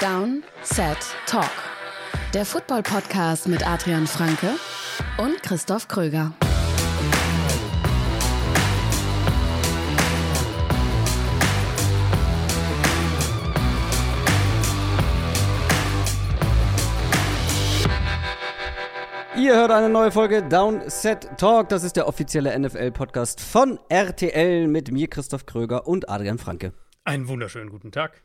Down, Set, Talk. Der Football-Podcast mit Adrian Franke und Christoph Kröger. Ihr hört eine neue Folge Downset Talk. Das ist der offizielle NFL-Podcast von RTL mit mir, Christoph Kröger und Adrian Franke. Einen wunderschönen guten Tag.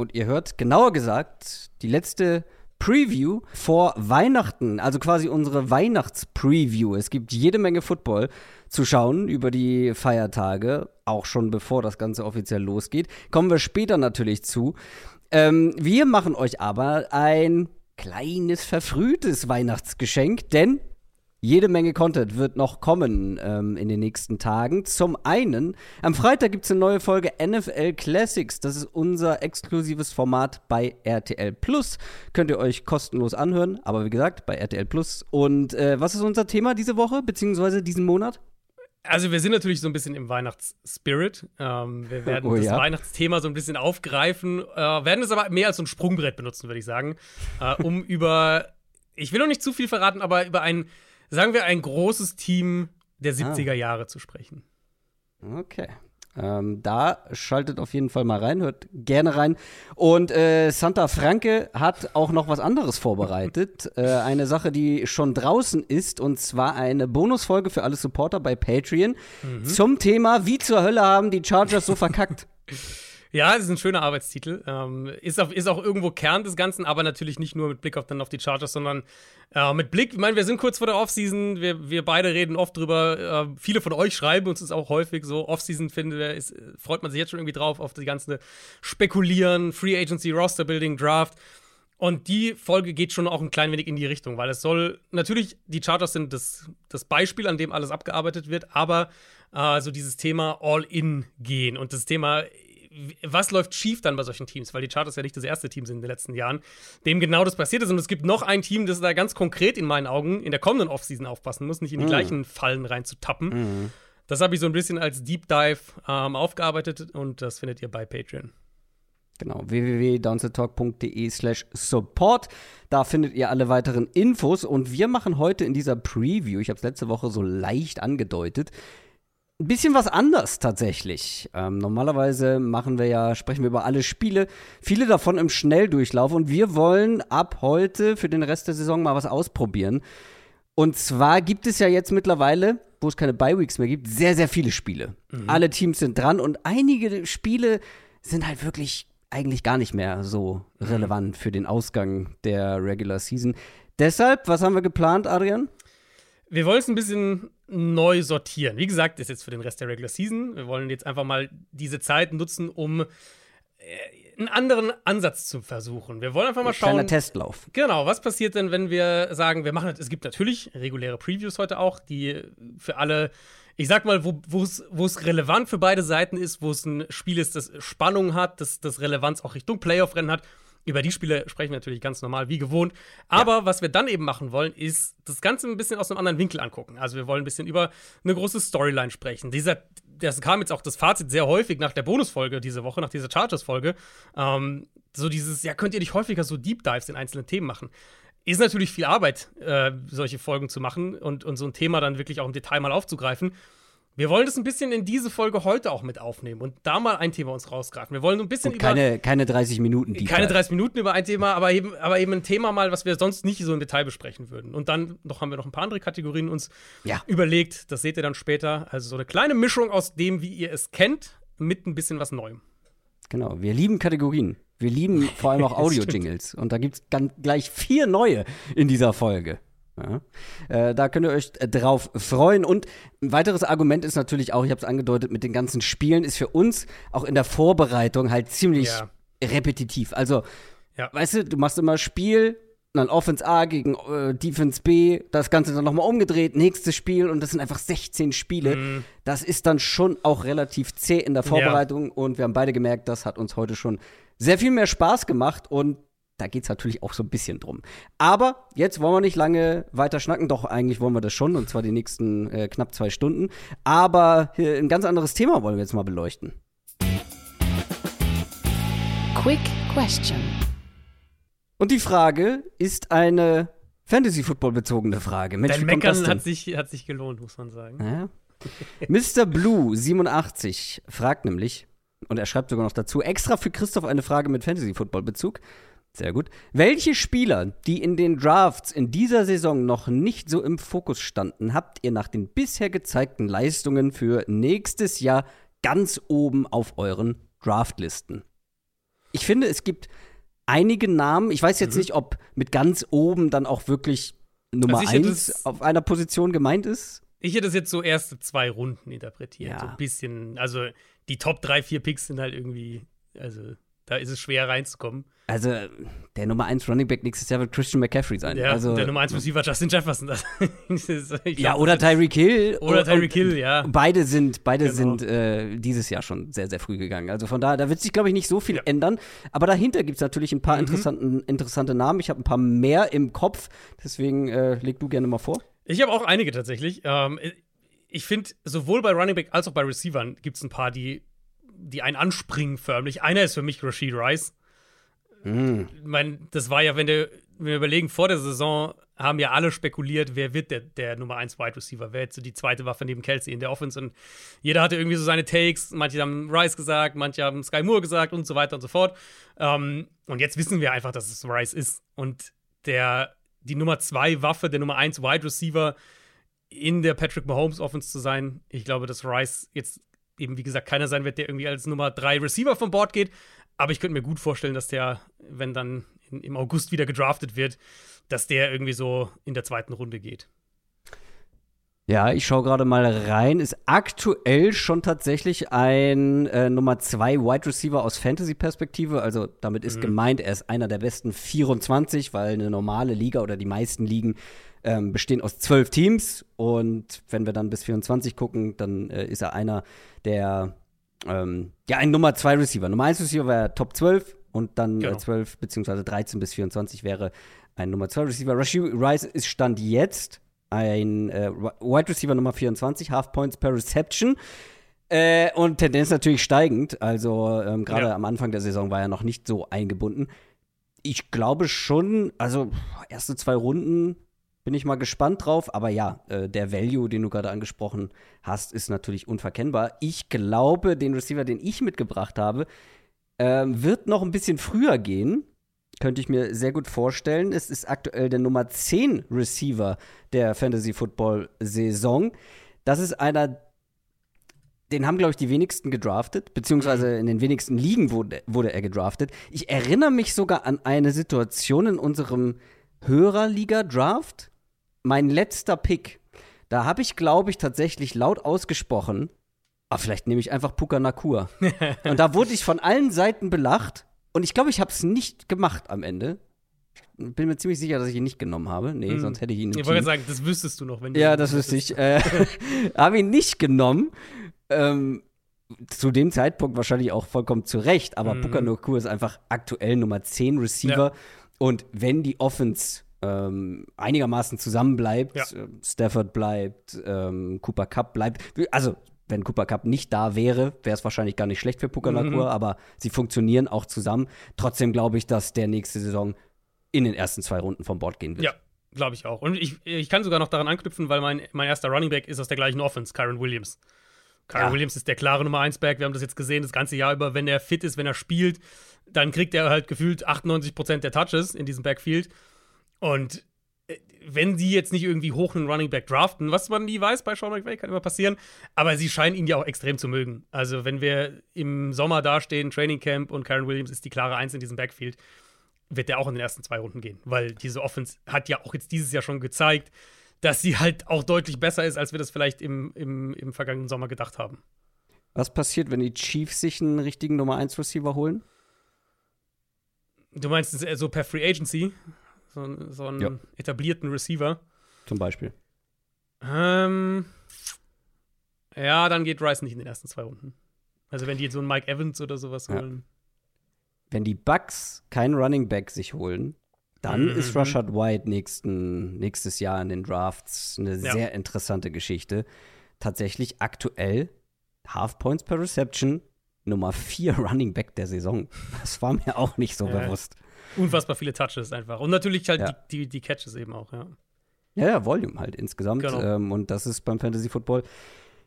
Und ihr hört, genauer gesagt, die letzte Preview vor Weihnachten, also quasi unsere Weihnachts-Preview. Es gibt jede Menge Football zu schauen über die Feiertage, auch schon bevor das Ganze offiziell losgeht. Kommen wir später natürlich zu. Ähm, wir machen euch aber ein kleines verfrühtes Weihnachtsgeschenk, denn jede Menge Content wird noch kommen ähm, in den nächsten Tagen. Zum einen, am Freitag gibt es eine neue Folge NFL Classics. Das ist unser exklusives Format bei RTL Plus. Könnt ihr euch kostenlos anhören, aber wie gesagt, bei RTL Plus. Und äh, was ist unser Thema diese Woche, beziehungsweise diesen Monat? Also wir sind natürlich so ein bisschen im Weihnachtsspirit. Ähm, wir werden Oh das ja. Weihnachtsthema so ein bisschen aufgreifen, äh, werden es aber mehr als so ein Sprungbrett benutzen, würde ich sagen, äh, um über, ich will noch nicht zu viel verraten, aber über ein, sagen wir, ein großes Team der 70er Jahre zu sprechen. Okay. Ähm, da schaltet auf jeden Fall mal rein, hört gerne rein. Und äh, Santa Franke hat auch noch was anderes vorbereitet. äh, eine Sache, die schon draußen ist, und zwar eine Bonusfolge für alle Supporter bei Patreon zum Thema, wie zur Hölle haben die Chargers so verkackt. Ja, es ist ein schöner Arbeitstitel. Ähm, ist, auf, ist auch irgendwo Kern des Ganzen, aber natürlich nicht nur mit Blick auf, dann auf die Chargers, sondern äh, mit Blick, ich meine, wir sind kurz vor der Offseason, wir, wir beide reden oft drüber. Äh, viele von euch schreiben uns ist auch häufig so. Offseason, finde ich, freut man sich jetzt schon irgendwie drauf, auf die ganze Spekulieren, Free Agency, Roster Building, Draft. Und die Folge geht schon auch ein klein wenig in die Richtung, weil es soll natürlich, die Chargers sind das, das Beispiel, an dem alles abgearbeitet wird, aber äh, so dieses Thema All-In gehen und das Thema, was läuft schief dann bei solchen Teams, weil die Chargers ja nicht das erste Team sind in den letzten Jahren, dem genau das passiert ist. Und es gibt noch ein Team, das da ganz konkret in meinen Augen in der kommenden Offseason aufpassen muss, nicht in die gleichen Fallen reinzutappen. Das habe ich so ein bisschen als Deep Dive ähm, aufgearbeitet und das findet ihr bei Patreon. Genau, www.downsettalk.de slash support. Da findet ihr alle weiteren Infos. Und wir machen heute in dieser Preview, ich habe es letzte Woche so leicht angedeutet, ein bisschen was anders tatsächlich. Ähm, normalerweise machen wir ja, sprechen wir über alle Spiele, viele davon im Schnelldurchlauf. Und wir wollen ab heute für den Rest der Saison mal was ausprobieren. Und zwar gibt es ja jetzt mittlerweile, wo es keine Bye-Weeks mehr gibt, sehr, sehr viele Spiele. Alle Teams sind dran und einige Spiele sind halt wirklich eigentlich gar nicht mehr so relevant für den Ausgang der Regular Season. Deshalb, was haben wir geplant, Adrian? Wir wollen es ein bisschen neu sortieren. Wie gesagt, ist jetzt für den Rest der Regular Season. Wir wollen jetzt einfach mal diese Zeit nutzen, um äh, einen anderen Ansatz zu versuchen. Wir wollen einfach mal Kleiner schauen. Testlauf. Genau, was passiert denn, wenn wir sagen, wir machen es gibt natürlich reguläre Previews heute auch, die für alle, ich sag mal, wo wo es wo es relevant für beide Seiten ist, wo es ein Spiel ist, das Spannung hat, das, das Relevanz auch Richtung Playoff-Rennen hat. Über die Spiele sprechen wir natürlich ganz normal, wie gewohnt. Aber was wir dann eben machen wollen, ist das Ganze ein bisschen aus einem anderen Winkel angucken. Also wir wollen ein bisschen über eine große Storyline sprechen. Dieser, das kam jetzt auch das Fazit sehr häufig nach der Bonusfolge diese Woche, nach dieser Chargers-Folge. Ähm, so dieses, ja, könnt ihr nicht häufiger so Deep Dives in einzelnen Themen machen? Ist natürlich viel Arbeit, äh, solche Folgen zu machen und, und so ein Thema dann wirklich auch im Detail mal aufzugreifen. Wir wollen das ein bisschen in diese Folge heute auch mit aufnehmen und da mal ein Thema uns rausgreifen. Wir wollen ein bisschen Und über keine, keine 30 Minuten. Deep keine Dive. 30 Minuten über ein Thema, aber eben, aber eben ein Thema mal, was wir sonst nicht so im Detail besprechen würden. Und dann noch haben wir noch ein paar andere Kategorien uns Ja. überlegt. Das seht ihr dann später. Also so eine kleine Mischung aus dem, wie ihr es kennt, mit ein bisschen was Neuem. Genau, wir lieben Kategorien. Wir lieben vor allem auch Audio-Jingles. Und da gibt es gleich vier neue in dieser Folge. Ja. Äh, da könnt ihr euch äh, drauf freuen. Und ein weiteres Argument ist natürlich auch, ich habe es angedeutet, mit den ganzen Spielen ist für uns auch in der Vorbereitung halt ziemlich Ja. repetitiv. Also, Ja. weißt du, du machst immer Spiel, dann Offense A gegen äh, Defense B, das Ganze dann nochmal umgedreht, nächstes Spiel und das sind einfach 16 Spiele. Mhm. Das ist dann schon auch relativ zäh in der Vorbereitung und wir haben beide gemerkt, das hat uns heute schon sehr viel mehr Spaß gemacht und da geht es natürlich auch so ein bisschen drum. Aber jetzt wollen wir nicht lange weiter schnacken, doch eigentlich wollen wir das schon und zwar die nächsten äh, knapp zwei Stunden. Aber äh, ein ganz anderes Thema wollen wir jetzt mal beleuchten. Quick Question. Und die Frage ist eine Fantasy-Football-bezogene Frage. Mensch, Dein Meckern hat sich, hat sich gelohnt, muss man sagen. Ja. Mr. Blue 87 fragt nämlich, und er schreibt sogar noch dazu, extra für Christoph eine Frage mit Fantasy-Football-Bezug. Sehr gut. Welche Spieler, die in den Drafts in dieser Saison noch nicht so im Fokus standen, habt ihr nach den bisher gezeigten Leistungen für nächstes Jahr ganz oben auf euren Draftlisten? Ich finde, es gibt einige Namen. Ich weiß jetzt nicht, ob mit ganz oben dann auch wirklich Nummer Also ich hätte 1 es- auf einer Position gemeint ist. Ich hätte es jetzt so erste zwei Runden interpretiert. Ja. So ein bisschen, also die Top 3, 4 Picks sind halt irgendwie, also da ist es schwer reinzukommen. Also, der Nummer 1 Running Back nächstes Jahr wird Christian McCaffrey sein. Ja, also, der Nummer 1 Receiver Justin Jefferson. Ich Ja, glaub, oder Tyreek Hill. Oder Tyreek Hill, ja. Beide sind, beide Genau. sind äh, dieses Jahr schon sehr, sehr früh gegangen. Also von daher, da wird sich, glaube ich, nicht so viel Ja. ändern. Aber dahinter gibt es natürlich ein paar Mhm. interessanten, interessante Namen. Ich habe ein paar mehr im Kopf. Deswegen äh, leg du gerne mal vor. Ich habe auch einige tatsächlich. Ähm, ich finde, sowohl bei Running Back als auch bei Receivern gibt es ein paar, die, die einen anspringen förmlich. Einer ist für mich Rashid Rice. Mm. Ich mein, das war ja, wenn, der, wenn wir überlegen, vor der Saison haben ja alle spekuliert, wer wird der, der Nummer 1 Wide Receiver, wer jetzt so die zweite Waffe neben Kelsey in der Offense und jeder hatte irgendwie so seine Takes, manche haben Rice gesagt, manche haben Sky Moore gesagt und so weiter und so fort. Ähm, und jetzt wissen wir einfach, dass es Rice ist und der, die Nummer 2 Waffe, der Nummer 1 Wide Receiver in der Patrick Mahomes Offense zu sein. Ich glaube, dass Rice jetzt eben, wie gesagt, keiner sein wird, der irgendwie als Nummer 3 Receiver vom Board geht. Aber ich könnte mir gut vorstellen, dass der, wenn dann in, im August wieder gedraftet wird, dass der irgendwie so in der zweiten Runde geht. Ja, ich schaue gerade mal rein. Ist aktuell schon tatsächlich ein äh, Nummer 2 Wide Receiver aus Fantasy-Perspektive. Also damit ist gemeint, er ist einer der besten 24, weil eine normale Liga oder die meisten Ligen ähm, bestehen aus zwölf Teams. Und wenn wir dann bis 24 gucken, dann äh, ist er einer der, ähm, ja, ein Nummer 2 Receiver. Nummer 1 Receiver wäre Top 12 und dann Genau. äh, 12 beziehungsweise 13 bis 24 wäre ein Nummer 2 Receiver. Rashid Rice ist Stand jetzt ein äh, Wide Receiver Nummer 24, Half Points per Reception. Äh, und Tendenz natürlich steigend. Also ähm, gerade Ja. am Anfang der Saison war er noch nicht so eingebunden. Ich glaube schon, also erste zwei Runden bin ich mal gespannt drauf. Aber ja, äh, der Value, den du gerade angesprochen hast, ist natürlich unverkennbar. Ich glaube, den Receiver, den ich mitgebracht habe, ähm, wird noch ein bisschen früher gehen. Könnte ich mir sehr gut vorstellen. Es ist aktuell der Nummer 10 Receiver der Fantasy Football Saison. Das ist einer, den haben, glaube ich, die wenigsten gedraftet, beziehungsweise in den wenigsten Ligen wurde, wurde er gedraftet. Ich erinnere mich sogar an eine Situation in unserem Hörerliga-Draft. Mein letzter Pick. Da habe ich, glaube ich, tatsächlich laut ausgesprochen, ah, vielleicht nehme ich einfach Puka Nakur. Und da wurde ich von allen Seiten belacht. Und ich glaube, ich habe es nicht gemacht am Ende. Bin mir ziemlich sicher, dass ich ihn nicht genommen habe. Nee, Hm. sonst hätte ich ihn im Ich wollte sagen, das wüsstest du noch, wenn du. Ja, das wüsste ich. Äh, habe ihn nicht genommen. Ähm, zu dem Zeitpunkt wahrscheinlich auch vollkommen zu Recht, aber Mhm. Puka Nakur ist einfach aktuell Nummer 10 Receiver. Und wenn die Offense ähm, einigermaßen zusammenbleibt, Ja. äh, Stafford bleibt, ähm, Cooper Cup bleibt, also wenn Cooper Cup nicht da wäre, wäre es wahrscheinlich gar nicht schlecht für Puka Mhm. Aber sie funktionieren auch zusammen. Trotzdem glaube ich, dass der nächste Saison in den ersten zwei Runden vom Bord gehen wird. Ja, glaube ich auch. Und ich, ich kann sogar noch daran anknüpfen, weil mein, mein erster Running Back ist aus der gleichen Offense, Kyron Williams. Kyron Ja. Williams ist der klare Nummer 1 Back. Wir haben das jetzt gesehen, das ganze Jahr über. Wenn er fit ist, wenn er spielt, dann kriegt er halt gefühlt 98% der Touches in diesem Backfield. Und äh, wenn sie jetzt nicht irgendwie hoch einen Running Back draften, was man nie weiß bei Sean McVay, kann immer passieren, aber sie scheinen ihn ja auch extrem zu mögen. Also, wenn wir im Sommer dastehen, Training Camp und Kyron Williams ist die klare Eins in diesem Backfield, wird der auch in den ersten zwei Runden gehen. Weil diese Offense hat ja auch jetzt dieses Jahr schon gezeigt, dass sie halt auch deutlich besser ist, als wir das vielleicht im, im, im vergangenen Sommer gedacht haben. Was passiert, wenn die Chiefs sich einen richtigen Nummer 1 Receiver holen? Du meinst es so per Free Agency? So, so einen Ja. etablierten Receiver? Zum Beispiel. Ähm, ja, dann geht Rice nicht in den ersten zwei Runden. Also wenn die jetzt so einen Mike Evans oder sowas Ja. holen. Wenn die Bucks keinen Running Back sich holen, dann Mhm. ist Rashad White nächsten, nächstes Jahr in den Drafts eine Ja. sehr interessante Geschichte. Tatsächlich aktuell Half Points per Reception, Nummer 4 Running Back der Saison. Das war mir auch nicht so Ja. bewusst. Unfassbar viele Touches einfach. Und natürlich halt ja. die, die, die, Catches eben auch, ja. Ja, ja, Volume halt insgesamt. Genau. Ähm, und das ist beim Fantasy Football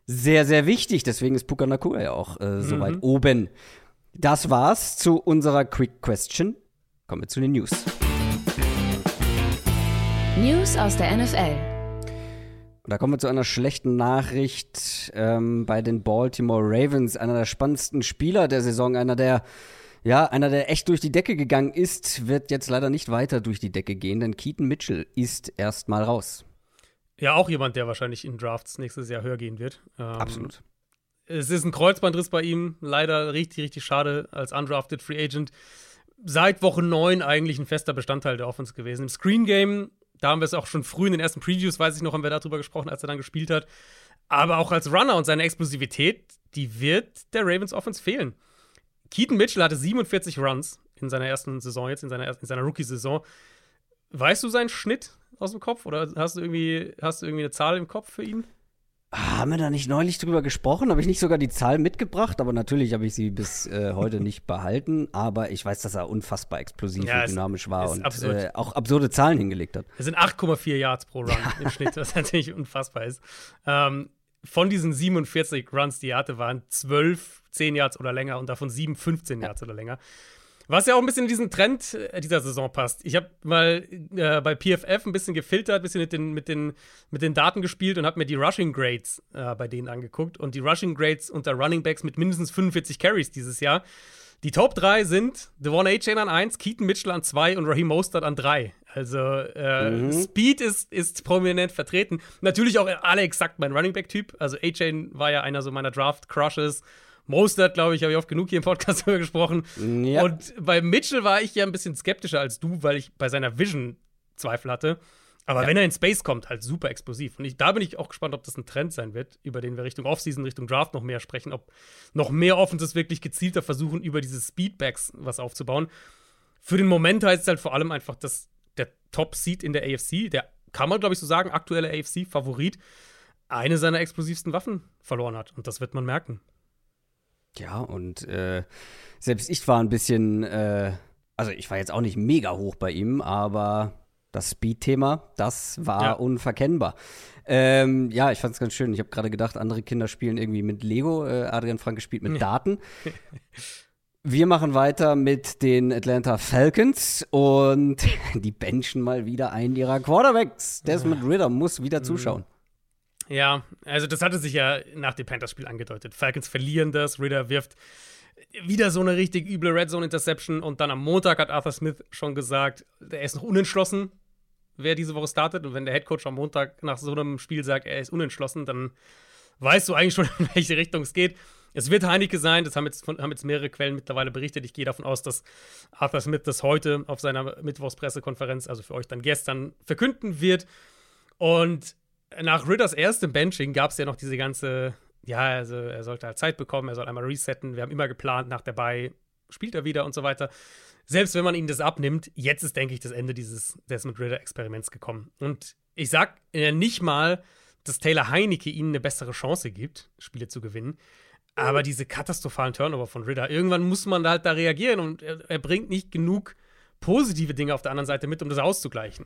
sehr, sehr wichtig. Deswegen ist Puka Nakua ja auch äh, so mhm. weit oben. Das war's zu unserer Quick Question. Kommen wir zu den News. News aus der NFL. Da kommen wir zu einer schlechten Nachricht ähm, bei den Baltimore Ravens. Einer der spannendsten Spieler der Saison, einer der, ja, einer, der echt durch die Decke gegangen ist, wird jetzt leider nicht weiter durch die Decke gehen, denn Keaton Mitchell ist erstmal raus. Ja, auch jemand, der wahrscheinlich in Drafts nächstes Jahr höher gehen wird. Ähm, Absolut. Es ist ein Kreuzbandriss bei ihm, leider richtig, richtig schade als undrafted Free Agent. Seit Woche 9 eigentlich ein fester Bestandteil der Offense gewesen. Im Screen Game da haben wir es auch schon früh in den ersten Previews, weiß ich noch, haben wir darüber gesprochen, als er dann gespielt hat. Aber auch als Runner und seine Explosivität, die wird der Ravens Offense fehlen. Keaton Mitchell hatte 47 Runs in seiner ersten Saison, jetzt in seiner, in seiner Rookie-Saison. Weißt du seinen Schnitt aus dem Kopf oder hast du irgendwie, hast du irgendwie eine Zahl im Kopf für ihn? Haben wir da nicht neulich drüber gesprochen? Habe ich nicht sogar die Zahl mitgebracht? Aber natürlich habe ich sie bis äh, heute nicht behalten. Aber ich weiß, dass er unfassbar explosiv ja, und dynamisch war und äh, auch absurde Zahlen hingelegt hat. Es sind 8,4 Yards pro Run im Schnitt, was natürlich unfassbar ist. Ähm, von diesen 47 Runs, die er hatte, waren 12 10 Yards oder länger und davon 7 15 Yards oder länger. Was ja auch ein bisschen in diesen Trend äh, dieser Saison passt. Ich habe mal äh, bei PFF ein bisschen gefiltert, ein bisschen mit den, mit den, mit den Daten gespielt und habe mir die Rushing Grades äh, bei denen angeguckt. Und die Rushing Grades unter Running Backs mit mindestens 45 Carries dieses Jahr. Die Top 3 sind Devon A-Chain an 1, Keaton Mitchell an 2 und Raheem Mostert an 3. Also äh, mhm. Speed ist, ist prominent vertreten. Natürlich auch alle exakt mein Running Back-Typ. Also A-Chain war ja einer so meiner Draft-Crushes. Mostert, glaube ich, habe ich oft genug hier im Podcast darüber gesprochen. Ja. Und bei Mitchell war ich ja ein bisschen skeptischer als du, weil ich bei seiner Vision Zweifel hatte. Aber ja. wenn er in Space kommt, halt super explosiv. Und ich, da bin ich auch gespannt, ob das ein Trend sein wird, über den wir Richtung Offseason, Richtung Draft noch mehr sprechen, ob noch mehr Offenses wirklich gezielter versuchen, über diese Speedbacks was aufzubauen. Für den Moment heißt es halt vor allem einfach, dass der Top-Seed in der AFC, der kann man, glaube ich, so sagen, aktuelle AFC-Favorit, eine seiner explosivsten Waffen verloren hat. Und das wird man merken. Ja, und äh, selbst ich war ein bisschen, äh, also ich war jetzt auch nicht mega hoch bei ihm, aber das Speed-Thema, das war ja. unverkennbar. Ähm, ja, ich fand es ganz schön. Ich habe gerade gedacht, andere Kinder spielen irgendwie mit Lego. Äh, Adrian Frank spielt mit Daten. Wir machen weiter mit den Atlanta Falcons und die benchen mal wieder einen ihrer Quarterbacks. Desmond Ritter muss wieder mhm. zuschauen. Ja, also das hatte sich ja nach dem Panthers-Spiel angedeutet. Falcons verlieren das, Ritter wirft wieder so eine richtig üble Red Zone Interception und dann am Montag hat Arthur Smith schon gesagt, er ist noch unentschlossen, wer diese Woche startet. Und wenn der Headcoach am Montag nach so einem Spiel sagt, er ist unentschlossen, dann weißt du eigentlich schon, in welche Richtung es geht. Es wird Heineke sein, das haben jetzt, haben jetzt mehrere Quellen mittlerweile berichtet. Ich gehe davon aus, dass Arthur Smith das heute auf seiner Mittwochspressekonferenz, also für euch dann gestern, verkünden wird. Und nach Ritters erstem Benching gab es ja noch diese ganze, ja, also er sollte halt Zeit bekommen, er soll einmal resetten. Wir haben immer geplant, nach der Bye spielt er wieder und so weiter. Selbst wenn man ihm das abnimmt, jetzt ist, denke ich, das Ende dieses Desmond Ritter-Experiments gekommen. Und ich sag äh, nicht mal, dass Taylor Heinecke ihnen eine bessere Chance gibt, Spiele zu gewinnen. Aber diese katastrophalen Turnover von Ritter, irgendwann muss man halt da reagieren und er, er bringt nicht genug positive Dinge auf der anderen Seite mit, um das auszugleichen.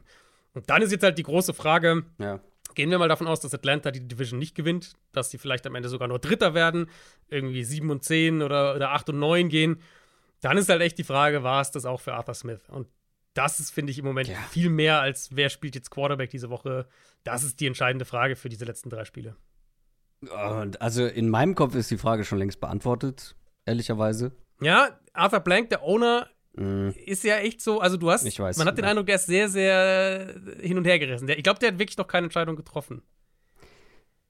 Und dann ist jetzt halt die große Frage, ja. Gehen wir mal davon aus, dass Atlanta die Division nicht gewinnt, dass sie vielleicht am Ende sogar nur Dritter werden, irgendwie 7 und 10 oder, oder 8 und 9 gehen. Dann ist halt echt die Frage, war es das auch für Arthur Smith? Und das ist, finde ich, im Moment ja. viel mehr als wer spielt jetzt Quarterback diese Woche. Das ist die entscheidende Frage für diese letzten drei Spiele. Also in meinem Kopf ist die Frage schon längst beantwortet, ehrlicherweise. Ja, Arthur Blank, der Owner, Mm. Ist ja echt so, also du hast, weiß, man hat den Eindruck, der ist sehr, sehr hin und her gerissen. ich glaube, der hat wirklich noch keine Entscheidung getroffen.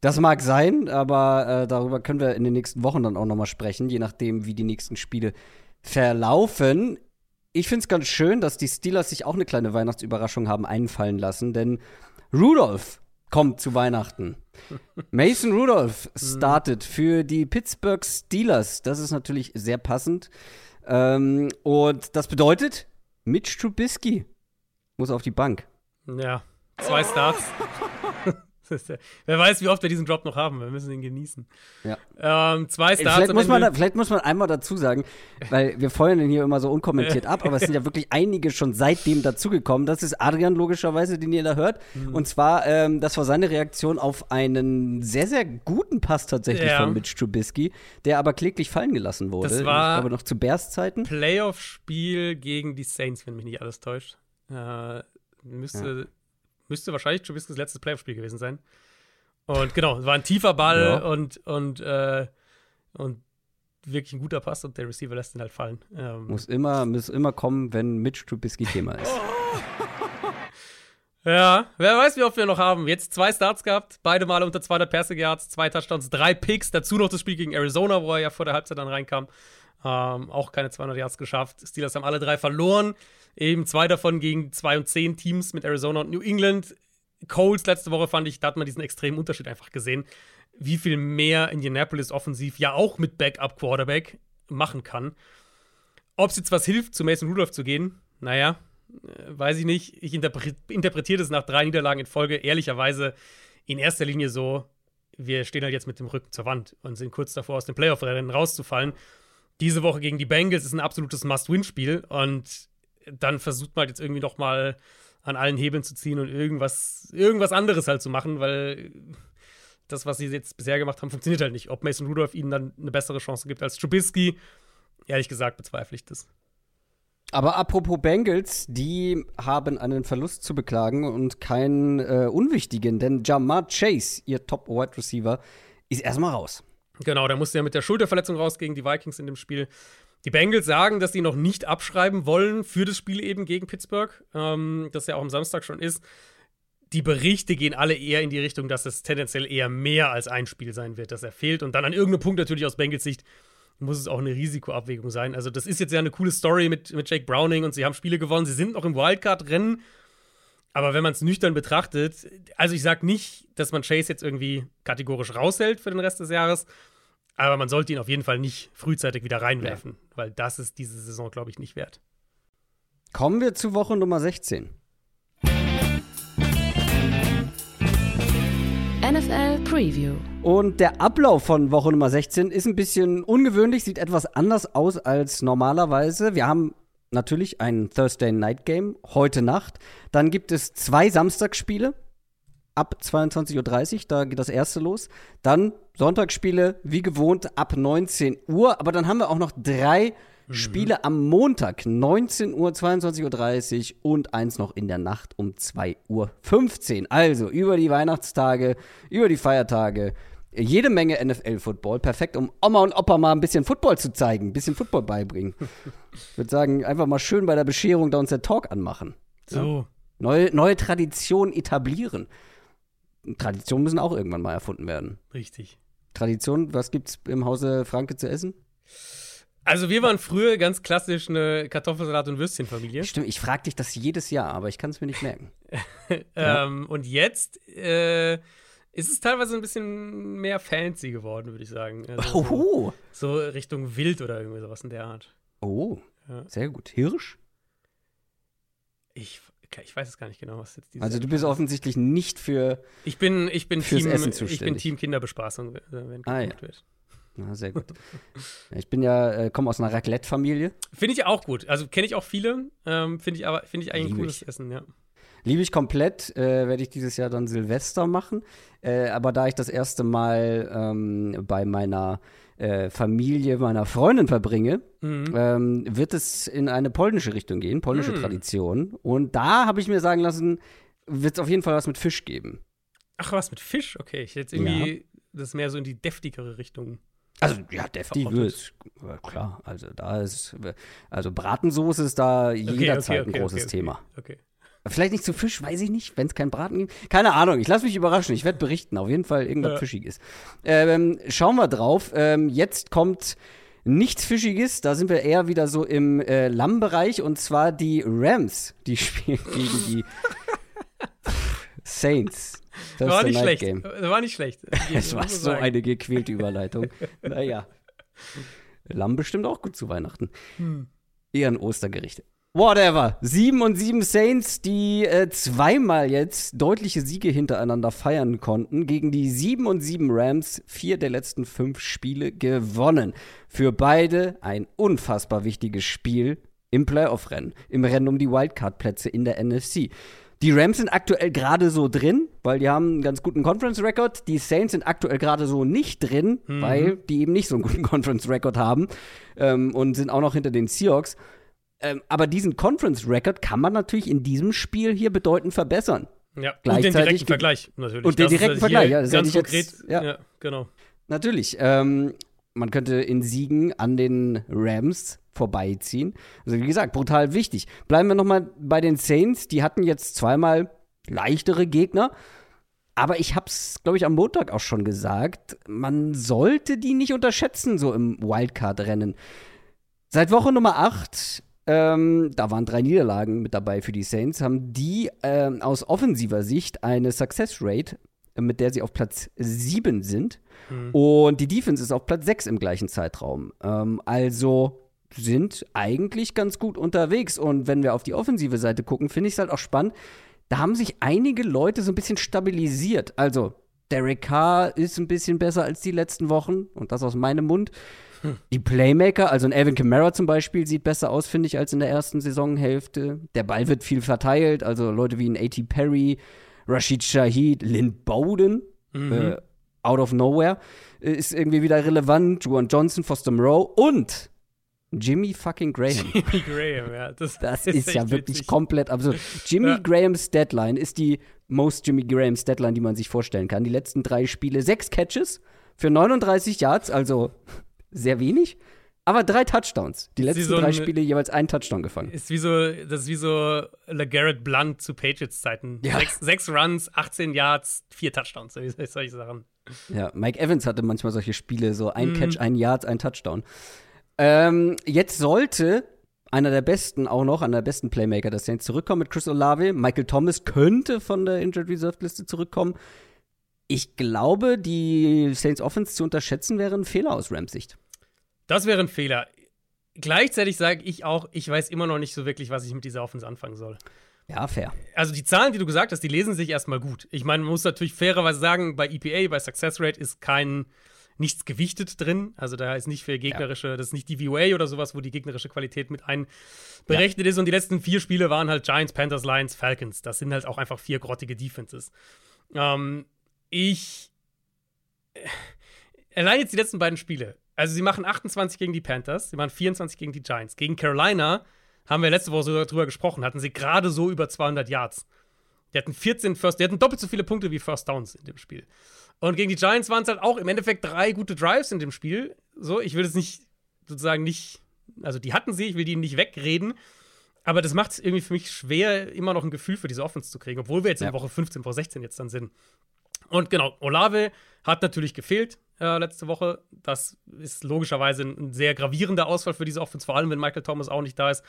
Das mag sein, aber äh, darüber können wir in den nächsten Wochen dann auch nochmal sprechen, je nachdem, wie die nächsten Spiele verlaufen. Ich finde es ganz schön, dass die Steelers sich auch eine kleine Weihnachtsüberraschung haben einfallen lassen, denn Rudolph kommt zu Weihnachten. Mason Rudolph startet für die Pittsburgh Steelers. Das ist natürlich sehr passend. Ähm, und das bedeutet, Mitch Trubisky muss auf die Bank. Ja, zwei Starts. wer weiß, wie oft wir diesen Drop noch haben. Wir müssen ihn genießen. Ja. Ähm, zwei Starts. Vielleicht muss, man, da, vielleicht muss man einmal dazu sagen, weil wir feuern den hier immer so unkommentiert ab, aber es sind ja wirklich einige schon seitdem dazugekommen. Das ist Adrian logischerweise, den ihr da hört. Mhm. Und zwar, ähm, das war seine Reaktion auf einen sehr, sehr guten Pass tatsächlich ja. von Mitch Trubisky, der aber kläglich fallen gelassen wurde. Das war aber noch zu Bears-Zeiten. Playoff-Spiel gegen die Saints, wenn mich nicht alles täuscht. Äh, müsste. Müsste wahrscheinlich Trubiskys letztes Playoff-Spiel gewesen sein. Und genau, es war ein tiefer Ball ja. und, und, äh, und wirklich ein guter Pass und der Receiver lässt ihn halt fallen. Ähm. Muss, immer, muss immer kommen, wenn Mitch Trubisky Thema ist. ja, wer weiß, wie oft wir noch haben. Jetzt zwei Starts gehabt, beide Male unter 200 Passing Yards, zwei Touchdowns, drei Picks, dazu noch das Spiel gegen Arizona, wo er ja vor der Halbzeit dann reinkam. Ähm, auch keine 200 Yards geschafft. Steelers haben alle drei verloren. Eben zwei davon gegen 2 und 10 Teams mit Arizona und New England. Coles letzte Woche fand ich, da hat man diesen extremen Unterschied einfach gesehen, wie viel mehr Indianapolis offensiv ja auch mit Backup Quarterback machen kann. Ob es jetzt was hilft, zu Mason Rudolph zu gehen, naja, äh, weiß ich nicht. Ich interpretiere das nach drei Niederlagen in Folge ehrlicherweise in erster Linie so, wir stehen halt jetzt mit dem Rücken zur Wand und sind kurz davor, aus dem Playoff-Rennen rauszufallen. Diese Woche gegen die Bengals ist ein absolutes Must-Win-Spiel und dann versucht man halt jetzt irgendwie noch mal an allen Hebeln zu ziehen und irgendwas, irgendwas anderes halt zu machen, weil das, was sie jetzt bisher gemacht haben, funktioniert halt nicht. Ob Mason Rudolph ihnen dann eine bessere Chance gibt als Trubisky, ehrlich gesagt bezweifle ich das. Aber apropos Bengals, die haben einen Verlust zu beklagen und keinen äh, unwichtigen, denn Jamar Chase, ihr Top-Wide Receiver, ist erstmal raus. Genau, der musste ja mit der Schulterverletzung raus gegen die Vikings in dem Spiel. Die Bengals sagen, dass sie noch nicht abschreiben wollen für das Spiel eben gegen Pittsburgh, ähm, das ja auch am Samstag schon ist. Die Berichte gehen alle eher in die Richtung, dass es tendenziell eher mehr als ein Spiel sein wird, dass er fehlt. Und dann an irgendeinem Punkt natürlich aus Bengals Sicht muss es auch eine Risikoabwägung sein. Also, das ist jetzt ja eine coole Story mit, mit Jake Browning und sie haben Spiele gewonnen. Sie sind noch im Wildcard-Rennen. Aber wenn man es nüchtern betrachtet, also ich sage nicht, dass man Chase jetzt irgendwie kategorisch raushält für den Rest des Jahres. Aber man sollte ihn auf jeden Fall nicht frühzeitig wieder reinwerfen, ja. weil das ist diese Saison, glaube ich, nicht wert. Kommen wir zu Woche Nummer 16. NFL Preview. Und der Ablauf von Woche Nummer 16 ist ein bisschen ungewöhnlich, sieht etwas anders aus als normalerweise. Wir haben natürlich ein Thursday Night Game heute Nacht. Dann gibt es zwei Samstagsspiele ab 22.30 Uhr, da geht das erste los. Dann Sonntagsspiele, wie gewohnt, ab 19 Uhr. Aber dann haben wir auch noch drei mhm. Spiele am Montag, 19 Uhr, 22.30 Uhr und eins noch in der Nacht um 2.15 Uhr. Also über die Weihnachtstage, über die Feiertage. Jede Menge NFL-Football. Perfekt, um Oma und Opa mal ein bisschen Football zu zeigen, ein bisschen Football beibringen. ich würde sagen, einfach mal schön bei der Bescherung da uns der Talk anmachen. So. Neue, neue Tradition etablieren. Traditionen müssen auch irgendwann mal erfunden werden. Richtig. Tradition, was gibt's im Hause Franke zu essen? Also wir waren früher ganz klassisch eine Kartoffelsalat- und Würstchenfamilie. Stimmt, ich frage dich das jedes Jahr, aber ich kann es mir nicht merken. ähm, Und jetzt äh, ist es teilweise ein bisschen mehr fancy geworden, würde ich sagen. Also oh. so, so, Richtung Wild oder irgendwie sowas in der Art. Oh, ja. sehr gut. Hirsch? Ich ich weiß es gar nicht genau, was jetzt diese. Also du bist ist. offensichtlich nicht für. Ich bin, ich bin Team, Essen ich bin Team Kinderbespaßung, wenn ah, ja. wird. Na, sehr gut. ich bin ja, äh, komme aus einer Raclette-Familie. Finde ich auch gut. Also kenne ich auch viele. Ähm, finde ich aber, finde ich eigentlich ein cooles. Essen, ja. Liebe ich komplett, äh, werde ich dieses Jahr dann Silvester machen. Äh, aber da ich das erste Mal ähm, bei meiner äh, Familie meiner Freundin verbringe, mhm. ähm, wird es in eine polnische Richtung gehen, polnische mhm. Tradition. Und da habe ich mir sagen lassen, wird es auf jeden Fall was mit Fisch geben. Ach, was mit Fisch? Okay, ich hätte irgendwie ja. das mehr so in die deftigere Richtung. Also ja, deftig wird klar. Also da ist also Bratensoße ist da okay, jederzeit okay, okay, ein großes Thema. Okay. Vielleicht nicht zu Fisch, weiß ich nicht, wenn es keinen Braten gibt. Keine Ahnung, ich lasse mich überraschen. Ich werde berichten. Auf jeden Fall irgendwas ja. Fischiges. Ähm, schauen wir drauf. Ähm, jetzt kommt nichts Fischiges. Da sind wir eher wieder so im äh, Lammbereich. Und zwar die Rams. Die spielen gegen die Saints. Das war nicht schlecht. Game. War nicht schlecht. Es war so eine gequälte Überleitung. naja. Lamm bestimmt auch gut zu Weihnachten. Hm. Eher ein Ostergericht. Whatever. Sieben und sieben Saints, die äh, zweimal jetzt deutliche Siege hintereinander feiern konnten. Gegen die sieben und sieben Rams vier der letzten fünf Spiele gewonnen. Für beide ein unfassbar wichtiges Spiel im Playoff-Rennen, im Rennen um die Wildcard-Plätze in der NFC. Die Rams sind aktuell gerade so drin, weil die haben einen ganz guten Conference-Record. Die Saints sind aktuell gerade so nicht drin, mhm. weil die eben nicht so einen guten Conference-Record haben ähm, und sind auch noch hinter den Seahawks. Ähm, aber diesen Conference-Record kann man natürlich in diesem Spiel hier bedeutend verbessern. Ja, und den direkten Vergleich natürlich. Und den direkten Vergleich, ja. Ganz konkret, jetzt, ja. ja. genau. Natürlich. Ähm, man könnte in Siegen an den Rams vorbeiziehen. Also wie gesagt, brutal wichtig. Bleiben wir nochmal bei den Saints. Die hatten jetzt zweimal leichtere Gegner. Aber ich habe es, glaube ich, am Montag auch schon gesagt, man sollte die nicht unterschätzen, so im Wildcard-Rennen. Seit Woche Nummer 8 ähm, da waren drei Niederlagen mit dabei für die Saints, haben die ähm, aus offensiver Sicht eine Success Rate, mit der sie auf Platz 7 sind. Mhm. Und die Defense ist auf Platz 6 im gleichen Zeitraum. Ähm, also sind eigentlich ganz gut unterwegs. Und wenn wir auf die offensive Seite gucken, finde ich es halt auch spannend. Da haben sich einige Leute so ein bisschen stabilisiert. Also, Derek Carr ist ein bisschen besser als die letzten Wochen. Und das aus meinem Mund. Die Playmaker, also ein Alvin Kamara zum Beispiel, sieht besser aus, finde ich, als in der ersten Saisonhälfte. Der Ball wird viel verteilt, also Leute wie ein A.T. Perry, Rashid Shahid, Lynn Bowden, mhm. äh, out of nowhere, äh, ist irgendwie wieder relevant. Juan Johnson, Foster Moreau und Jimmy fucking Graham. Jimmy Graham, ja. Das, das ist, ist ja wirklich witzig. komplett absurd. Jimmy ja. Grahams Deadline ist die most Jimmy Grahams Deadline, die man sich vorstellen kann. Die letzten drei Spiele, sechs Catches für 39 Yards, also sehr wenig. Aber drei Touchdowns. Die letzten so drei Spiele jeweils einen Touchdown gefangen. Ist wie so, das ist wie so LeGarrette Blunt zu Patriots-Zeiten. Ja. Sechs, sechs, Runs, 18 Yards, vier Touchdowns, solche Sachen. Ja, Mike Evans hatte manchmal solche Spiele, so ein mhm. Catch, ein Yard, ein Touchdown. Ähm, jetzt sollte einer der besten auch noch, einer der besten Playmaker der Saints zurückkommen mit Chris Olave. Michael Thomas könnte von der Injured Reserve Liste zurückkommen. Ich glaube, die Saints Offense zu unterschätzen wäre ein Fehler aus Rams Sicht. Das wäre ein Fehler. Gleichzeitig sage ich auch, ich weiß immer noch nicht so wirklich, was ich mit dieser Offense anfangen soll. Ja, fair. Also die Zahlen, die du gesagt hast, die lesen sich erstmal gut. Ich meine, man muss natürlich fairerweise sagen, bei EPA, bei Success Rate ist kein nichts gewichtet drin. Also da ist nicht für gegnerische, ja. das ist nicht die VOA oder sowas, wo die gegnerische Qualität mit einberechnet ja. ist. Und die letzten vier Spiele waren halt Giants, Panthers, Lions, Falcons. Das sind halt auch einfach vier grottige Defenses. Ähm, ich. Äh, allein jetzt die letzten beiden Spiele. Also sie machen 28 gegen die Panthers, sie machen 24 gegen die Giants. Gegen Carolina haben wir letzte Woche sogar drüber gesprochen, hatten sie gerade so über 200 Yards. Die hatten 14 First, die hatten doppelt so viele Punkte wie First Downs in dem Spiel. Und gegen die Giants waren es halt auch im Endeffekt drei gute Drives in dem Spiel. So, ich will es nicht sozusagen nicht, also die hatten sie, ich will die nicht wegreden. Aber das macht es irgendwie für mich schwer, immer noch ein Gefühl für diese Offense zu kriegen, obwohl wir jetzt in Woche 15, Woche 16 jetzt dann sind. Und genau, Olave hat natürlich gefehlt äh, letzte Woche. Das ist logischerweise ein, ein, sehr gravierender Ausfall für diese Offense, vor allem wenn Michael Thomas auch nicht da ist.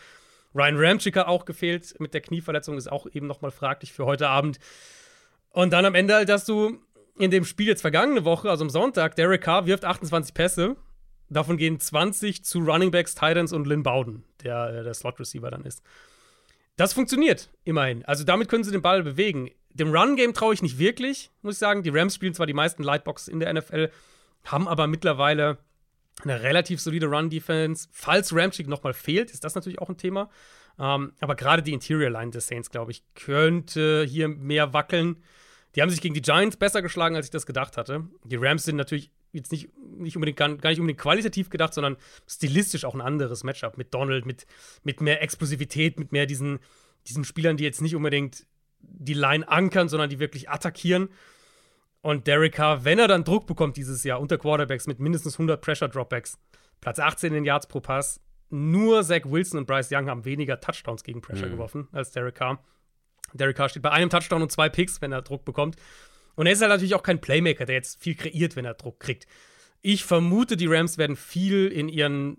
Ryan Ramchick hat auch gefehlt mit der Knieverletzung, ist auch eben nochmal fraglich für heute Abend. Und dann am Ende halt, dass du in dem Spiel jetzt vergangene Woche, also am Sonntag, Derek Carr wirft 28 Pässe. Davon gehen 20 zu Running Backs, Titans und Lynn Bowden, der äh, der Slot-Receiver dann ist. Das funktioniert immerhin. Also damit können sie den Ball bewegen. Dem Run-Game traue ich nicht wirklich, muss ich sagen. Die Rams spielen zwar die meisten Lightbox in der NFL, haben aber mittlerweile eine relativ solide Run-Defense. Falls Ramchick nochmal fehlt, ist das natürlich auch ein Thema. Ähm, aber gerade die Interior-Line des Saints, glaube ich, könnte hier mehr wackeln. Die haben sich gegen die Giants besser geschlagen, als ich das gedacht hatte. Die Rams sind natürlich jetzt nicht, nicht unbedingt, gar, gar nicht unbedingt qualitativ gedacht, sondern stilistisch auch ein anderes Matchup mit Donald, mit, mit mehr Explosivität, mit mehr diesen, diesen Spielern, die jetzt nicht unbedingt die Line ankern, sondern die wirklich attackieren. Und Derek Carr, wenn er dann Druck bekommt dieses Jahr unter Quarterbacks mit mindestens 100 Pressure Dropbacks, Platz 18 in Yards pro Pass, nur Zach Wilson und Bryce Young haben weniger Touchdowns gegen Pressure mhm. geworfen als Derek Carr. Derek Carr steht bei einem Touchdown und zwei Picks, wenn er Druck bekommt. Und er ist halt natürlich auch kein Playmaker, der jetzt viel kreiert, wenn er Druck kriegt. Ich vermute, die Rams werden viel in ihren,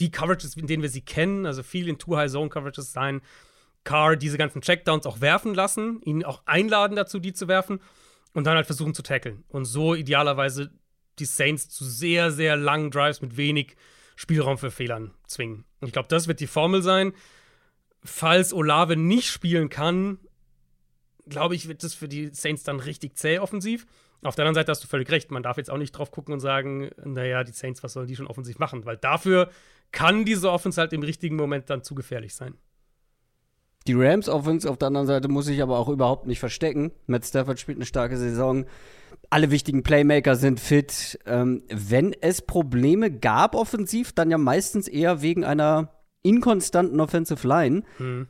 die Coverages, in denen wir sie kennen, also viel in Two-High-Zone-Coverages sein. Carr diese ganzen Checkdowns auch werfen lassen, ihn auch einladen dazu, die zu werfen und dann halt versuchen zu tackeln. Und so idealerweise die Saints zu sehr, sehr langen Drives mit wenig Spielraum für Fehlern zwingen. Und ich glaube, das wird die Formel sein falls Olave nicht spielen kann, glaube ich, wird das für die Saints dann richtig zäh offensiv. Auf der anderen Seite hast du völlig recht. Man darf jetzt auch nicht drauf gucken und sagen, naja, die Saints, was sollen die schon offensiv machen? Weil dafür kann diese Offense halt im richtigen Moment dann zu gefährlich sein. Die Rams Offense auf der anderen Seite muss sich aber auch überhaupt nicht verstecken. Matt Stafford spielt eine starke Saison. Alle wichtigen Playmaker sind fit. Ähm, wenn es Probleme gab offensiv, dann ja meistens eher wegen einer inkonstanten Offensive Line. Hm.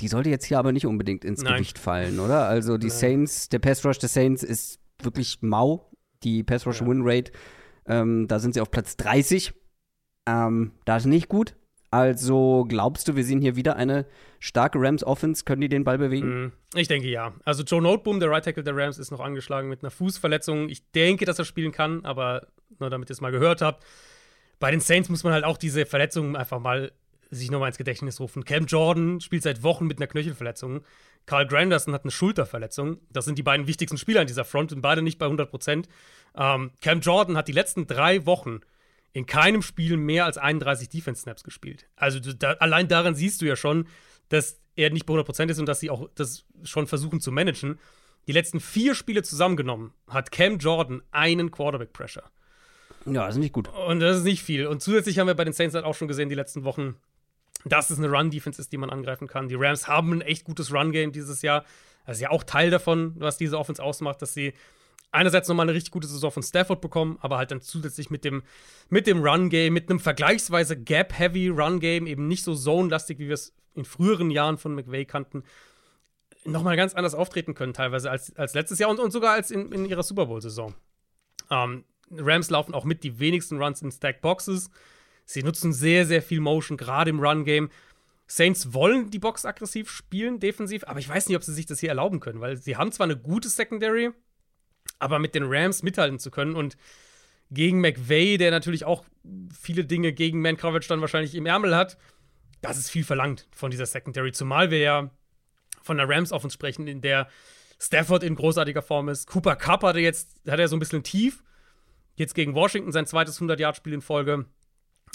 Die sollte jetzt hier aber nicht unbedingt ins Nein. Gewicht fallen, oder? Also die Nein. Saints, der Pass Rush der Saints ist wirklich mau. Die Pass Rush. Win Rate, ähm, da sind sie auf Platz 30. Ähm, das ist nicht gut. Also glaubst du, wir sehen hier wieder eine starke Rams Offense? Können die den Ball bewegen? Mm, ich denke ja. Also Joe Noteboom, der Right Tackle der Rams, ist noch angeschlagen mit einer Fußverletzung. Ich denke, dass er spielen kann, aber nur damit ihr es mal gehört habt. Bei den Saints muss man halt auch diese Verletzungen einfach mal sich nochmal ins Gedächtnis rufen. Cam Jordan spielt seit Wochen mit einer Knöchelverletzung. Carl Granderson hat eine Schulterverletzung. Das sind die beiden wichtigsten Spieler in dieser Front und beide nicht bei 100 Prozent. Ähm, Cam Jordan hat die letzten drei Wochen in keinem Spiel mehr als 31 Defense-Snaps gespielt. Also da, allein daran siehst du ja schon, dass er nicht bei 100 Prozent ist und dass sie auch das schon versuchen zu managen. Die letzten vier Spiele zusammengenommen hat Cam Jordan einen Quarterback-Pressure. Ja, das ist nicht gut. Und das ist nicht viel. Und zusätzlich haben wir bei den Saints halt auch schon gesehen, die letzten Wochen, dass es eine Run-Defense ist, die man angreifen kann. Die Rams haben ein echt gutes Run-Game dieses Jahr. Das ist ja auch Teil davon, was diese Offense ausmacht, dass sie einerseits nochmal eine richtig gute Saison von Stafford bekommen, aber halt dann zusätzlich mit dem, mit dem Run-Game, mit einem vergleichsweise Gap-Heavy Run-Game, eben nicht so Zone-lastig, wie wir es in früheren Jahren von McVay kannten, nochmal ganz anders auftreten können, teilweise als, als letztes Jahr und, und sogar als in, in ihrer Super Bowl-Saison. Ähm, Rams laufen auch mit die wenigsten Runs in Stack Boxes. Sie nutzen sehr, sehr viel Motion, gerade im Run-Game. Saints wollen die Box aggressiv spielen, defensiv, aber ich weiß nicht, ob sie sich das hier erlauben können, weil sie haben zwar eine gute Secondary, aber mit den Rams mithalten zu können und gegen McVay, der natürlich auch viele Dinge gegen Man Coverage dann wahrscheinlich im Ärmel hat, das ist viel verlangt von dieser Secondary, zumal wir ja von der Rams auf uns sprechen, in der Stafford in großartiger Form ist. Cooper Cup hatte jetzt, hat er so ein bisschen tief. Jetzt gegen Washington sein zweites 100-Yard-Spiel in Folge.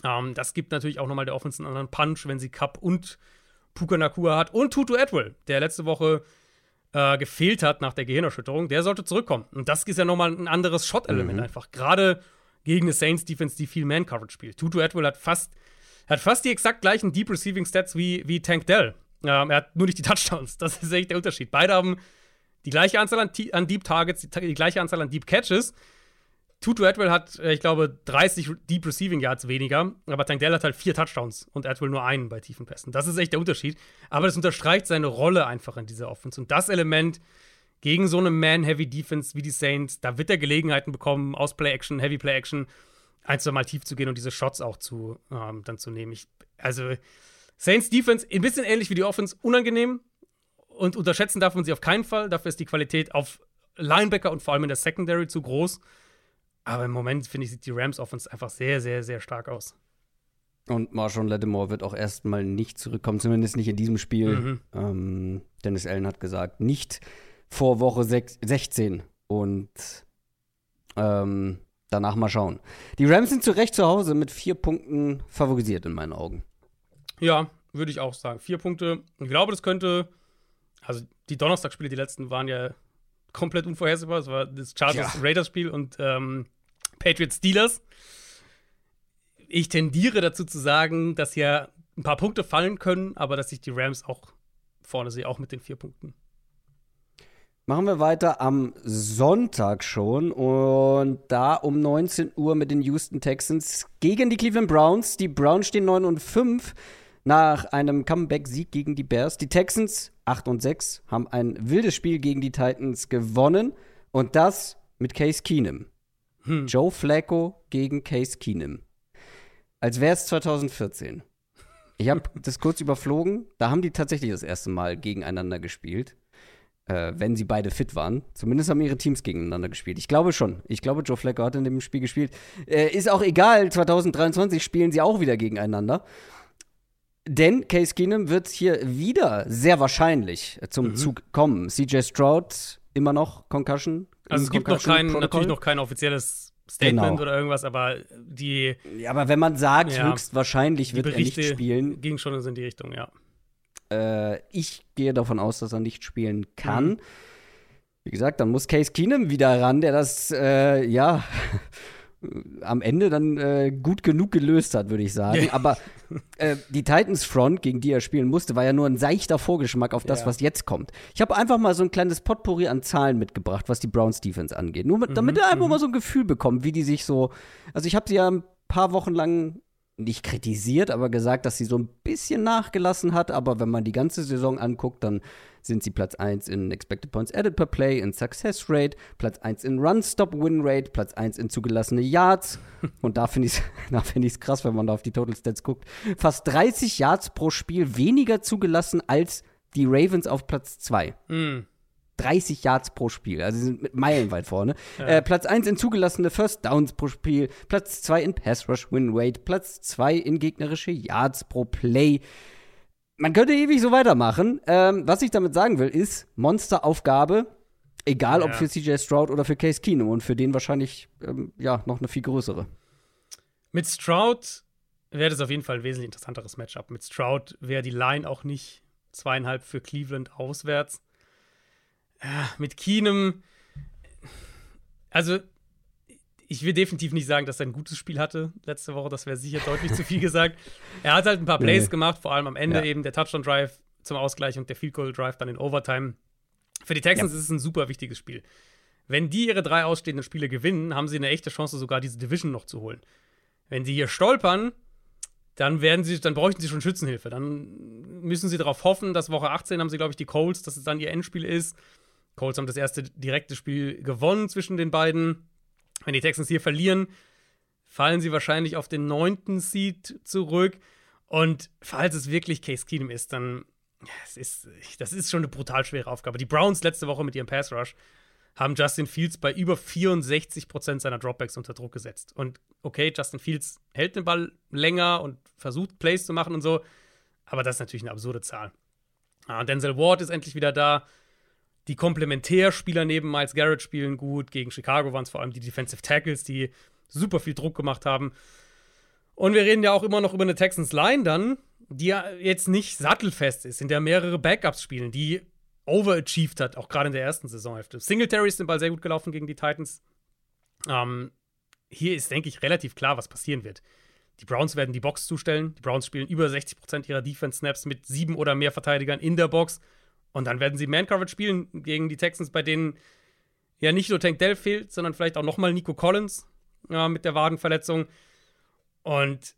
Ähm, das gibt natürlich auch nochmal der Offense einen anderen Punch, wenn sie Cup und Puka Nakua hat. Und Tutu Atwell, der letzte Woche äh, gefehlt hat nach der Gehirnerschütterung, der sollte zurückkommen. Und das ist ja nochmal ein anderes Shot-Element mhm. einfach. Gerade gegen eine Saints-Defense, die viel Man-Coverage spielt. Tutu Atwell hat fast, hat fast die exakt gleichen Deep Receiving Stats wie, wie Tank Dell. Ähm, er hat nur nicht die Touchdowns. Das ist echt der Unterschied. Beide haben die gleiche Anzahl an, an Deep Targets, die, die, gleiche Anzahl an Deep Catches. Tutu Atwell hat, äh, ich glaube, 30 Deep Receiving Yards weniger, aber Tank Dell hat halt vier Touchdowns und Atwell nur einen bei tiefen Pässen. Das ist echt der Unterschied. Aber das unterstreicht seine Rolle einfach in dieser Offense. Und das Element gegen so eine Man-Heavy-Defense wie die Saints, da wird er Gelegenheiten bekommen, aus Play-Action, Heavy-Play-Action, ein, zwei Mal tief zu gehen und diese Shots auch zu, ähm, dann zu nehmen. Ich, also, Saints Defense, ein bisschen ähnlich wie die Offense, unangenehm und unterschätzen darf man sie auf keinen Fall. Dafür ist die Qualität auf Linebacker und vor allem in der Secondary zu groß. Aber im Moment, finde ich, sieht die Rams Offense einfach sehr, sehr, sehr stark aus. Und Marshawn Lattimore wird auch erstmal nicht zurückkommen, zumindest nicht in diesem Spiel. Mhm. Ähm, Dennis Allen hat gesagt, nicht vor Woche 6, 16. Und ähm, danach mal schauen. Die Rams sind zu Recht zu Hause mit vier Punkten favorisiert in meinen Augen. Ja, würde ich auch sagen. Vier Punkte. Ich glaube, das könnte. Also, die Donnerstagsspiele, die letzten, waren ja komplett unvorhersehbar. Es war das Chargers-Raiders-Spiel ja. und ähm, Patriots Steelers. Ich tendiere dazu zu sagen, dass hier ein paar Punkte fallen können, aber dass ich die Rams auch vorne sehe, auch mit den vier Punkten. Machen wir weiter am Sonntag schon und da um 19 Uhr mit den Houston Texans gegen die Cleveland Browns. Die Browns stehen 9 und 5 nach einem Comeback-Sieg gegen die Bears. Die Texans 8 und 6 haben ein wildes Spiel gegen die Titans gewonnen und das mit Case Keenum. Hm. Joe Flacco gegen Case Keenum. Als wäre es 2014. Ich habe das kurz überflogen. Da haben die tatsächlich das erste Mal gegeneinander gespielt. Äh, wenn sie beide fit waren. Zumindest haben ihre Teams gegeneinander gespielt. Ich glaube schon. Ich glaube, Joe Flacco hat in dem Spiel gespielt. Äh, ist auch egal. 2023 spielen sie auch wieder gegeneinander. Denn Case Keenum wird hier wieder sehr wahrscheinlich zum mhm. Zug kommen. CJ Stroud immer noch Concussion also es gibt noch kein, natürlich noch kein offizielles Statement genau. oder irgendwas, aber die. Ja, aber wenn man sagt, ja, höchstwahrscheinlich wird er nicht spielen. Ging schon in die Richtung, ja. Äh, ich gehe davon aus, dass er nicht spielen kann. Mhm. Wie gesagt, dann muss Case Keenum wieder ran, der das, äh, ja, am Ende dann äh, gut genug gelöst hat, würde ich sagen. Aber äh, die Titans Front, gegen die er spielen musste, war ja nur ein seichter Vorgeschmack auf das, ja. was jetzt kommt. Ich habe einfach mal so ein kleines Potpourri an Zahlen mitgebracht, was die Browns Defense angeht. Nur mit, damit mhm, er einfach mhm. mal so ein Gefühl bekommt, wie die sich so. Also ich habe sie ja ein paar Wochen lang nicht kritisiert, aber gesagt, dass sie so ein bisschen nachgelassen hat. Aber wenn man die ganze Saison anguckt, dann sind sie Platz 1 in Expected Points Added per Play, in Success Rate, Platz 1 in Run-Stop-Win Rate, Platz 1 in zugelassene Yards. Und da finde ich es find krass, wenn man da auf die Total Stats guckt. Fast 30 Yards pro Spiel weniger zugelassen als die Ravens auf Platz 2. Mm. 30 Yards pro Spiel. Also sie sind mit meilenweit vorne. Ja. Äh, Platz 1 in zugelassene First Downs pro Spiel, Platz 2 in Pass Rush Win Rate, Platz 2 in gegnerische Yards pro Play man könnte ewig so weitermachen. Ähm, was ich damit sagen will, ist Monsteraufgabe, egal ja. ob für CJ Stroud oder für Case Keenum und für den wahrscheinlich ähm, ja noch eine viel größere. Mit Stroud wäre das auf jeden Fall ein wesentlich interessanteres Matchup. Mit Stroud wäre die Line auch nicht zweieinhalb für Cleveland auswärts. Mit Keenum, also ich will definitiv nicht sagen, dass er ein gutes Spiel hatte letzte Woche. Das wäre sicher deutlich zu viel gesagt. Er hat halt ein paar Plays nee. gemacht, vor allem am Ende ja. eben der Touchdown-Drive zum Ausgleich und der Field Goal-Drive dann in Overtime. Für die Texans ja. ist es ein super wichtiges Spiel. Wenn die ihre drei ausstehenden Spiele gewinnen, haben sie eine echte Chance, sogar diese Division noch zu holen. Wenn sie hier stolpern, dann werden sie, dann bräuchten sie schon Schützenhilfe. Dann müssen sie darauf hoffen, dass Woche 18 haben sie, glaube ich, die Colts, dass es dann ihr Endspiel ist. Colts haben das erste direkte Spiel gewonnen zwischen den beiden. Wenn die Texans hier verlieren, fallen sie wahrscheinlich auf den neunten Seed zurück. Und falls es wirklich Case Keenum ist, dann das ist, das ist schon eine brutal schwere Aufgabe. Die Browns letzte Woche mit ihrem Pass Rush haben Justin Fields bei über 64% seiner Dropbacks unter Druck gesetzt. Und okay, Justin Fields hält den Ball länger und versucht Plays zu machen und so, aber das ist natürlich eine absurde Zahl. Ah, Denzel Ward ist endlich wieder da. Die Komplementärspieler neben Miles Garrett spielen gut. Gegen Chicago waren es vor allem die Defensive Tackles, die super viel Druck gemacht haben. Und wir reden ja auch immer noch über eine Texans Line dann, die ja jetzt nicht sattelfest ist, in der mehrere Backups spielen, die overachieved hat, auch gerade in der ersten Saisonhälfte. Singletary ist den Ball sehr gut gelaufen gegen die Titans. Ähm, hier ist, denke ich, relativ klar, was passieren wird. Die Browns werden die Box zustellen. Die Browns spielen über 60% ihrer Defense-Snaps mit sieben oder mehr Verteidigern in der Box. Und dann werden sie Man-Coverage spielen gegen die Texans, bei denen ja nicht nur Tank Dell fehlt, sondern vielleicht auch nochmal Nico Collins ja, mit der Wadenverletzung. Und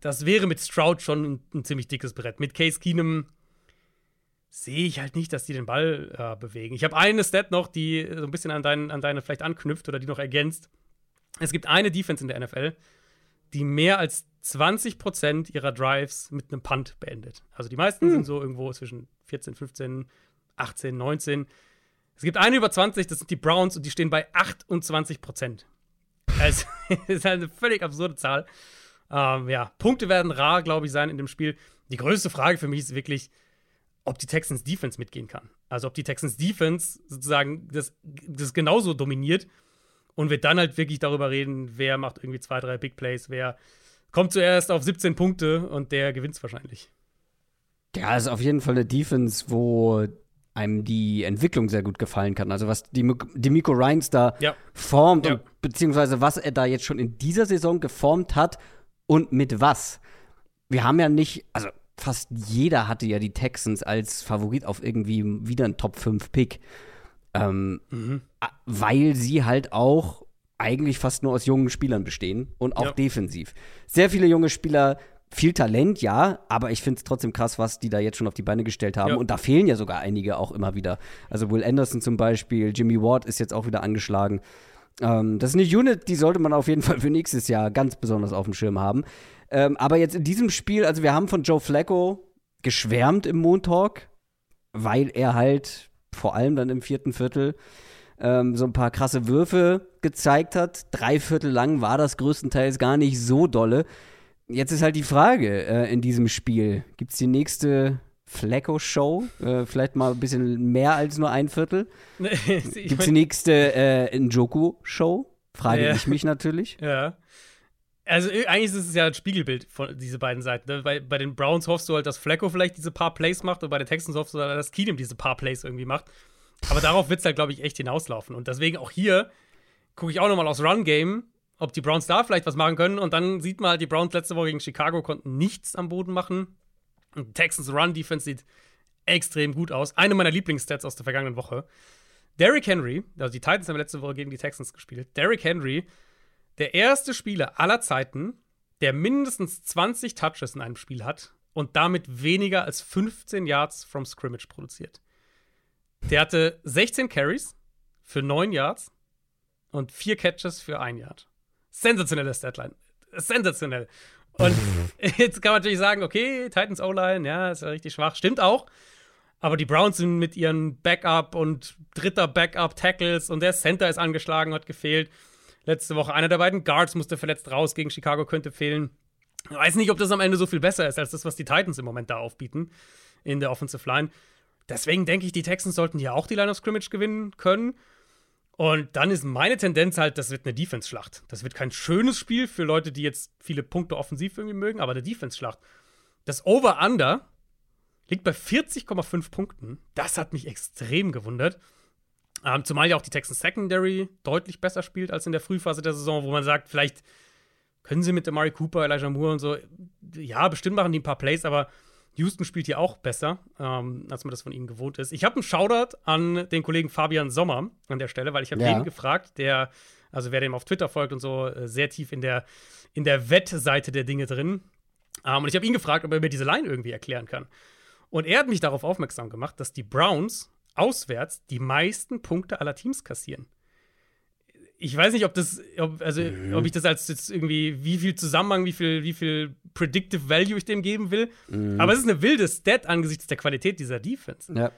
das wäre mit Stroud schon ein, ein ziemlich dickes Brett. Mit Case Keenum sehe ich halt nicht, dass die den Ball äh, bewegen. Ich habe eine Stat noch, die so ein bisschen an, dein, an deine vielleicht anknüpft oder die noch ergänzt. Es gibt eine Defense in der NFL, die mehr als 20% ihrer Drives mit einem Punt beendet. Also die meisten hm. sind so irgendwo zwischen 14, 15, 18, 19. Es gibt eine über 20, das sind die Browns und die stehen bei 28 Prozent. Also, das ist halt eine völlig absurde Zahl. Ähm, ja, Punkte werden rar, glaube ich, sein in dem Spiel. Die größte Frage für mich ist wirklich, ob die Texans Defense mitgehen kann. Also, ob die Texans Defense sozusagen das, das genauso dominiert und wir dann halt wirklich darüber reden, wer macht irgendwie zwei, drei Big Plays, wer kommt zuerst auf 17 Punkte und der gewinnt es wahrscheinlich. Ja, ist auf jeden Fall eine Defense, wo einem die Entwicklung sehr gut gefallen kann. Also was die, die Miko Ryans da ja. formt ja. und beziehungsweise was er da jetzt schon in dieser Saison geformt hat und mit was. Wir haben ja nicht, also fast jeder hatte ja die Texans als Favorit auf irgendwie wieder einen Top 5 Pick. Ähm, mhm. Weil sie halt auch eigentlich fast nur aus jungen Spielern bestehen und auch ja. defensiv. Sehr viele junge Spieler viel Talent, ja, aber ich finde es trotzdem krass, was die da jetzt schon auf die Beine gestellt haben. Ja. Und da fehlen ja sogar einige auch immer wieder. Also Will Anderson zum Beispiel, Jimmy Ward ist jetzt auch wieder angeschlagen. Ähm, das ist eine Unit, die sollte man auf jeden Fall für nächstes Jahr ganz besonders auf dem Schirm haben. Ähm, aber jetzt in diesem Spiel, also wir haben von Joe Flacco geschwärmt im Montalk, weil er halt vor allem dann im vierten Viertel ähm, so ein paar krasse Würfe gezeigt hat. Drei Viertel lang war das größtenteils gar nicht so dolle. Jetzt ist halt die Frage äh, in diesem Spiel: Gibt es die nächste Flecko-Show? Äh, vielleicht mal ein bisschen mehr als nur ein Viertel? Gibt es die nächste äh, Njoku-Show? Frage ja. ich mich natürlich. Ja. Also äh, eigentlich ist es ja ein Spiegelbild von diese beiden Seiten. Ne? Bei, bei den Browns hoffst du halt, dass Flacco vielleicht diese paar Plays macht und bei den Texans hoffst du, halt, dass Keenum diese paar Plays irgendwie macht. Aber darauf wird es halt, glaube ich, echt hinauslaufen. Und deswegen auch hier gucke ich auch nochmal aufs Run-Game, ob die Browns da vielleicht was machen können. Und dann sieht man halt, die Browns letzte Woche gegen Chicago konnten nichts am Boden machen. Und Texans Run-Defense sieht extrem gut aus. Eine meiner Lieblingsstats aus der vergangenen Woche. Derrick Henry, also die Titans haben letzte Woche gegen die Texans gespielt. Derrick Henry, der erste Spieler aller Zeiten, der mindestens 20 Touches in einem Spiel hat und damit weniger als 15 Yards from Scrimmage produziert. Der hatte 16 Carries für 9 Yards und 4 Catches für 1 Yard. Sensationelles Deadline. Sensationell. Und jetzt kann man natürlich sagen, okay, Titans O-Line, ja, ist ja richtig schwach. Stimmt auch. Aber die Browns sind mit ihren Backup und dritter Backup-Tackles und der Center ist angeschlagen, hat gefehlt. Letzte Woche einer der beiden Guards musste verletzt raus, gegen Chicago könnte fehlen. Ich weiß nicht, ob das am Ende so viel besser ist als das, was die Titans im Moment da aufbieten in der Offensive Line. Deswegen denke ich, die Texans sollten hier auch die Line of Scrimmage gewinnen können. Und dann ist meine Tendenz halt, das wird eine Defense-Schlacht. Das wird kein schönes Spiel für Leute, die jetzt viele Punkte offensiv irgendwie mögen, aber eine Defense-Schlacht. Das Over-Under liegt bei 40,5 Punkten. Das hat mich extrem gewundert. Ähm, zumal ja auch die Texans Secondary deutlich besser spielt als in der Frühphase der Saison, wo man sagt, vielleicht können sie mit Amari Cooper, Elijah Moore und so, ja, bestimmt machen die ein paar Plays, aber Houston spielt hier auch besser, ähm, als man das von ihnen gewohnt ist. Ich habe einen Shoutout an den Kollegen Fabian Sommer an der Stelle, weil ich habe ja. den gefragt, der, also wer dem auf Twitter folgt und so, äh, sehr tief in der, in der Wettseite der Dinge drin. Ähm, und ich habe ihn gefragt, ob er mir diese Line irgendwie erklären kann. Und er hat mich darauf aufmerksam gemacht, dass die Browns auswärts die meisten Punkte aller Teams kassieren. Ich weiß nicht, ob das, ob, also, mhm. ob ich das als jetzt irgendwie, wie viel Zusammenhang, wie viel, wie viel Predictive Value ich dem geben will. Mhm. Aber es ist eine wilde Stat angesichts der Qualität dieser Defense. Ja.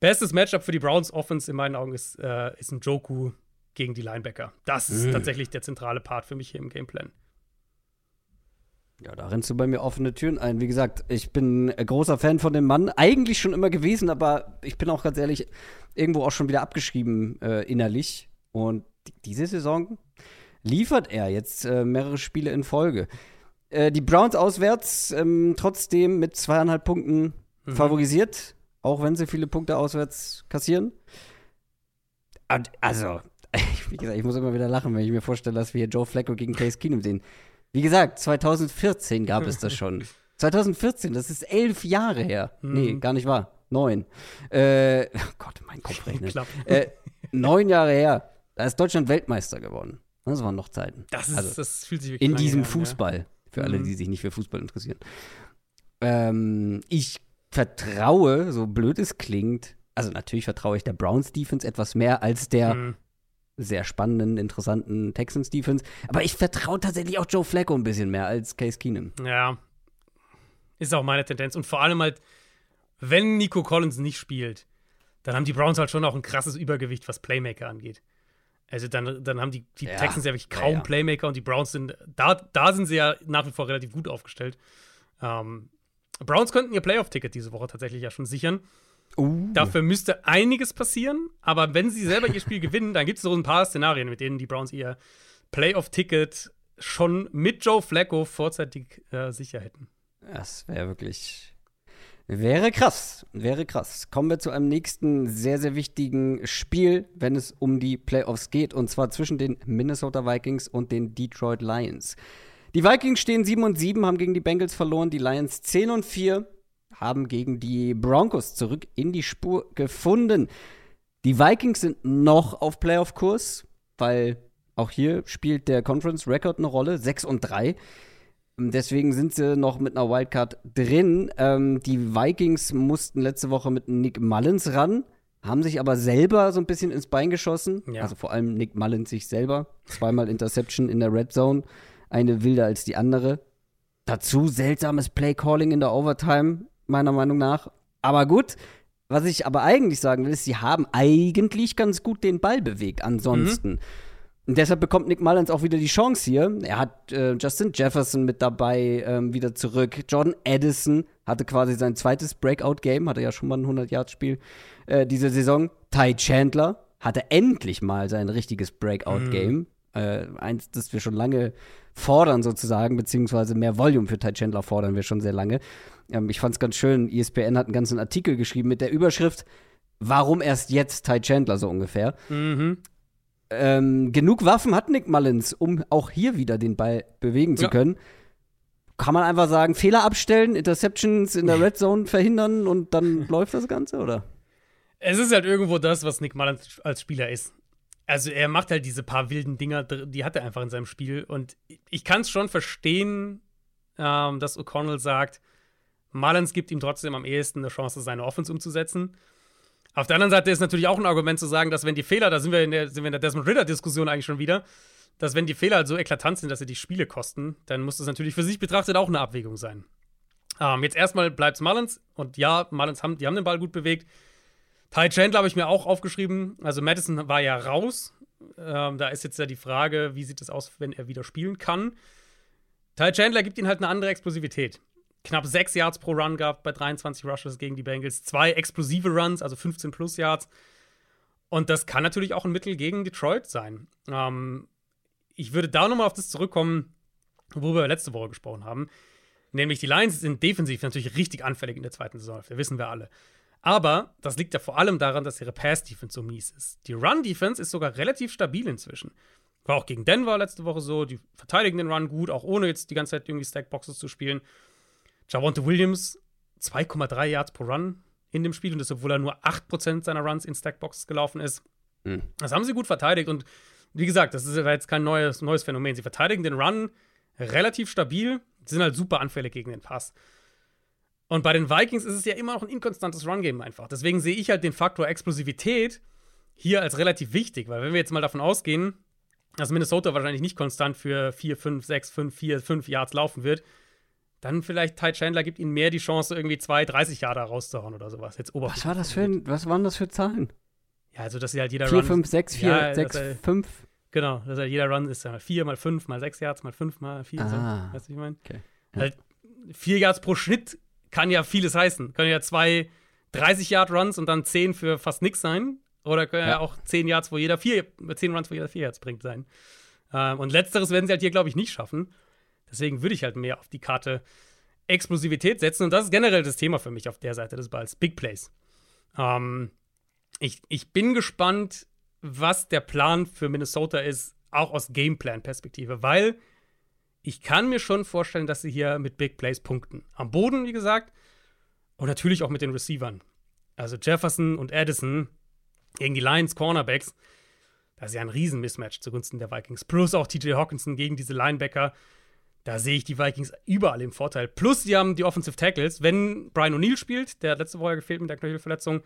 Bestes Matchup für die Browns Offense in meinen Augen ist, äh, ist ein Joku gegen die Linebacker. Das ist mhm. tatsächlich der zentrale Part für mich hier im Gameplan. Ja, da rennst du bei mir offene Türen ein. Wie gesagt, ich bin ein großer Fan von dem Mann. Eigentlich schon immer gewesen, aber ich bin auch ganz ehrlich irgendwo auch schon wieder abgeschrieben äh, innerlich. Und diese Saison liefert er jetzt äh, mehrere Spiele in Folge. Äh, die Browns auswärts ähm, trotzdem mit zweieinhalb Punkten mhm. favorisiert, auch wenn sie viele Punkte auswärts kassieren. Und also, wie gesagt, ich muss immer wieder lachen, wenn ich mir vorstelle, dass wir hier Joe Flacco gegen Case Keenum sehen. Wie gesagt, 2014 gab es das schon. 2014, das ist elf Jahre her. Mhm. Nee, gar nicht wahr. Neun. Äh, oh Gott, mein Kopf rechnet. äh, neun Jahre her. Da ist Deutschland Weltmeister geworden. Das waren noch Zeiten. Das, ist, also, das fühlt sich wirklich In diesem an, Fußball. Ja. Für alle, mhm. die sich nicht für Fußball interessieren. Ähm, ich vertraue, so blöd es klingt, also natürlich vertraue ich der Browns Defense etwas mehr als der mhm sehr spannenden, interessanten Texans Defense. Aber ich vertraue tatsächlich auch Joe Flacco ein bisschen mehr als Case Keenum. Ja. Ist auch meine Tendenz. Und vor allem halt, wenn Nico Collins nicht spielt, dann haben die Browns halt schon auch ein krasses Übergewicht, was Playmaker angeht. Also dann, dann haben die, die ja, Texans ja wirklich kaum ja. Playmaker und die Browns sind, da, da sind sie ja nach wie vor relativ gut aufgestellt. Ähm, Browns könnten ihr Playoff-Ticket diese Woche tatsächlich ja schon sichern. Uh. Dafür müsste einiges passieren, aber wenn sie selber ihr Spiel gewinnen, dann gibt es so ein paar Szenarien, mit denen die Browns ihr Playoff-Ticket schon mit Joe Flacco vorzeitig äh, sicher hätten. Das wäre wirklich. Wäre krass, wäre krass. Kommen wir zu einem nächsten sehr, sehr wichtigen Spiel, wenn es um die Playoffs geht, und zwar zwischen den Minnesota Vikings und den Detroit Lions. Die Vikings stehen 7 und 7, haben gegen die Bengals verloren, die Lions 10 und 4 haben gegen die Broncos zurück in die Spur gefunden. Die Vikings sind noch auf Playoff-Kurs, weil auch hier spielt der Conference Record eine Rolle, 6 und 3. Deswegen sind sie noch mit einer Wildcard drin. Ähm, die Vikings mussten letzte Woche mit Nick Mullins ran, haben sich aber selber so ein bisschen ins Bein geschossen. Ja. Also vor allem Nick Mullins sich selber. Zweimal Interception in der Red Zone. Eine wilder als die andere. Dazu seltsames Play-Calling in der Overtime meiner Meinung nach. Aber gut, was ich aber eigentlich sagen will, ist, sie haben eigentlich ganz gut den Ball bewegt ansonsten. Mhm. Und deshalb bekommt Nick Mullins auch wieder die Chance hier. Er hat äh, Justin Jefferson mit dabei ähm, wieder zurück. Jordan Addison hatte quasi sein zweites Breakout-Game, hatte ja schon mal ein 100-Yard-Spiel äh, diese Saison. Ty Chandler hatte endlich mal sein richtiges Breakout-Game. Mhm. Äh, eins, das wir schon lange fordern sozusagen, beziehungsweise mehr Volume für Ty Chandler fordern wir schon sehr lange. Ähm, ich fand es ganz schön, ESPN hat einen ganzen Artikel geschrieben mit der Überschrift Warum erst jetzt Ty Chandler so ungefähr? Mhm. Ähm, genug Waffen hat Nick Mullins, um auch hier wieder den Ball bewegen zu Ja. können. Kann man einfach sagen, Fehler abstellen, Interceptions in der Red Zone verhindern und dann läuft das Ganze, oder? Es ist halt irgendwo das, was Nick Mullins als Spieler ist. Also er macht halt diese paar wilden Dinger, die hat er einfach in seinem Spiel. Und ich kann es schon verstehen, ähm, dass O'Connell sagt, Mullins gibt ihm trotzdem am ehesten eine Chance, seine Offense umzusetzen. Auf der anderen Seite ist natürlich auch ein Argument zu sagen, dass wenn die Fehler, da sind wir in der, sind wir in der Desmond Ritter-Diskussion eigentlich schon wieder, dass wenn die Fehler halt so eklatant sind, dass sie die Spiele kosten, dann muss das natürlich für sich betrachtet auch eine Abwägung sein. Ähm, jetzt erstmal bleibt es Mullins und ja, Mullins haben, die haben den Ball gut bewegt. Ty Chandler habe ich mir auch aufgeschrieben. Also Madison war ja raus. Ähm, da ist jetzt ja die Frage, wie sieht es aus, wenn er wieder spielen kann. Ty Chandler gibt ihnen halt eine andere Explosivität. Knapp 6 Yards pro Run gehabt bei 23 Rushes gegen die Bengals. Zwei explosive Runs, also 15 plus Yards. Und das kann natürlich auch ein Mittel gegen Detroit sein. Ähm, ich würde da nochmal auf das zurückkommen, wo wir letzte Woche gesprochen haben. Nämlich die Lions sind defensiv natürlich richtig anfällig in der zweiten Saison. Das wissen wir alle. Aber das liegt ja vor allem daran, dass ihre Pass-Defense so mies ist. Die Run-Defense ist sogar relativ stabil inzwischen. War auch gegen Denver letzte Woche so. Die verteidigen den Run gut, auch ohne jetzt die ganze Zeit irgendwie Stackboxes zu spielen. Javonte Williams 2,3 Yards pro Run in dem Spiel und das, obwohl er nur 8% seiner Runs in Stackboxes gelaufen ist. Mhm. Das haben sie gut verteidigt und wie gesagt, das ist jetzt kein neues, neues Phänomen. Sie verteidigen den Run relativ stabil, sind halt super anfällig gegen den Pass. Und bei den Vikings ist es ja immer noch ein inkonstantes Run-Game einfach. Deswegen sehe ich halt den Faktor Explosivität hier als relativ wichtig, weil wenn wir jetzt mal davon ausgehen, dass Minnesota wahrscheinlich nicht konstant für 4, 5, 6, 5, 4, 5 Yards laufen wird, dann vielleicht Ty Chandler gibt ihnen mehr die Chance, irgendwie 2, 30 Jahre rauszuhauen oder sowas. Jetzt Was war das für ein, was waren das für Zahlen? Ja, also dass sie halt jeder 4, Run. 5, 6, 4, Ja, 6, dass er- 5. Genau, dass halt jeder Run ist ja mal 4 mal 5 mal 6 Yards mal 5 mal 4. Ah. So, weißt du, ich meine? Okay. Ja. Halt 4 Yards pro Schnitt kann ja vieles heißen. Können ja zwei 30 Yard Runs und dann 10 für fast nix sein. Oder können ja, Ja. auch 10 Yards, wo jeder 4, 10 Runs, wo jeder 4 Yards bringt sein. Ähm, und letzteres werden sie halt hier, glaube ich, nicht schaffen. Deswegen würde ich halt mehr auf die Karte Explosivität setzen. Und das ist generell das Thema für mich auf der Seite des Balls. Big Plays. Ähm, ich, ich bin gespannt, was der Plan für Minnesota ist, auch aus Gameplan-Perspektive, weil ich kann mir schon vorstellen, dass sie hier mit Big Plays punkten. Am Boden, wie gesagt, und natürlich auch mit den Receivern. Also Jefferson und Addison gegen die Lions Cornerbacks, das ist ja ein Riesen-Mismatch zugunsten der Vikings. Plus auch TJ Hawkinson gegen diese Linebacker. Da sehe ich die Vikings überall im Vorteil. Plus, sie haben die Offensive Tackles. Wenn Brian O'Neill spielt, der hat letzte Woche gefehlt mit der Knöchelverletzung,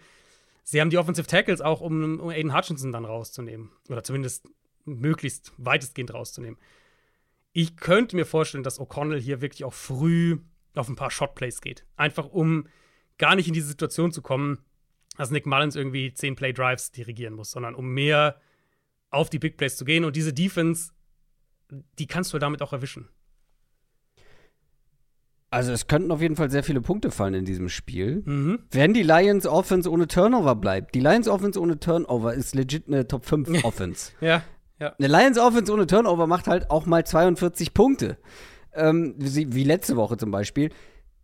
sie haben die Offensive Tackles auch, um, um Aiden Hutchinson dann rauszunehmen. Oder zumindest möglichst weitestgehend rauszunehmen. Ich könnte mir vorstellen, dass O'Connell hier wirklich auch früh auf ein paar Shotplays geht. Einfach um gar nicht in diese Situation zu kommen, dass Nick Mullins irgendwie 10 Play-Drives dirigieren muss, sondern um mehr auf die Big Plays zu gehen. Und diese Defense, die kannst du damit auch erwischen. Also es könnten auf jeden Fall sehr viele Punkte fallen in diesem Spiel. Mhm. Wenn die Lions Offense ohne Turnover bleibt. Die Lions Offense ohne Turnover ist legit eine Top 5 Offense. Ja, ja. Eine Lions Offense ohne Turnover macht halt auch mal 42 Punkte. Ähm, wie, letzte Woche zum Beispiel.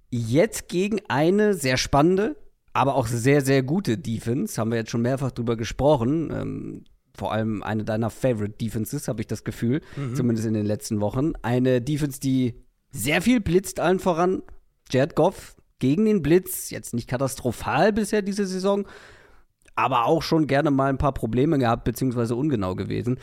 Jetzt gegen eine sehr spannende, aber auch sehr, sehr gute Defense. Haben wir jetzt schon mehrfach drüber gesprochen. Ähm, vor allem eine deiner Favorite Defenses, habe ich das Gefühl. Zumindest in den letzten Wochen. Eine Defense, die sehr viel blitzt, allen voran. Jared Goff gegen den Blitz. Jetzt nicht katastrophal bisher diese Saison aber auch schon gerne mal ein paar Probleme gehabt, beziehungsweise ungenau gewesen.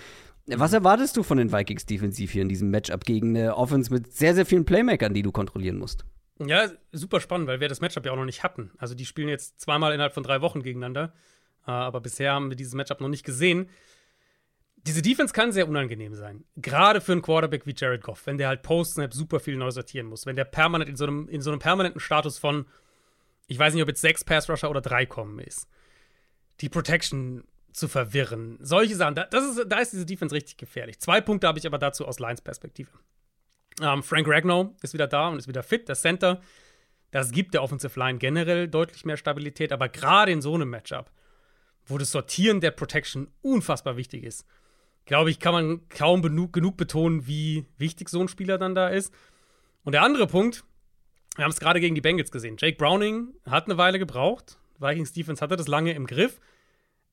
Was erwartest du von den Vikings defensiv hier in diesem Matchup gegen eine Offense mit sehr, sehr vielen Playmakern, die du kontrollieren musst? Ja, super spannend, weil wir das Matchup ja auch noch nicht hatten. Also die spielen jetzt zweimal innerhalb von drei Wochen gegeneinander. Äh, aber bisher haben wir dieses Matchup noch nicht gesehen. Diese Defense kann sehr unangenehm sein. Gerade für einen Quarterback wie Jared Goff, wenn der halt Post-Snap super viel neu sortieren muss. Wenn der permanent in so einem, in so einem permanenten Status von, ich weiß nicht, ob jetzt sechs Pass-Rusher oder drei kommen ist. Die Protection zu verwirren. Solche Sachen, da, das ist, da ist diese Defense richtig gefährlich. Zwei Punkte habe ich aber dazu aus Lions Perspektive. Ähm, Frank Ragnow ist wieder da und ist wieder fit, der Center. Das gibt der Offensive Line generell deutlich mehr Stabilität, aber gerade in so einem Matchup, wo das Sortieren der Protection unfassbar wichtig ist, glaube ich, kann man kaum genug, genug betonen, wie wichtig so ein Spieler dann da ist. Und der andere Punkt, wir haben es gerade gegen die Bengals gesehen. Jake Browning hat eine Weile gebraucht. Vikings Defense hatte das lange im Griff,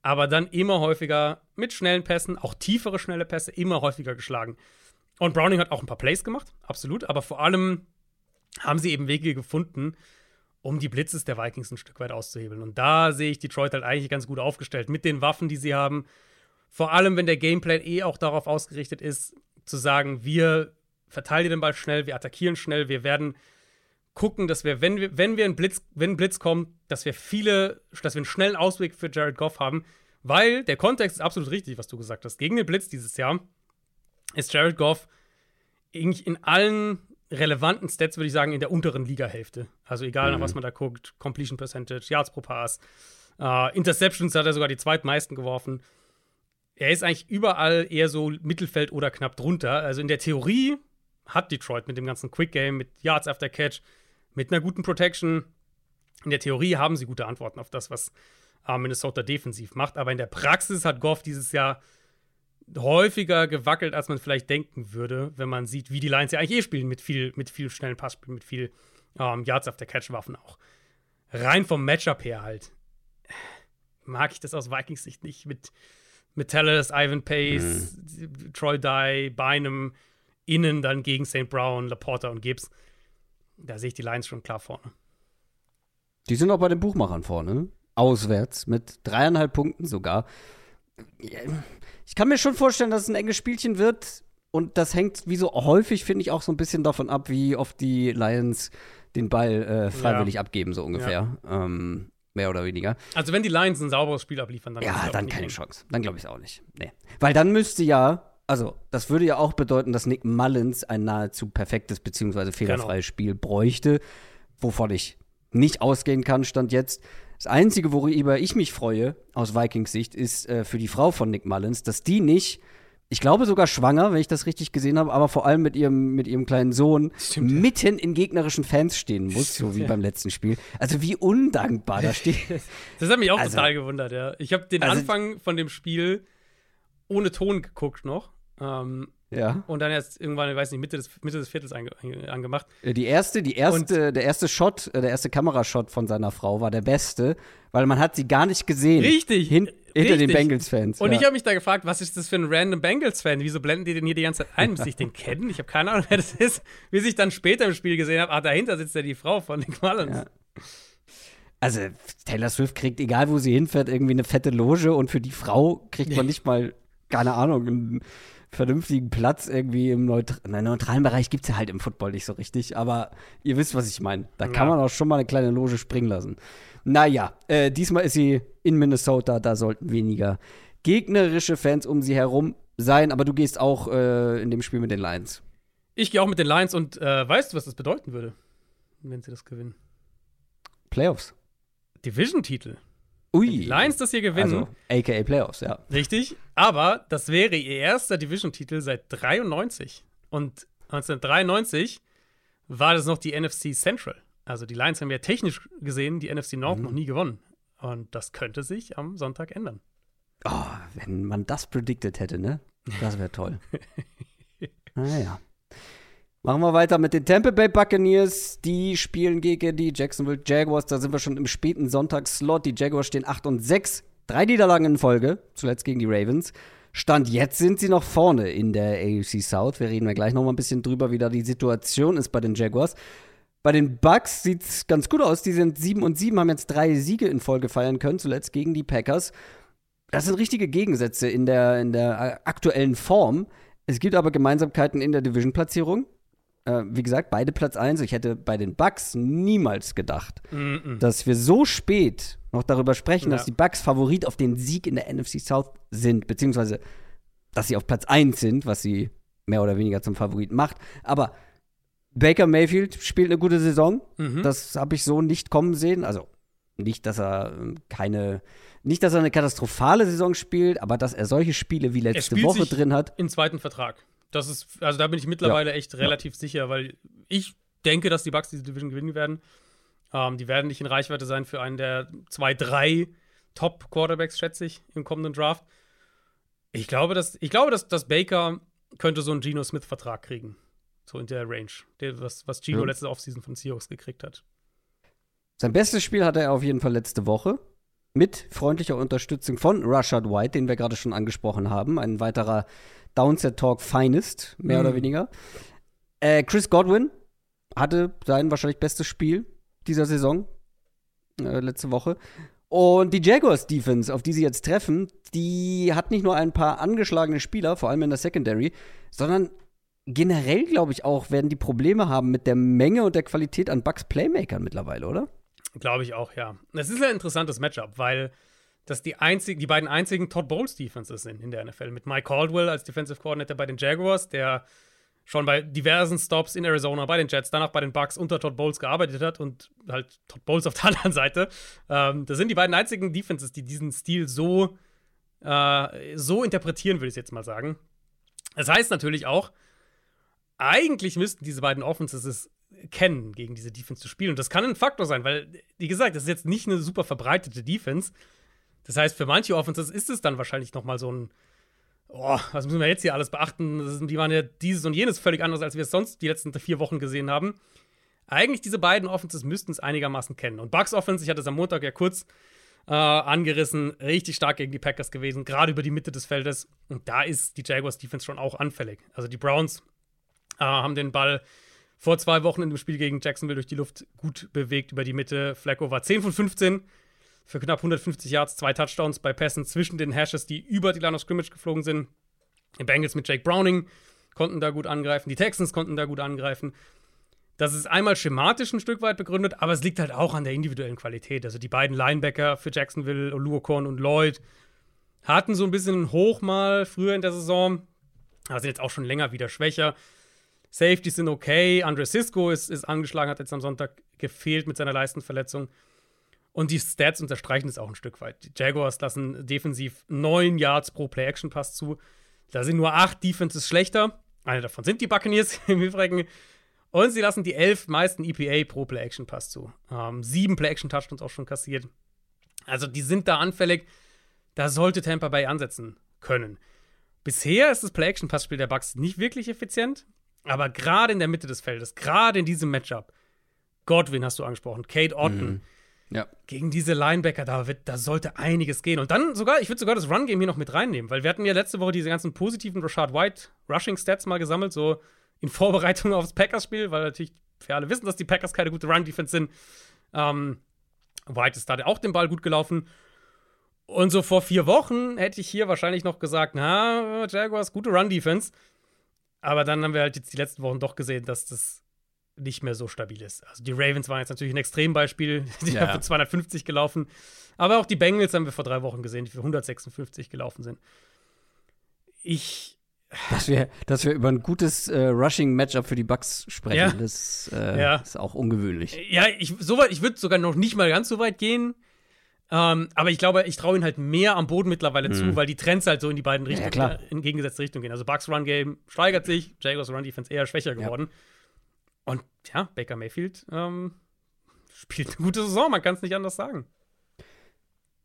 aber dann immer häufiger mit schnellen Pässen, auch tiefere schnelle Pässe, immer häufiger geschlagen. Und Browning hat auch ein paar Plays gemacht, absolut, aber vor allem haben sie eben Wege gefunden, um die Blitzes der Vikings ein Stück weit auszuhebeln. Und da sehe ich Detroit halt eigentlich ganz gut aufgestellt mit den Waffen, die sie haben. Vor allem, wenn der Gameplan eh auch darauf ausgerichtet ist, zu sagen, wir verteidigen den Ball schnell, wir attackieren schnell, wir werden gucken, dass wir, wenn wir, wenn wir ein Blitz, wenn ein Blitz kommt, dass wir viele, dass wir einen schnellen Ausweg für Jared Goff haben, weil der Kontext ist absolut richtig, was du gesagt hast. Gegen den Blitz dieses Jahr ist Jared Goff eigentlich in allen relevanten Stats, würde ich sagen, in der unteren Liga-Hälfte. Also egal, mhm. nach was man da guckt, Completion Percentage, Yards pro Pass, äh, Interceptions hat er sogar die zweitmeisten geworfen. Er ist eigentlich überall eher so Mittelfeld oder knapp drunter. Also in der Theorie hat Detroit mit dem ganzen Quick Game, mit Yards after Catch, mit einer guten Protection, in der Theorie haben sie gute Antworten auf das, was äh, Minnesota defensiv macht. Aber in der Praxis hat Goff dieses Jahr häufiger gewackelt, als man vielleicht denken würde, wenn man sieht, wie die Lions ja eigentlich eh spielen, mit viel, mit viel schnellen Passspielen, mit viel ähm, Yards auf der Catch-Waffen auch. Rein vom Matchup her halt mag ich das aus Vikings Sicht nicht mit, mit Tellis, Ivan Pace, mhm. Troy Dye, Bynum, innen dann gegen St. Brown, Laporta und Gibbs. Da sehe ich die Lions schon klar vorne. Die sind auch bei den Buchmachern vorne. Auswärts mit dreieinhalb Punkten sogar ich kann mir schon vorstellen, dass es ein enges Spielchen wird. Und das hängt, wie so häufig, finde ich, auch so ein bisschen davon ab, wie oft die Lions den Ball äh, freiwillig ja. abgeben, so ungefähr. Ja. Ähm, mehr oder weniger. Also, wenn die Lions ein sauberes Spiel abliefern, dann. Ja, dann keine Chance. Dann glaube ich es auch nicht. Nee. Weil dann müsste ja, also, das würde ja auch bedeuten, dass Nick Mullins ein nahezu perfektes bzw. fehlerfreies genau. Spiel bräuchte, wovon ich nicht ausgehen kann, stand jetzt. Das Einzige, worüber ich mich freue, aus Vikings Sicht, ist äh, für die Frau von Nick Mullins, dass die nicht, ich glaube sogar schwanger, wenn ich das richtig gesehen habe, aber vor allem mit ihrem, mit ihrem kleinen Sohn Stimmt, mitten in gegnerischen Fans stehen muss, Stimmt, so wie ja. beim letzten Spiel. Also wie undankbar da steht. das hat mich auch also, total gewundert, ja. Ich habe den also, Anfang von dem Spiel ohne Ton geguckt noch. Ähm, ja. Und dann erst irgendwann, ich weiß nicht, Mitte des, Mitte des Viertels ange, angemacht. Äh, die erste, die erste, der erste Shot, äh, der erste Kamerashot von seiner Frau war der beste, weil man hat sie gar nicht gesehen. Richtig. Hin, hinter richtig. den Bengals-Fans. Und ja. ich habe mich da gefragt, was ist das für ein random Bengals-Fan? Wieso blenden die den hier die ganze Zeit ein? Muss ich den kennen? Ich habe keine Ahnung, wer das ist. Wie ich dann später im Spiel gesehen habe, ah, dahinter sitzt ja die Frau von Nick Mullins. Ja. Also, Taylor Swift kriegt, egal wo sie hinfährt, irgendwie eine fette Loge und für die Frau kriegt man nicht mal, keine Ahnung, ein vernünftigen Platz irgendwie im Neut Nein, neutralen Bereich gibt es ja halt im Football nicht so richtig, aber ihr wisst, was ich meine. Da kann man auch schon mal eine kleine Loge springen lassen. Naja, äh, diesmal ist sie in Minnesota, da sollten weniger gegnerische Fans um sie herum sein, aber du gehst auch äh, in dem Spiel mit den Lions. Ich gehe auch mit den Lions und äh, weißt du, was das bedeuten würde, wenn sie das gewinnen? Playoffs. Division-Titel. Ui. die Lions das hier gewinnen. Also, AKA Playoffs, ja. Richtig. Aber das wäre ihr erster Division-Titel seit 93. Und 1993 war das noch die NFC Central. Also die Lions haben ja technisch gesehen die NFC North mhm. noch nie gewonnen. Und das könnte sich am Sonntag ändern. Oh, wenn man das predicted hätte, ne? Das wäre toll. naja. Machen wir weiter mit den Tampa Bay Buccaneers. Die spielen gegen die Jacksonville Jaguars. Da sind wir schon im späten Sonntagsslot. Die Jaguars stehen 8 und 6. Drei Niederlagen in Folge. Zuletzt gegen die Ravens. Stand jetzt sind sie noch vorne in der AFC South. Wir reden ja gleich noch mal ein bisschen drüber, wie da die Situation ist bei den Jaguars. Bei den Bucks sieht es ganz gut aus. Die sind 7 und 7, haben jetzt drei Siege in Folge feiern können, zuletzt gegen die Packers. Das sind richtige Gegensätze in der, in der aktuellen Form. Es gibt aber Gemeinsamkeiten in der Division-Platzierung. Äh, wie gesagt, beide Platz 1. Ich hätte bei den Bucks niemals gedacht, mm -mm. dass wir so spät noch darüber sprechen, ja. dass die Bucks Favorit auf den Sieg in der NFC South sind, beziehungsweise dass sie auf Platz 1 sind, was sie mehr oder weniger zum Favorit macht. Aber Baker Mayfield spielt eine gute Saison. Mhm. Das habe ich so nicht kommen sehen. Also nicht, dass er ähm, keine, nicht, dass er eine katastrophale Saison spielt, aber dass er solche Spiele wie letzte Woche drin hat. Im zweiten Vertrag. Das ist, also da bin ich mittlerweile ja. echt relativ ja. sicher, weil ich denke, dass die Bucks diese Division gewinnen werden. Ähm, die werden nicht in Reichweite sein für einen der zwei, drei Top-Quarterbacks, schätze ich, im kommenden Draft. Ich glaube, dass, ich glaube, dass, dass Baker könnte so einen Geno Smith-Vertrag kriegen. So in der Range. Der, was, was Gino ja. letzte Offseason von Seahawks gekriegt hat. Sein bestes Spiel hatte er auf jeden Fall letzte Woche. Mit freundlicher Unterstützung von Rashad White, den wir gerade schon angesprochen haben. Ein weiterer Downset Talk Finest, mehr mhm. oder weniger. Äh, Chris Godwin hatte sein wahrscheinlich bestes Spiel dieser Saison. Äh, letzte Woche. Und die Jaguars Defense, auf die sie jetzt treffen, die hat nicht nur ein paar angeschlagene Spieler, vor allem in der Secondary, sondern generell, glaube ich, auch werden die Probleme haben mit der Menge und der Qualität an Bucks Playmakern mittlerweile, oder? Glaube ich auch, ja. Es ist ein interessantes Matchup, weil das die, einzig, die beiden einzigen Todd Bowles Defenses sind in der NFL. Mit Mike Caldwell als Defensive Coordinator bei den Jaguars, der schon bei diversen Stops in Arizona, bei den Jets, danach bei den Bucks unter Todd Bowles gearbeitet hat und halt Todd Bowles auf der anderen Seite. Ähm, das sind die beiden einzigen Defenses, die diesen Stil so, äh, so interpretieren, würde ich jetzt mal sagen. Das heißt natürlich auch, eigentlich müssten diese beiden Offenses es kennen, gegen diese Defense zu spielen. Und das kann ein Faktor sein, weil, wie gesagt, das ist jetzt nicht eine super verbreitete Defense. Das heißt, für manche Offenses ist es dann wahrscheinlich noch mal so ein oh, was müssen wir jetzt hier alles beachten? die waren ja dieses und jenes völlig anders, als wir es sonst die letzten vier Wochen gesehen haben. Eigentlich diese beiden Offenses müssten es einigermaßen kennen. Und Bucks Offense, ich hatte es am Montag ja kurz äh, angerissen, richtig stark gegen die Packers gewesen, gerade über die Mitte des Feldes. Und da ist die Jaguars Defense schon auch anfällig. Also die Browns äh, haben den Ball vor zwei Wochen in dem Spiel gegen Jacksonville durch die Luft gut bewegt über die Mitte. Flacco war 10 von 15 für knapp 150 Yards, zwei Touchdowns bei Pässen zwischen den Hashes, die über die Line of Scrimmage geflogen sind. Die Bengals mit Jake Browning konnten da gut angreifen, die Texans konnten da gut angreifen. Das ist einmal schematisch ein Stück weit begründet, aber es liegt halt auch an der individuellen Qualität. Also die beiden Linebacker für Jacksonville, Oluokon und Lloyd, hatten so ein bisschen Hoch mal früher in der Saison, aber sind jetzt auch schon länger wieder schwächer. Safeties sind okay. Andre Cisco ist, ist angeschlagen, hat jetzt am Sonntag gefehlt mit seiner Leistenverletzung. Und die Stats unterstreichen es auch ein Stück weit. Die Jaguars lassen defensiv 9 Yards pro Play-Action-Pass zu. Da sind nur 8 Defenses schlechter. Eine davon sind die Buccaneers im Übrigen. Und sie lassen die 11 meisten EPA pro Play-Action-Pass zu. Ähm, sieben Play-Action-Touchdowns auch schon kassiert. Also die sind da anfällig. Da sollte Tampa Bay ansetzen können. Bisher ist das Play-Action-Passspiel der Bucks nicht wirklich effizient. Aber gerade in der Mitte des Feldes, gerade in diesem Matchup, Godwin hast du angesprochen, Kate Otten, mhm ja. Gegen diese Linebacker, da, wird, da sollte einiges gehen. Und dann sogar, ich würde sogar das Run-Game hier noch mit reinnehmen, weil wir hatten ja letzte Woche diese ganzen positiven Rashad White Rushing-Stats mal gesammelt, so in Vorbereitung aufs Packers-Spiel, weil natürlich wir alle wissen, dass die Packers keine gute Run-Defense sind. Ähm, White ist da auch den Ball gut gelaufen. Und so vor vier Wochen hätte ich hier wahrscheinlich noch gesagt, na, Jaguars, gute Run-Defense. Aber dann haben wir halt jetzt die letzten Wochen doch gesehen, dass das nicht mehr so stabil ist. Also die Ravens waren jetzt natürlich ein Extrembeispiel, die ja. haben für 250 gelaufen. Aber auch die Bengals haben wir vor drei Wochen gesehen, die für 156 gelaufen sind. Ich. Dass wir, dass wir über ein gutes äh, Rushing-Matchup für die Bucks sprechen, ja. das äh, ja. ist auch ungewöhnlich. Ja, ich, so ich würde sogar noch nicht mal ganz so weit gehen. Ähm, aber ich glaube, ich traue ihnen halt mehr am Boden mittlerweile mhm. zu, weil die Trends halt so in die beiden Richtungen, ja, äh, in gegengesetzte Richtung gehen. Also Bucks Run Game steigert sich, Jaguars Run Defense eher schwächer geworden. Ja. Und ja, Baker Mayfield ähm, spielt eine gute Saison, man kann es nicht anders sagen.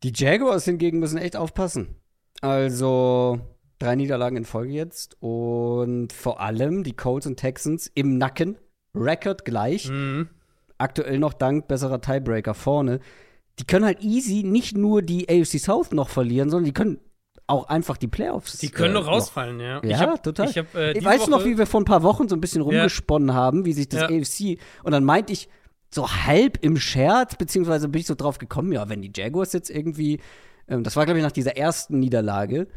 Die Jaguars hingegen müssen echt aufpassen. Also drei Niederlagen in Folge jetzt und vor allem die Colts und Texans im Nacken, Record gleich. Mhm. Aktuell noch dank besserer Tiebreaker vorne. Die können halt easy nicht nur die AFC South noch verlieren, sondern die können auch einfach die Playoffs. Die können äh, noch rausfallen, ja. Ja, hab, total. Ich hab, äh, weißt du noch, wie wir vor ein paar Wochen so ein bisschen rumgesponnen ja. haben, wie sich das ja. AFC und dann meinte ich so halb im Scherz, beziehungsweise bin ich so drauf gekommen, ja, wenn die Jaguars jetzt irgendwie, ähm, das war glaube ich nach dieser ersten Niederlage,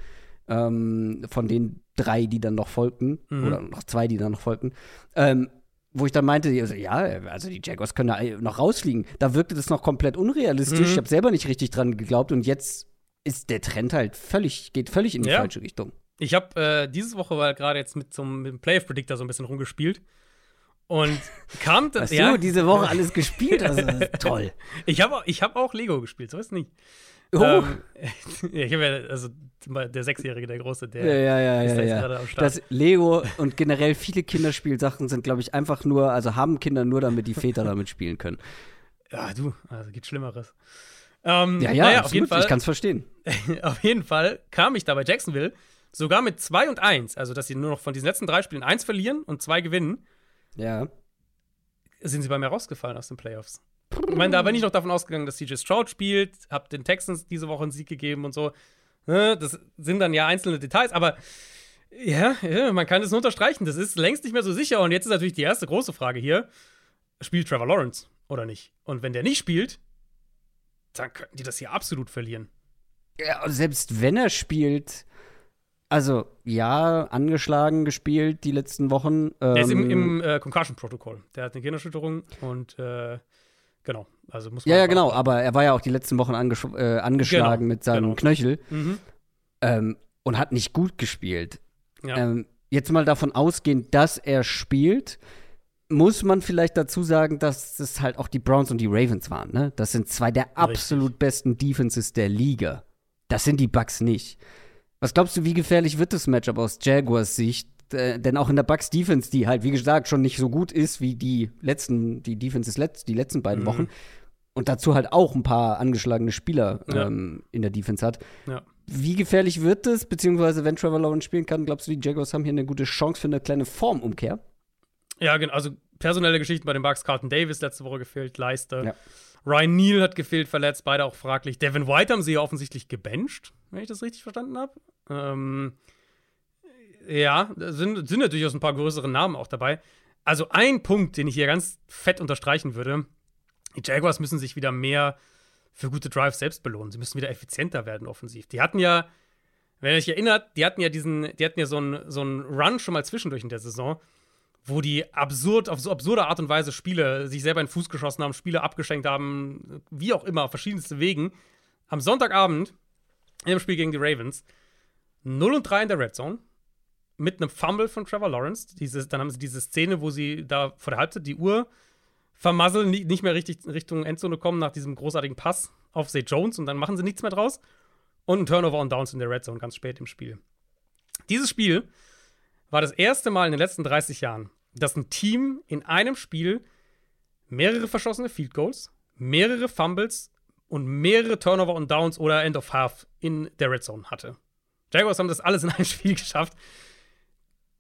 ähm, von den drei, die dann noch folgten, mhm. oder noch zwei, die dann noch folgten, ähm, wo ich dann meinte, ja, also die Jaguars können da noch rausfliegen. Da wirkte das noch komplett unrealistisch. Mhm. Ich habe selber nicht richtig dran geglaubt und jetzt ist der Trend halt völlig, geht völlig in die ja. falsche Richtung. Ich habe äh, diese Woche war gerade jetzt mit zum mit dem Playoff Predictor so ein bisschen rumgespielt und kam Was ja, du diese Woche alles gespielt hast, toll. Ich habe ich hab auch Lego gespielt, so ist nicht. Oh. Ähm, ich habe ja, also der Sechsjährige, der Große, der ja, ja, ja, ist ja, ja. gerade am Start. Das Lego und generell viele Kinderspielsachen sind, glaube ich, einfach nur, also haben Kinder nur, damit die Väter damit spielen können. Ja, du, also gibt Schlimmeres. Ähm, ja, ja, naja, auf jeden Fall. Ich kann es verstehen. auf jeden Fall kam ich da bei Jacksonville sogar mit 2 und 1, also dass sie nur noch von diesen letzten drei Spielen 1 verlieren und 2 gewinnen, Ja. sind sie bei mir rausgefallen aus den Playoffs. Ich meine, da bin ich noch davon ausgegangen, dass CJ Stroud spielt, hab den Texans diese Woche einen Sieg gegeben und so. Ne, Das sind dann ja einzelne Details, aber ja, ja, man kann es nur unterstreichen. Das ist längst nicht mehr so sicher. Und jetzt ist natürlich die erste große Frage hier: Spielt Trevor Lawrence oder nicht? Und wenn der nicht spielt, dann könnten die das hier absolut verlieren. Ja, selbst wenn er spielt, also ja, angeschlagen gespielt die letzten Wochen. Der ist im, ähm, im äh, Concussion-Protokoll. Der hat eine Gehirnerschütterung und äh, genau. Also muss Ja, ja, genau, aber er war ja auch die letzten Wochen angesch äh, angeschlagen Genau, mit seinem genau. Knöchel Mhm. ähm, und hat nicht gut gespielt. Ja. Ähm, jetzt mal davon ausgehend, dass er spielt, muss man vielleicht dazu sagen, dass es halt auch die Browns und die Ravens waren. Ne? Das sind zwei der absolut besten Defenses der Liga. Das sind die Bucks nicht. Was glaubst du, wie gefährlich wird das Matchup aus Jaguars Sicht? Äh, denn auch in der Bucks Defense, die halt, wie gesagt, schon nicht so gut ist wie die letzten, die Defenses letzt, die letzten beiden Mhm. Wochen. Und dazu halt auch ein paar angeschlagene Spieler Ja. ähm, in der Defense hat. Ja. Wie gefährlich wird es, beziehungsweise wenn Trevor Lawrence spielen kann, glaubst du, die Jaguars haben hier eine gute Chance für eine kleine Formumkehr? Ja, genau. Also personelle Geschichten bei den Bucks. Carlton Davis letzte Woche gefehlt, Leister. Ja. Ryan Neal hat gefehlt, verletzt, beide auch fraglich. Devin White haben sie ja offensichtlich gebencht, wenn ich das richtig verstanden habe. Ähm, ja, sind, sind ja durchaus ein paar größere Namen auch dabei. Also ein Punkt, den ich hier ganz fett unterstreichen würde: Die Jaguars müssen sich wieder mehr für gute Drives selbst belohnen. Sie müssen wieder effizienter werden offensiv. Die hatten ja, wenn ihr euch erinnert, die hatten ja diesen, die hatten ja so einen so einen Run schon mal zwischendurch in der Saison, wo die absurd, auf so absurde Art und Weise Spiele sich selber in den Fuß geschossen haben, Spiele abgeschenkt haben, wie auch immer, auf verschiedenste Wegen. Am Sonntagabend, im Spiel gegen die Ravens, 0 und 3 in der Red Zone, mit einem Fumble von Trevor Lawrence. Dieses, dann haben sie diese Szene, wo sie da vor der Halbzeit die Uhr vermasseln, nicht mehr richtig in Richtung Endzone kommen nach diesem großartigen Pass auf Zay Jones und dann machen sie nichts mehr draus. Und ein Turnover on Downs in der Red Zone ganz spät im Spiel. Dieses Spiel war das erste Mal in den letzten 30 Jahren, dass ein Team in einem Spiel mehrere verschossene Field Goals, mehrere Fumbles und mehrere Turnover und Downs oder End of Half in der Red Zone hatte. Jaguars haben das alles in einem Spiel geschafft.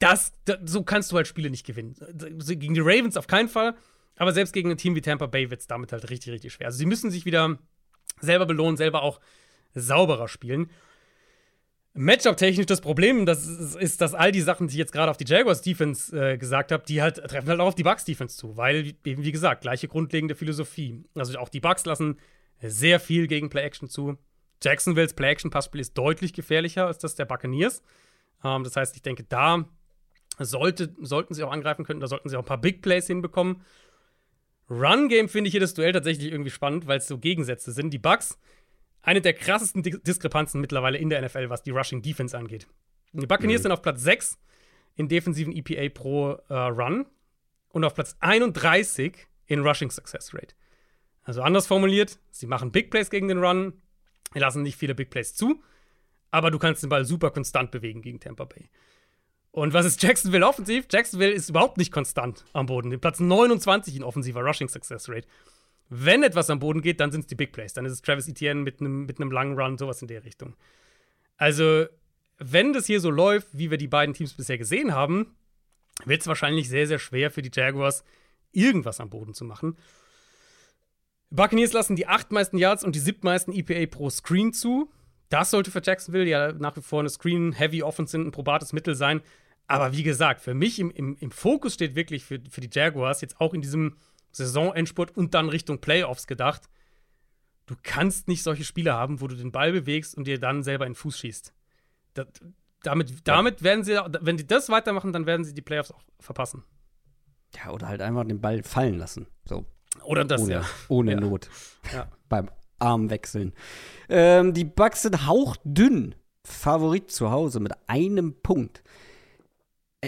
Das, da- so kannst du halt Spiele nicht gewinnen. Gegen die Ravens auf keinen Fall, aber selbst gegen ein Team wie Tampa Bay wird es damit halt richtig, richtig schwer. Also sie müssen sich wieder selber belohnen, selber auch sauberer spielen. Matchup-technisch das Problem das ist, ist, dass all die Sachen, die ich jetzt gerade auf die Jaguars-Defense äh, gesagt habe, die halt treffen halt auch auf die Bucks-Defense zu, weil eben, wie gesagt, gleiche grundlegende Philosophie. Also auch die Bucks lassen sehr viel gegen Play-Action zu. Jacksonvilles Play-Action-Passspiel ist deutlich gefährlicher als das der Buccaneers. Ähm, das heißt, ich denke, da sollte, sollten sie auch angreifen können, da sollten sie auch ein paar Big Plays hinbekommen. Run-Game finde ich hier das Duell tatsächlich irgendwie spannend, weil es so Gegensätze sind. Die Bucks, eine der krassesten Di Diskrepanzen mittlerweile in der NFL, was die Rushing Defense angeht. Die Buccaneers sind auf Platz 6 in defensiven EPA pro äh, Run und auf Platz 31 in Rushing Success Rate. Also anders formuliert, sie machen Big Plays gegen den Run, lassen nicht viele Big Plays zu, aber du kannst den Ball super konstant bewegen gegen Tampa Bay. Und was ist Jacksonville offensiv? Jacksonville ist überhaupt nicht konstant am Boden. Den Platz 29 in offensiver Rushing Success Rate. Wenn etwas am Boden geht, dann sind es die Big Plays. Dann ist es Travis Etienne mit einem mit langen Run, sowas in der Richtung. Also, wenn das hier so läuft, wie wir die beiden Teams bisher gesehen haben, wird es wahrscheinlich sehr, sehr schwer für die Jaguars, irgendwas am Boden zu machen. Buccaneers lassen die acht meisten Yards und die siebtmeisten EPA pro Screen zu. Das sollte für Jacksonville ja nach wie vor eine Screen-Heavy Offense ein probates Mittel sein. Aber wie gesagt, für mich im, im, im Fokus steht wirklich für, für die Jaguars, jetzt auch in diesem Saisonendspurt und dann Richtung Playoffs gedacht, du kannst nicht solche Spiele haben, wo du den Ball bewegst und dir dann selber in den Fuß schießt. Das, damit, damit werden sie, wenn sie das weitermachen, dann werden sie die Playoffs auch verpassen. Ja, oder halt einfach den Ball fallen lassen. So. Oder das, ohne ja. ohne Ja. Not. Ja. Beim Armwechseln. Ähm, die Bucks sind hauchdünn. Favorit zu Hause mit einem Punkt.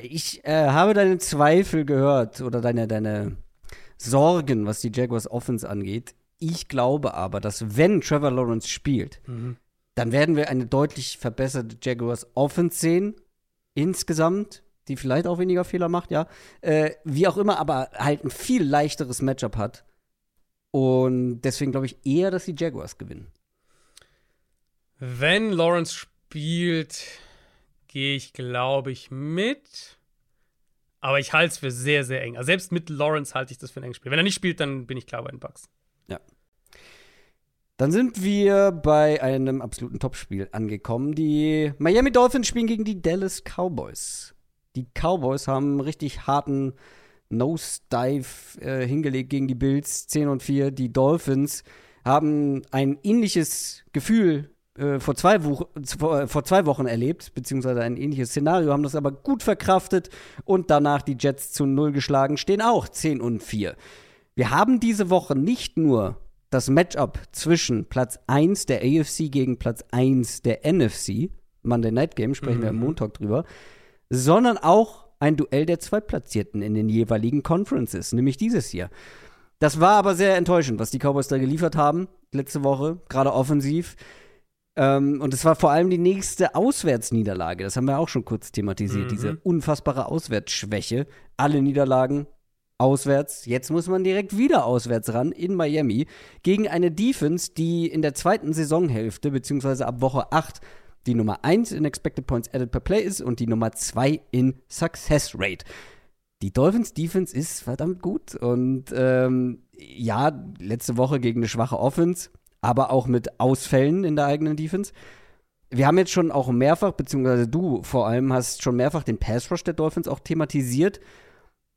Ich äh, habe deine Zweifel gehört oder deine, deine Sorgen, was die Jaguars Offense angeht. Ich glaube aber, dass wenn Trevor Lawrence spielt, Mhm. dann werden wir eine deutlich verbesserte Jaguars Offense sehen. Insgesamt, die vielleicht auch weniger Fehler macht, ja. Äh, wie auch immer, aber halt ein viel leichteres Matchup hat. Und deswegen glaube ich eher, dass die Jaguars gewinnen. Wenn Lawrence spielt gehe ich, glaube ich, mit. Aber ich halte es für sehr, sehr eng. Also selbst mit Lawrence halte ich das für ein enges Spiel. Wenn er nicht spielt, dann bin ich klar bei den Bucks. Ja. Dann sind wir bei einem absoluten Topspiel angekommen. Die Miami Dolphins spielen gegen die Dallas Cowboys. Die Cowboys haben einen richtig harten Nose-Dive äh, hingelegt gegen die Bills, 10 und 4. Die Dolphins haben ein ähnliches Gefühl äh, vor, zwei vor, äh, vor zwei Wochen erlebt, beziehungsweise ein ähnliches Szenario, haben das aber gut verkraftet und danach die Jets zu Null geschlagen, stehen auch 10 und 4. Wir haben diese Woche nicht nur das Matchup zwischen Platz 1 der AFC gegen Platz 1 der NFC, Monday Night Game, sprechen mhm. wir am Montag drüber, sondern auch ein Duell der Zweitplatzierten in den jeweiligen Conferences, nämlich dieses hier. Das war aber sehr enttäuschend, was die Cowboys da geliefert haben letzte Woche, gerade offensiv. Ähm, und es war vor allem die nächste Auswärtsniederlage. Das haben wir auch schon kurz thematisiert. Mhm. Diese unfassbare Auswärtsschwäche. Alle Niederlagen auswärts. Jetzt muss man direkt wieder auswärts ran in Miami gegen eine Defense, die in der zweiten Saisonhälfte, beziehungsweise ab Woche 8, die Nummer 1 in Expected Points Added per Play ist und die Nummer 2 in Success Rate. Die Dolphins Defense ist verdammt gut und ähm, ja, letzte Woche gegen eine schwache Offense, aber auch mit Ausfällen in der eigenen Defense. Wir haben jetzt schon auch mehrfach, beziehungsweise du vor allem hast schon mehrfach den Pass Rush der Dolphins auch thematisiert.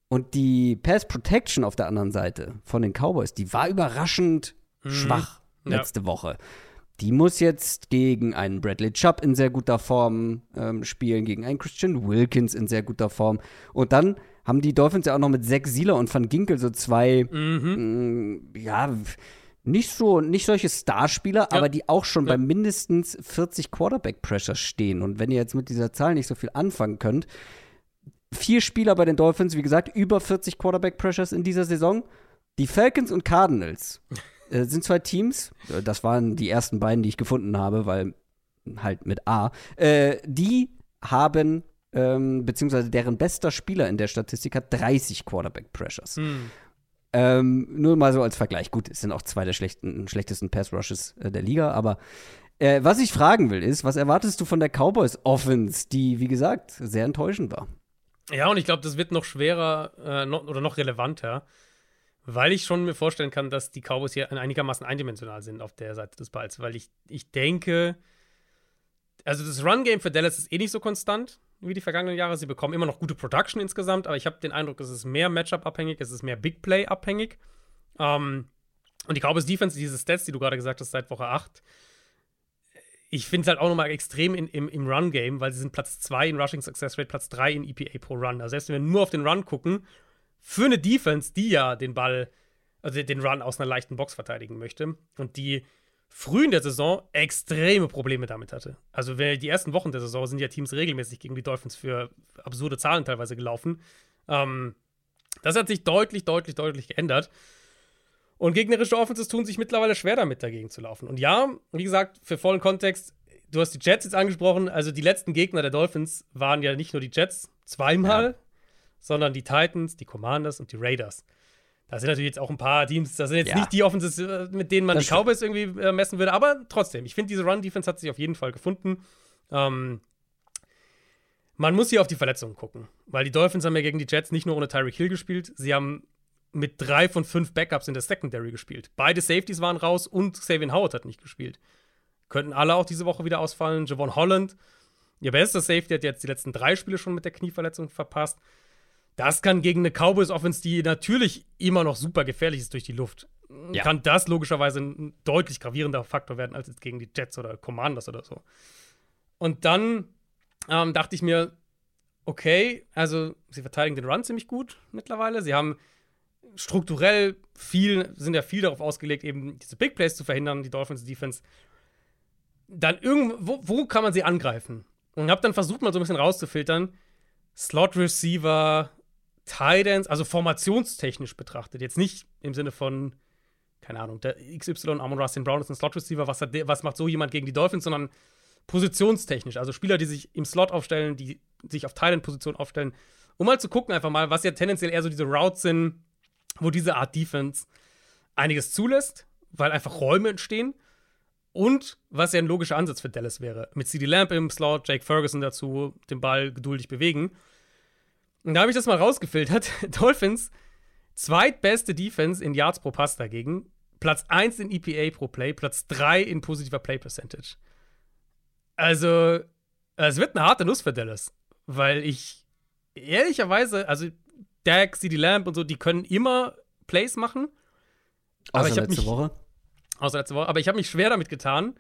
Und die Pass Protection auf der anderen Seite von den Cowboys, die war überraschend mhm. schwach letzte ja. Woche. Die muss jetzt gegen einen Bradley Chubb in sehr guter Form ähm, spielen, gegen einen Christian Wilkins in sehr guter Form. Und dann haben die Dolphins ja auch noch mit Zach Sieler und Van Ginkel so zwei, mhm. mh, mm, ja, nicht so, nicht solche Starspieler, ja. aber die auch schon ja. bei mindestens 40 Quarterback-Pressure stehen. Und wenn ihr jetzt mit dieser Zahl nicht so viel anfangen könnt, vier Spieler bei den Dolphins, wie gesagt, über 40 Quarterback-Pressures in dieser Saison. Die Falcons und Cardinals äh, sind zwei Teams, äh, das waren die ersten beiden, die ich gefunden habe, weil halt mit A, äh, die haben, ähm, beziehungsweise deren bester Spieler in der Statistik hat 30 Quarterback-Pressures. Hm. Ähm, nur mal so als Vergleich. Gut, es sind auch zwei der schlechten, schlechtesten Pass-Rushes äh, der Liga, aber äh, was ich fragen will, ist, was erwartest du von der Cowboys Offense, die, wie gesagt, sehr enttäuschend war? Ja, und ich glaube, das wird noch schwerer äh, noch, oder noch relevanter, weil ich schon mir vorstellen kann, dass die Cowboys hier einigermaßen eindimensional sind auf der Seite des Balls, weil ich, ich denke, also das Run-Game für Dallas ist eh nicht so konstant wie die vergangenen Jahre. Sie bekommen immer noch gute Production insgesamt, aber ich habe den Eindruck, es ist mehr Matchup-abhängig, es ist mehr Big Play-abhängig. Ähm, und die Cowboys Defense, diese Stats, die du gerade gesagt hast, seit Woche 8, ich finde es halt auch nochmal extrem in, im, im Run-Game, weil sie sind Platz 2 in Rushing Success Rate, Platz 3 in EPA pro Run. Also selbst wenn wir nur auf den Run gucken, für eine Defense, die ja den Ball, also den Run aus einer leichten Box verteidigen möchte und die früh in der Saison extreme Probleme damit hatte. Also die ersten Wochen der Saison sind ja Teams regelmäßig gegen die Dolphins für absurde Zahlen teilweise gelaufen. Ähm, das hat sich deutlich, deutlich, deutlich geändert. Und gegnerische Offenses tun sich mittlerweile schwer damit, dagegen zu laufen. Und ja, wie gesagt, für vollen Kontext, du hast die Jets jetzt angesprochen. Also die letzten Gegner der Dolphins waren ja nicht nur die Jets zweimal, ja. sondern die Titans, die Commanders und die Raiders. Da sind natürlich jetzt auch ein paar Teams, das sind jetzt ja. nicht die Offenses, äh, mit denen man das die Cowboys irgendwie äh, messen würde, aber trotzdem, ich finde, diese Run-Defense hat sich auf jeden Fall gefunden. Ähm, man muss hier auf die Verletzungen gucken, weil die Dolphins haben ja gegen die Jets nicht nur ohne Tyreek Hill gespielt, sie haben mit drei von fünf Backups in der Secondary gespielt. Beide Safeties waren raus und Savian Howard hat nicht gespielt. Könnten alle auch diese Woche wieder ausfallen. Javon Holland, ihr bester Safety, hat jetzt die letzten drei Spiele schon mit der Knieverletzung verpasst. Das kann gegen eine Cowboys-Offense, die natürlich immer noch super gefährlich ist durch die Luft, ja. kann das logischerweise ein deutlich gravierender Faktor werden als jetzt gegen die Jets oder Commanders oder so. Und dann ähm, dachte ich mir, okay, also sie verteidigen den Run ziemlich gut mittlerweile. Sie haben strukturell viel, sind ja viel darauf ausgelegt, eben diese Big Plays zu verhindern, die Dolphins Defense. Dann irgendwo, wo kann man sie angreifen? Und habe dann versucht, mal so ein bisschen rauszufiltern. Slot Receiver, Ends, also formationstechnisch betrachtet. Jetzt nicht im Sinne von, keine Ahnung, der XY Amon Rustin Brown ist ein Slot Receiver, was, hat, was macht so jemand gegen die Dolphins, sondern positionstechnisch. Also Spieler, die sich im Slot aufstellen, die sich auf Tight End Position aufstellen, um mal zu gucken, einfach mal, was ja tendenziell eher so diese Routes sind, wo diese Art Defense einiges zulässt, weil einfach Räume entstehen. Und was ja ein logischer Ansatz für Dallas wäre. Mit CD Lamp im Slot, Jake Ferguson dazu, den Ball geduldig bewegen. Und da habe ich das mal rausgefiltert. Dolphins, zweitbeste Defense in Yards pro Pass dagegen. Platz 1 in EPA pro Play, Platz 3 in positiver Play Percentage. Also, es wird eine harte Nuss für Dallas. Weil ich ehrlicherweise, also Dak, CD Lamp und so, die können immer Plays machen. Aber Außer ich letzte mich, Woche. Außer letzte Woche. Aber ich habe mich schwer damit getan,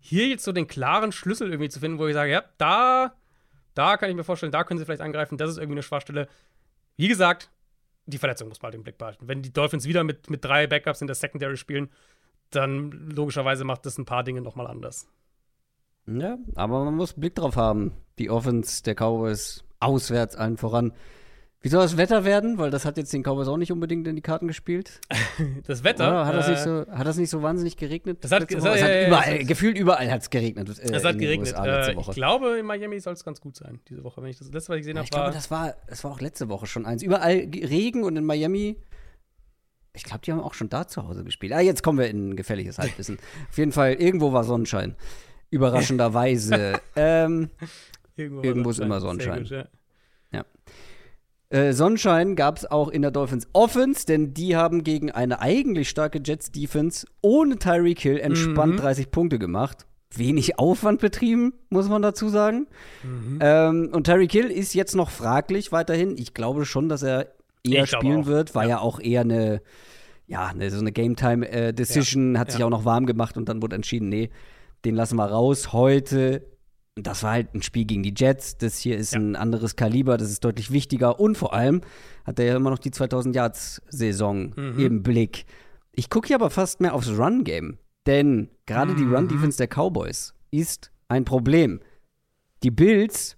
hier jetzt so den klaren Schlüssel irgendwie zu finden, wo ich sage, ja, da, da kann ich mir vorstellen, da können sie vielleicht angreifen, das ist irgendwie eine Schwachstelle. Wie gesagt, die Verletzung muss man halt im Blick behalten. Wenn die Dolphins wieder mit, mit drei Backups in der Secondary spielen, dann logischerweise macht das ein paar Dinge nochmal anders. Ja, aber man muss Blick drauf haben. Die Offense der Cowboys auswärts allen voran. Wie soll das Wetter werden? Weil das hat jetzt den Cowboys auch nicht unbedingt in die Karten gespielt. Das Wetter? Oder hat, das nicht so, hat das nicht so wahnsinnig geregnet? Das hat, das hat, ja, ja, überall, ja, gefühlt überall hat es geregnet. Äh, es hat geregnet. Äh, ich glaube, in Miami soll es ganz gut sein, diese Woche. Wenn ich das letzte Mal gesehen habe, Ich glaube, das war, das war auch letzte Woche schon eins. Überall Regen und in Miami ich glaube, die haben auch schon da zu Hause gespielt. Ah, jetzt kommen wir in ein gefährliches Halbwissen. Auf jeden Fall, irgendwo war Sonnenschein. Überraschenderweise. ähm, irgendwo, irgendwo ist immer Sonnenschein. Gut, ja. Ja. Äh, Sonnenschein gab es auch in der Dolphins Offense, denn die haben gegen eine eigentlich starke Jets Defense ohne Tyreek Hill entspannt mhm. 30 Punkte gemacht. Wenig Aufwand betrieben, muss man dazu sagen. Mhm. Ähm, und Tyreek Hill ist jetzt noch fraglich weiterhin. Ich glaube schon, dass er eher spielen wird, war ja. ja. auch eher eine, ja, eine, so eine Game Time äh, Decision, ja. hat sich auch noch warm gemacht und dann wurde entschieden, nee, den lassen wir raus. Heute das war halt ein Spiel gegen die Jets. Das hier ist ja. ein anderes Kaliber, das ist deutlich wichtiger. Und vor allem hat er ja immer noch die 2000 Yards-Saison mhm. im Blick. Ich gucke hier aber fast mehr aufs Run-Game. Denn gerade mhm. die Run-Defense der Cowboys ist ein Problem. Die Bills,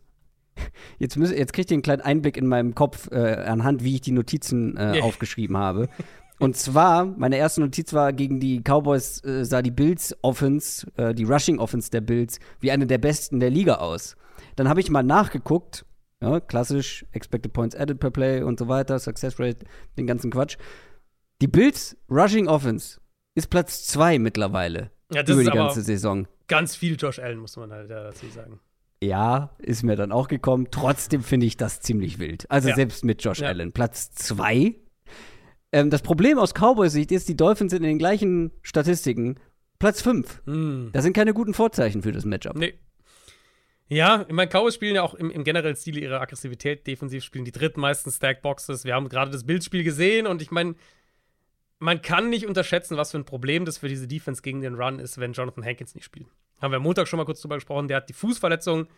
jetzt, jetzt kriegt ihr einen kleinen Einblick in meinem Kopf äh, anhand, wie ich die Notizen äh, yeah. aufgeschrieben habe. Und zwar, meine erste Notiz war, gegen die Cowboys äh, sah die Bills Offense, äh, die Rushing Offense der Bills, wie eine der besten der Liga aus. Dann habe ich mal nachgeguckt, ja, klassisch, Expected Points Added per Play und so weiter, Success Rate, den ganzen Quatsch. Die Bills Rushing Offense ist Platz 2 mittlerweile ja, über die ganze Saison. Ganz viel Josh Allen, muss man halt dazu sagen. Ja, ist mir dann auch gekommen. Trotzdem finde ich das ziemlich wild. Also ja. selbst mit Josh ja. Allen. Platz 2 ähm, das Problem aus Cowboys Sicht ist, die Dolphins sind in den gleichen Statistiken Platz 5. Mm. Das sind keine guten Vorzeichen für das Matchup. Nee. Ja, ich meine, Cowboys spielen ja auch im, im generellen Stil ihre Aggressivität defensiv, spielen die drittmeisten Stackboxes. Wir haben gerade das Bildspiel gesehen und ich meine, man kann nicht unterschätzen, was für ein Problem das für diese Defense gegen den Run ist, wenn Jonathan Hankins nicht spielt. Haben wir am Montag schon mal kurz drüber gesprochen. Der hat die Fußverletzung,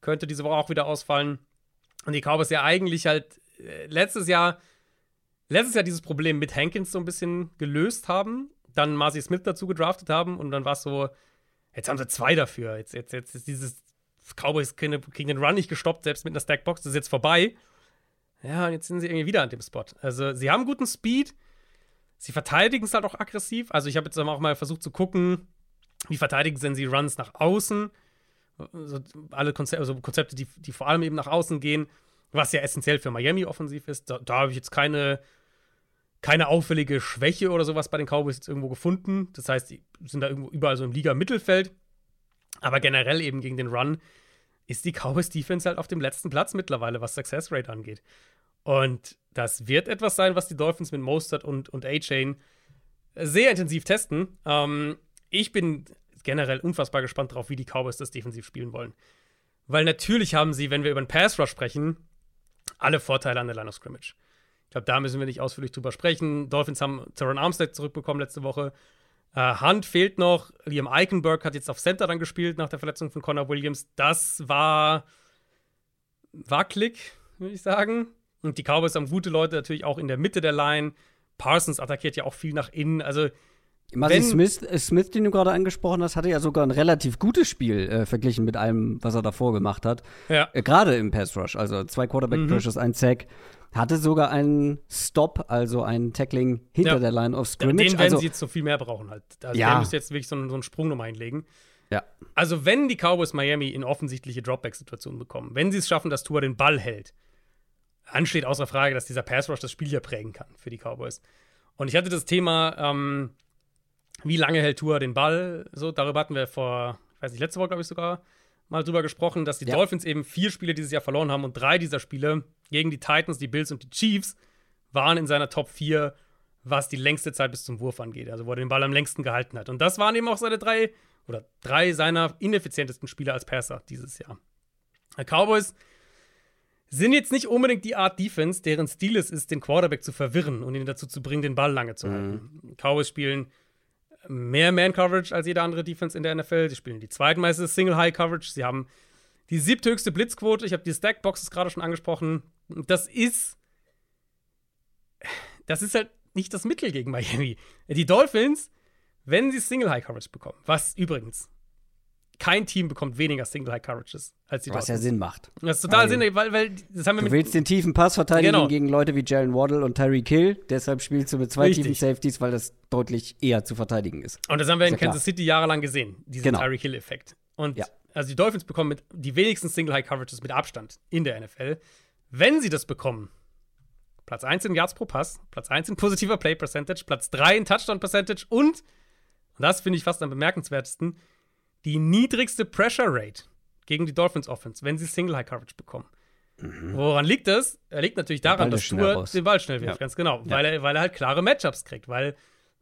könnte diese Woche auch wieder ausfallen. Und die Cowboys ja eigentlich halt äh, letztes Jahr letztes Jahr dieses Problem mit Hankins so ein bisschen gelöst haben, dann Marcy Smith dazu gedraftet haben und dann war es so, jetzt haben sie zwei dafür. Jetzt, jetzt, jetzt ist dieses Cowboys kriegen den Run nicht gestoppt, selbst mit einer Stackbox, das ist jetzt vorbei. Ja, und jetzt sind sie irgendwie wieder an dem Spot. Also, sie haben guten Speed, sie verteidigen es halt auch aggressiv. Also, ich habe jetzt auch mal versucht zu gucken, wie verteidigen denn sie Runs nach außen. Also, alle Konzepte, also Konzepte, die, die vor allem eben nach außen gehen, was ja essentiell für Miami offensiv ist. Da, da habe ich jetzt keine keine auffällige Schwäche oder sowas bei den Cowboys jetzt irgendwo gefunden. Das heißt, die sind da irgendwo überall so im Liga-Mittelfeld. Aber generell eben gegen den Run ist die Cowboys Defense halt auf dem letzten Platz mittlerweile, was Success Rate angeht. Und das wird etwas sein, was die Dolphins mit Mostert und, und A-Chain sehr intensiv testen. Ähm, ich bin generell unfassbar gespannt darauf, wie die Cowboys das defensiv spielen wollen. Weil natürlich haben sie, wenn wir über einen Pass Rush sprechen, alle Vorteile an der Line of Scrimmage. Glaube, da müssen wir nicht ausführlich drüber sprechen. Dolphins haben Teron Armstead zurückbekommen letzte Woche. Äh, Hunt fehlt noch. Liam Eichenberg hat jetzt auf Center dann gespielt nach der Verletzung von Connor Williams. Das war wackelig, würde ich sagen. Und die Cowboys haben gute Leute natürlich auch in der Mitte der Line. Parsons attackiert ja auch viel nach innen. Also Marcy Smith, äh, Smith, den du gerade angesprochen hast, hatte ja sogar ein relativ gutes Spiel äh, verglichen mit allem, was er davor gemacht hat. Ja. Äh, gerade im Pass Rush, also zwei Quarterback-Pressures, mhm. ein Sack. Hatte sogar einen Stop, also ein Tackling hinter ja. der Line of Scrimmage. Den werden also, sie jetzt so viel mehr brauchen halt. Also ja. der müsste jetzt wirklich so, einen, so einen Sprung nochmal einlegen. Ja. Also wenn die Cowboys Miami in offensichtliche Dropback-Situationen bekommen, wenn sie es schaffen, dass Tour den Ball hält, dann steht außer Frage, dass dieser Pass Rush das Spiel ja prägen kann für die Cowboys. Und ich hatte das Thema ähm, wie lange hält Tour den Ball? So, darüber hatten wir vor, ich weiß nicht, letzte Woche, glaube ich, sogar mal drüber gesprochen, dass die Ja. Dolphins eben vier Spiele dieses Jahr verloren haben und drei dieser Spiele gegen die Titans, die Bills und die Chiefs waren in seiner Top 4, was die längste Zeit bis zum Wurf angeht, also wo er den Ball am längsten gehalten hat. Und das waren eben auch seine drei oder drei seiner ineffizientesten Spiele als Passer dieses Jahr. Die Cowboys sind jetzt nicht unbedingt die Art Defense, deren Stil es ist, den Quarterback zu verwirren und ihn dazu zu bringen, den Ball lange zu halten. Cowboys spielen mehr Man-Coverage als jede andere Defense in der NFL. Sie spielen die zweitmeiste Single-High-Coverage. Sie haben die siebthöchste Blitzquote. Ich habe die Stack-Boxes gerade schon angesprochen. Das ist. Das ist halt nicht das Mittel gegen Miami. Die Dolphins, wenn sie Single-High-Coverage bekommen, was übrigens kein Team bekommt weniger Single-High-Coverages als die Was ja Dolphins. Sinn macht. Das ist total Weil- Sinn, weil, weil das haben wir Du willst den tiefen Pass verteidigen Genau. gegen Leute wie Jalen Waddle und Tyreek Hill. Deshalb spielst du mit zwei tiefen Safeties, weil das deutlich eher zu verteidigen ist. Und das haben wir in Ist ja Kansas City jahrelang gesehen, diesen Genau. Tyreek Hill-Effekt. Und Ja. also die Dolphins bekommen mit die wenigsten Single-High-Coverages mit Abstand in der NFL. Wenn sie das bekommen, Platz 1 in Yards pro Pass, Platz 1 in positiver Play-Percentage, Platz 3 in Touchdown-Percentage und, und das finde ich fast am bemerkenswertesten, die niedrigste Pressure-Rate gegen die Dolphins-Offense, wenn sie Single-High-Coverage bekommen. Woran liegt das? Er liegt natürlich daran, dass Tour den Ball schnell wirft, Ja. ganz genau. Weil, er, weil er halt klare Matchups kriegt, weil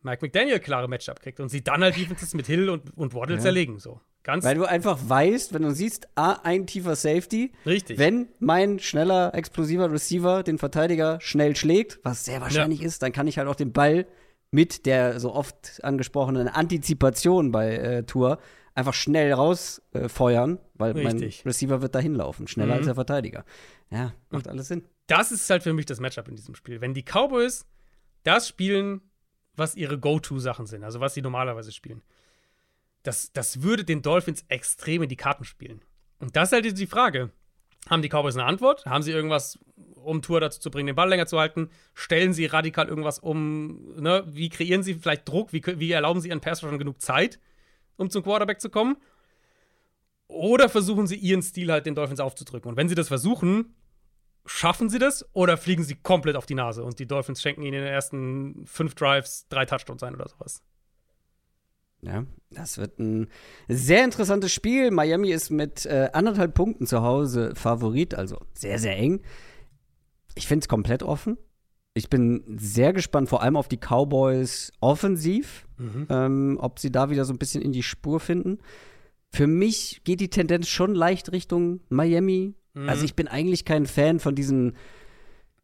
Mike McDaniel klare Matchup kriegt und sie dann halt Defenses mit Hill und, und Waddle zerlegen. So. Ganz Weil du einfach weißt, wenn du siehst, ah, ein tiefer Safety, richtig. wenn mein schneller, explosiver Receiver den Verteidiger schnell schlägt, was sehr wahrscheinlich ist, dann kann ich halt auch den Ball mit der so oft angesprochenen Antizipation bei äh, Tour einfach schnell rausfeuern, äh, feuern, weil Richtig. mein Receiver wird dahin laufen, schneller Mhm. als der Verteidiger. Ja, macht alles Sinn. das ist halt für mich das Matchup in diesem Spiel. Wenn die Cowboys das spielen, was ihre Go-To-Sachen sind, also was sie normalerweise spielen, das, das würde den Dolphins extrem in die Karten spielen. Und das ist halt die Frage. Haben die Cowboys eine Antwort? Haben sie irgendwas, um Tour dazu zu bringen, den Ball länger zu halten? Stellen sie radikal irgendwas um? Ne? Wie kreieren sie vielleicht Druck? Wie, wie erlauben sie ihren Pass-Rushern genug Zeit, um zum Quarterback zu kommen? Oder versuchen sie ihren Stil halt den Dolphins aufzudrücken? Und wenn sie das versuchen, schaffen sie das oder fliegen sie komplett auf die Nase und die Dolphins schenken ihnen in den ersten fünf Drives drei Touchdowns ein oder sowas? Ja, das wird ein sehr interessantes Spiel. Miami ist mit äh, anderthalb Punkten zu Hause Favorit, also sehr, sehr eng. Ich finde es komplett offen. Ich bin sehr gespannt, vor allem auf die Cowboys offensiv, ähm, ob sie da wieder so ein bisschen in die Spur finden. Für mich geht die Tendenz schon leicht Richtung Miami. Also ich bin eigentlich kein Fan von diesen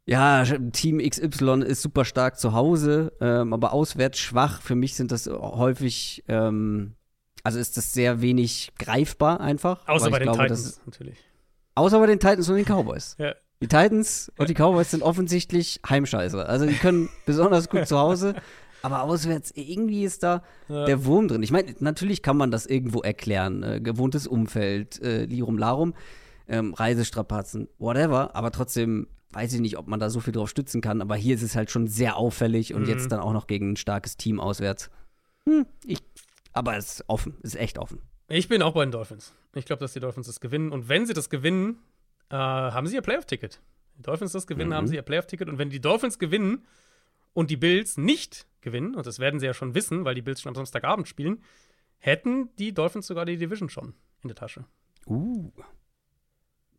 ja, Team XY ist super stark zu Hause, ähm, aber auswärts schwach. Für mich sind das häufig, ähm, also ist das sehr wenig greifbar einfach. Außer bei den glaube, Titans natürlich. Außer bei den Titans und den Cowboys. Ja. Die Titans und die Cowboys sind offensichtlich Heimscheiße. Also die können besonders gut zu Hause, aber auswärts irgendwie ist da Ja. der Wurm drin. Ich meine, natürlich kann man das irgendwo erklären. Äh, gewohntes Umfeld, äh, Lirum Larum, ähm, Reisestrapazen, whatever. Aber trotzdem weiß ich nicht, ob man da so viel drauf stützen kann. Aber hier ist es halt schon sehr auffällig und Mhm. jetzt dann auch noch gegen ein starkes Team auswärts. Hm, ich, aber es ist offen, es ist echt offen. Ich bin auch bei den Dolphins. Ich glaube, dass die Dolphins das gewinnen. Und wenn sie das gewinnen, äh, haben sie ihr Playoff-Ticket. Die Dolphins das gewinnen, Mhm. haben sie ihr Playoff-Ticket. Und wenn die Dolphins gewinnen und die Bills nicht gewinnen, und das werden sie ja schon wissen, weil die Bills schon am Samstagabend spielen, hätten die Dolphins sogar die Division schon in der Tasche. Uh.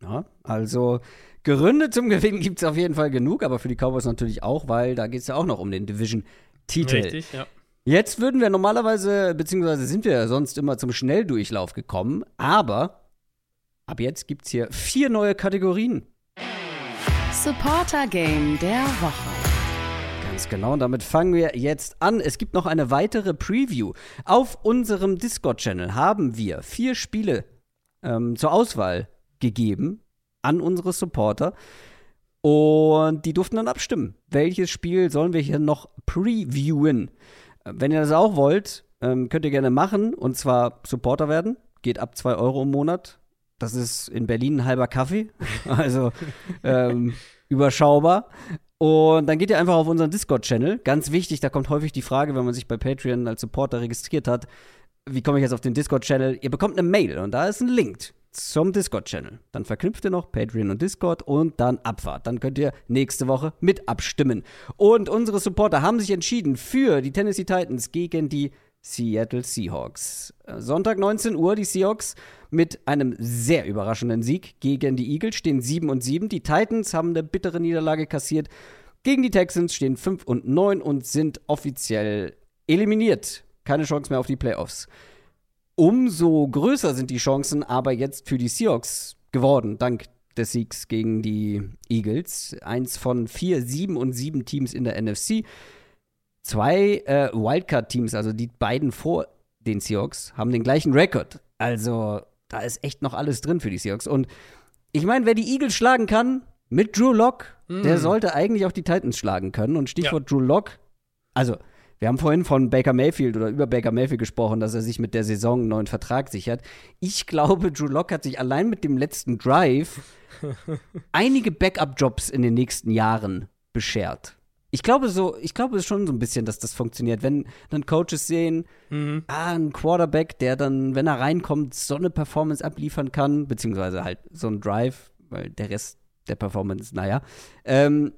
Ja, also Gründe zum Gewinnen gibt es auf jeden Fall genug, aber für die Cowboys natürlich auch, weil da geht es ja auch noch um den Division-Titel. Richtig, ja. Jetzt würden wir normalerweise, beziehungsweise sind wir ja sonst immer zum Schnelldurchlauf gekommen, aber ab jetzt gibt es hier vier neue Kategorien. Supporter Game der Woche. Ganz genau, und damit fangen wir jetzt an. Es gibt noch eine weitere Preview. Auf unserem Discord-Channel haben wir vier Spiele ähm, zur Auswahl gegeben an unsere Supporter. Und die durften dann abstimmen. Welches Spiel sollen wir hier noch previewen? Äh, Wenn ihr das auch wollt, ähm, könnt ihr gerne machen. Und zwar Supporter werden. Geht ab 2 Euro im Monat. Das ist in Berlin ein halber Kaffee. Also ähm, überschaubar. Und dann geht ihr einfach auf unseren Discord-Channel. Ganz wichtig, da kommt häufig die Frage, wenn man sich bei Patreon als Supporter registriert hat, wie komme ich jetzt auf den Discord-Channel? Ihr bekommt eine Mail und da ist ein Link zum Discord-Channel. Dann verknüpft ihr noch Patreon und Discord und dann Abfahrt. Dann könnt ihr nächste Woche mit abstimmen. Und unsere Supporter haben sich entschieden für die Tennessee Titans gegen die Seattle Seahawks. Sonntag 19 Uhr, die Seahawks mit einem sehr überraschenden Sieg gegen die Eagles stehen 7 und 7. Die Titans haben eine bittere Niederlage kassiert. Gegen die Texans stehen 5 und 9 und sind offiziell eliminiert. Keine Chance mehr auf die Playoffs. Umso größer sind die Chancen aber jetzt für die Seahawks geworden, dank des Siegs gegen die Eagles. Eins von vier, sieben und sieben Teams in der NFC. Zwei äh, Wildcard-Teams, also die beiden vor den Seahawks, haben den gleichen Rekord. Also da ist echt noch alles drin für die Seahawks. Und ich meine, wer die Eagles schlagen kann mit Drew Lock, mm. der sollte eigentlich auch die Titans schlagen können. Und Stichwort ja. Drew Lock, also wir haben vorhin von Baker Mayfield oder über Baker Mayfield gesprochen, dass er sich mit der Saison einen neuen Vertrag sichert. Ich glaube, Drew Lock hat sich allein mit dem letzten Drive einige Backup-Jobs in den nächsten Jahren beschert. Ich glaube so, ich glaube schon so ein bisschen, dass das funktioniert. Wenn dann Coaches sehen, mhm. ah, ein Quarterback, der dann, wenn er reinkommt, so eine Performance abliefern kann, beziehungsweise halt so ein Drive, weil der Rest der Performance, naja. Ähm,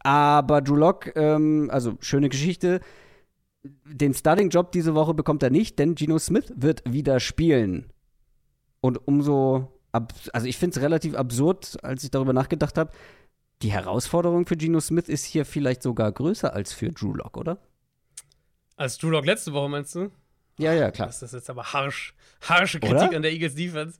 aber Drew Lock, ähm, also schöne Geschichte. Den Starting-Job diese Woche bekommt er nicht, denn Geno Smith wird wieder spielen. Und umso, also ich finde es relativ absurd, als ich darüber nachgedacht habe, die Herausforderung für Geno Smith ist hier vielleicht sogar größer als für Drew Lock, oder? Als Drew Lock letzte Woche, meinst du? Ja, ja, klar. Das ist jetzt aber harsch, harsche Kritik oder? an der Eagles Defense.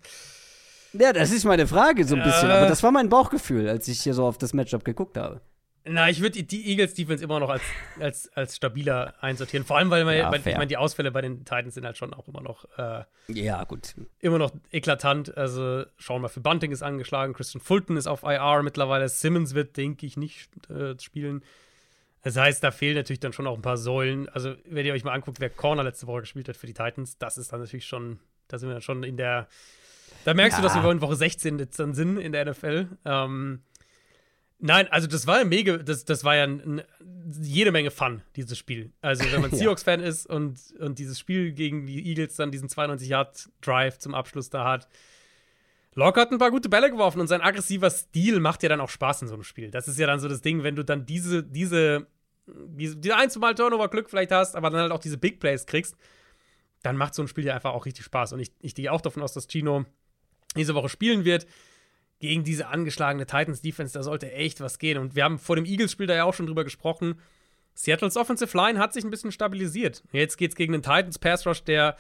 Ja, das ist meine Frage so ein bisschen. Äh, aber das war mein Bauchgefühl, als ich hier so auf das Matchup geguckt habe. Na, ich würde die Eagles Defense immer noch als, als, als stabiler einsortieren. Vor allem, weil man, ja, ich meine, die Ausfälle bei den Titans sind halt schon auch immer noch. Äh, ja, gut. Immer noch eklatant. Also, schauen wir mal, für Bunting ist angeschlagen. Christian Fulton ist auf IR mittlerweile. Simmons wird, denke ich, nicht äh, spielen. Das heißt, da fehlen natürlich dann schon auch ein paar Säulen. Also, wenn ihr euch mal anguckt, wer Corner letzte Woche gespielt hat für die Titans, das ist dann natürlich schon. Da sind wir dann schon in der. Da merkst ja. du, dass wir in Woche 16 jetzt dann sind in der NFL. Ähm, Nein, also das war ja mega, das, das war ja ein, jede Menge Fun, dieses Spiel. Also wenn man Seahawks-Fan ist und, und dieses Spiel gegen die Eagles dann diesen 92-Yard-Drive zum Abschluss da hat. Locke hat ein paar gute Bälle geworfen und sein aggressiver Stil macht ja dann auch Spaß in so einem Spiel. Das ist ja dann so das Ding, wenn du dann diese, diese, diese, diese ein, zwei Mal Turnover-Glück vielleicht hast, aber dann halt auch diese Big Plays kriegst, dann macht so ein Spiel ja einfach auch richtig Spaß. Und ich, ich gehe auch davon aus, dass Gino diese Woche spielen wird gegen diese angeschlagene Titans-Defense, da sollte echt was gehen. Und wir haben vor dem Eagles-Spiel da ja auch schon drüber gesprochen. Seattles Offensive Line hat sich ein bisschen stabilisiert. Jetzt geht es gegen den Titans Pass Rush, der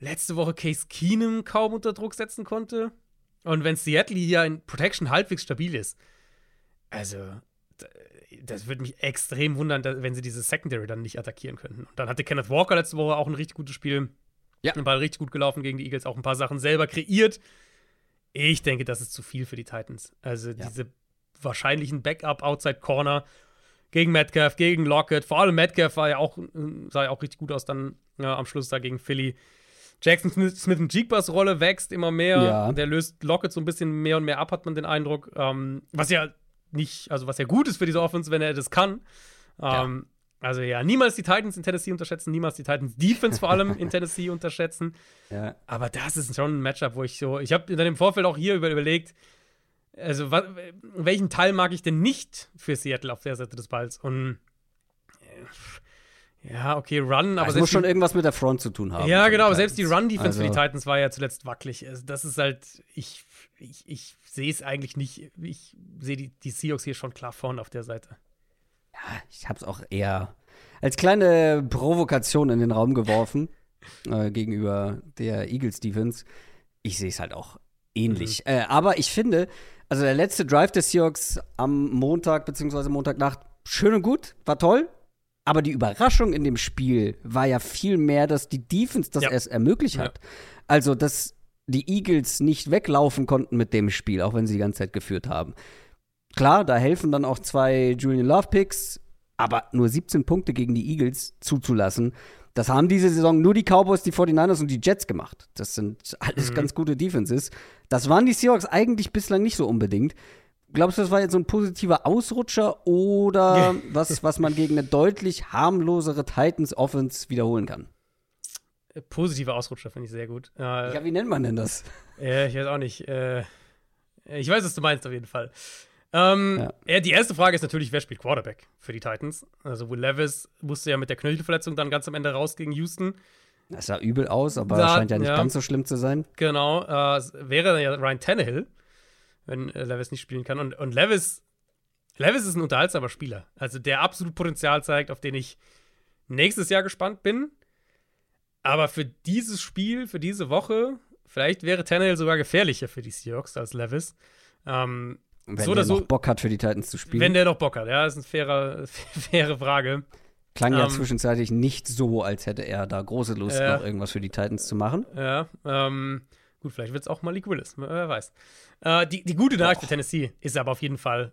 letzte Woche Case Keenum kaum unter Druck setzen konnte. Und wenn Seattle hier in Protection halbwegs stabil ist, also das würde mich extrem wundern, wenn sie diese Secondary dann nicht attackieren könnten. Und dann hatte Kenneth Walker letzte Woche auch ein richtig gutes Spiel. Ja. Ein Ball richtig gut gelaufen gegen die Eagles, auch ein paar Sachen selber kreiert. Ich denke, das ist zu viel für die Titans. Also ja. diese wahrscheinlichen Backup Outside Corner gegen Metcalf, gegen Lockett. Vor allem Metcalf war ja auch, sah ja auch richtig gut aus dann ja, am Schluss da gegen Philly. Jackson Smith, Smith Jigbas Rolle wächst immer mehr. Ja. Der löst Lockett so ein bisschen mehr und mehr ab, hat man den Eindruck. Ähm, was ja nicht, also was ja gut ist für diese Offense, wenn er das kann. Ähm, also ja, niemals die Titans in Tennessee unterschätzen, niemals die Titans Defense vor allem in Tennessee unterschätzen. Ja. Aber das ist schon ein Matchup, wo ich so, ich habe dann im Vorfeld auch hier überlegt, also was, welchen Teil mag ich denn nicht für Seattle auf der Seite des Balls? Und äh, ja, okay, Run, aber es muss schon irgendwas mit der Front zu tun haben. Ja, genau, aber selbst die Run-Defense also. für die also Titans war ja zuletzt wackelig. Also das ist halt, ich, ich, ich sehe es eigentlich nicht. Ich sehe die, die Seahawks hier schon klar vorne auf der Seite ja, ich habe es auch eher als kleine Provokation in den Raum geworfen äh, gegenüber der Eagles Defense. Ich sehe es halt auch ähnlich. Mhm. Äh, aber ich finde, also der letzte Drive des Seahawks am Montag bzw. Montagnacht schön und gut, war toll. Aber die Überraschung in dem Spiel war ja viel mehr, dass die Defense das ja. erst ermöglicht hat. Ja. Also, dass die Eagles nicht weglaufen konnten mit dem Spiel, auch wenn sie die ganze Zeit geführt haben. Klar, da helfen dann auch zwei Julian Love Picks, aber nur 17 Punkte gegen die Eagles zuzulassen, das haben diese Saison nur die Cowboys, die 49ers und die Jets gemacht. Das sind alles mhm. ganz gute Defenses. Das waren die Seahawks eigentlich bislang nicht so unbedingt. Glaubst du, das war jetzt so ein positiver Ausrutscher oder was, was man gegen eine deutlich harmlosere Titans Offense wiederholen kann? Positiver Ausrutscher finde ich sehr gut. Äh, ja, wie nennt man denn das? Äh, ich weiß auch nicht. Äh, ich weiß, was du meinst auf jeden Fall. Ähm, ja. ja. die erste Frage ist natürlich, wer spielt Quarterback für die Titans? Also Will Levis musste ja mit der Knöchelverletzung dann ganz am Ende raus gegen Houston. Das sah übel aus, aber da, scheint ja nicht ja. ganz so schlimm zu sein. Genau, äh, wäre ja Ryan Tannehill, wenn äh, Levis nicht spielen kann. Und, und Levis, Levis ist ein unterhaltsamer Spieler. Also der absolut Potenzial zeigt, auf den ich nächstes Jahr gespannt bin. Aber für dieses Spiel, für diese Woche, vielleicht wäre Tannehill sogar gefährlicher für die Seahawks als Levis. Ähm, wenn so der so, noch Bock hat, für die Titans zu spielen. Wenn der noch Bock hat, ja, ist eine faire, faire Frage. Klang ja ähm, zwischenzeitlich nicht so, als hätte er da große Lust, äh, noch irgendwas für die Titans zu machen. Ja, ähm, gut, vielleicht wird es auch Malik Willis, wer weiß. Äh, die, die gute Nachricht für Tennessee ist aber auf jeden Fall,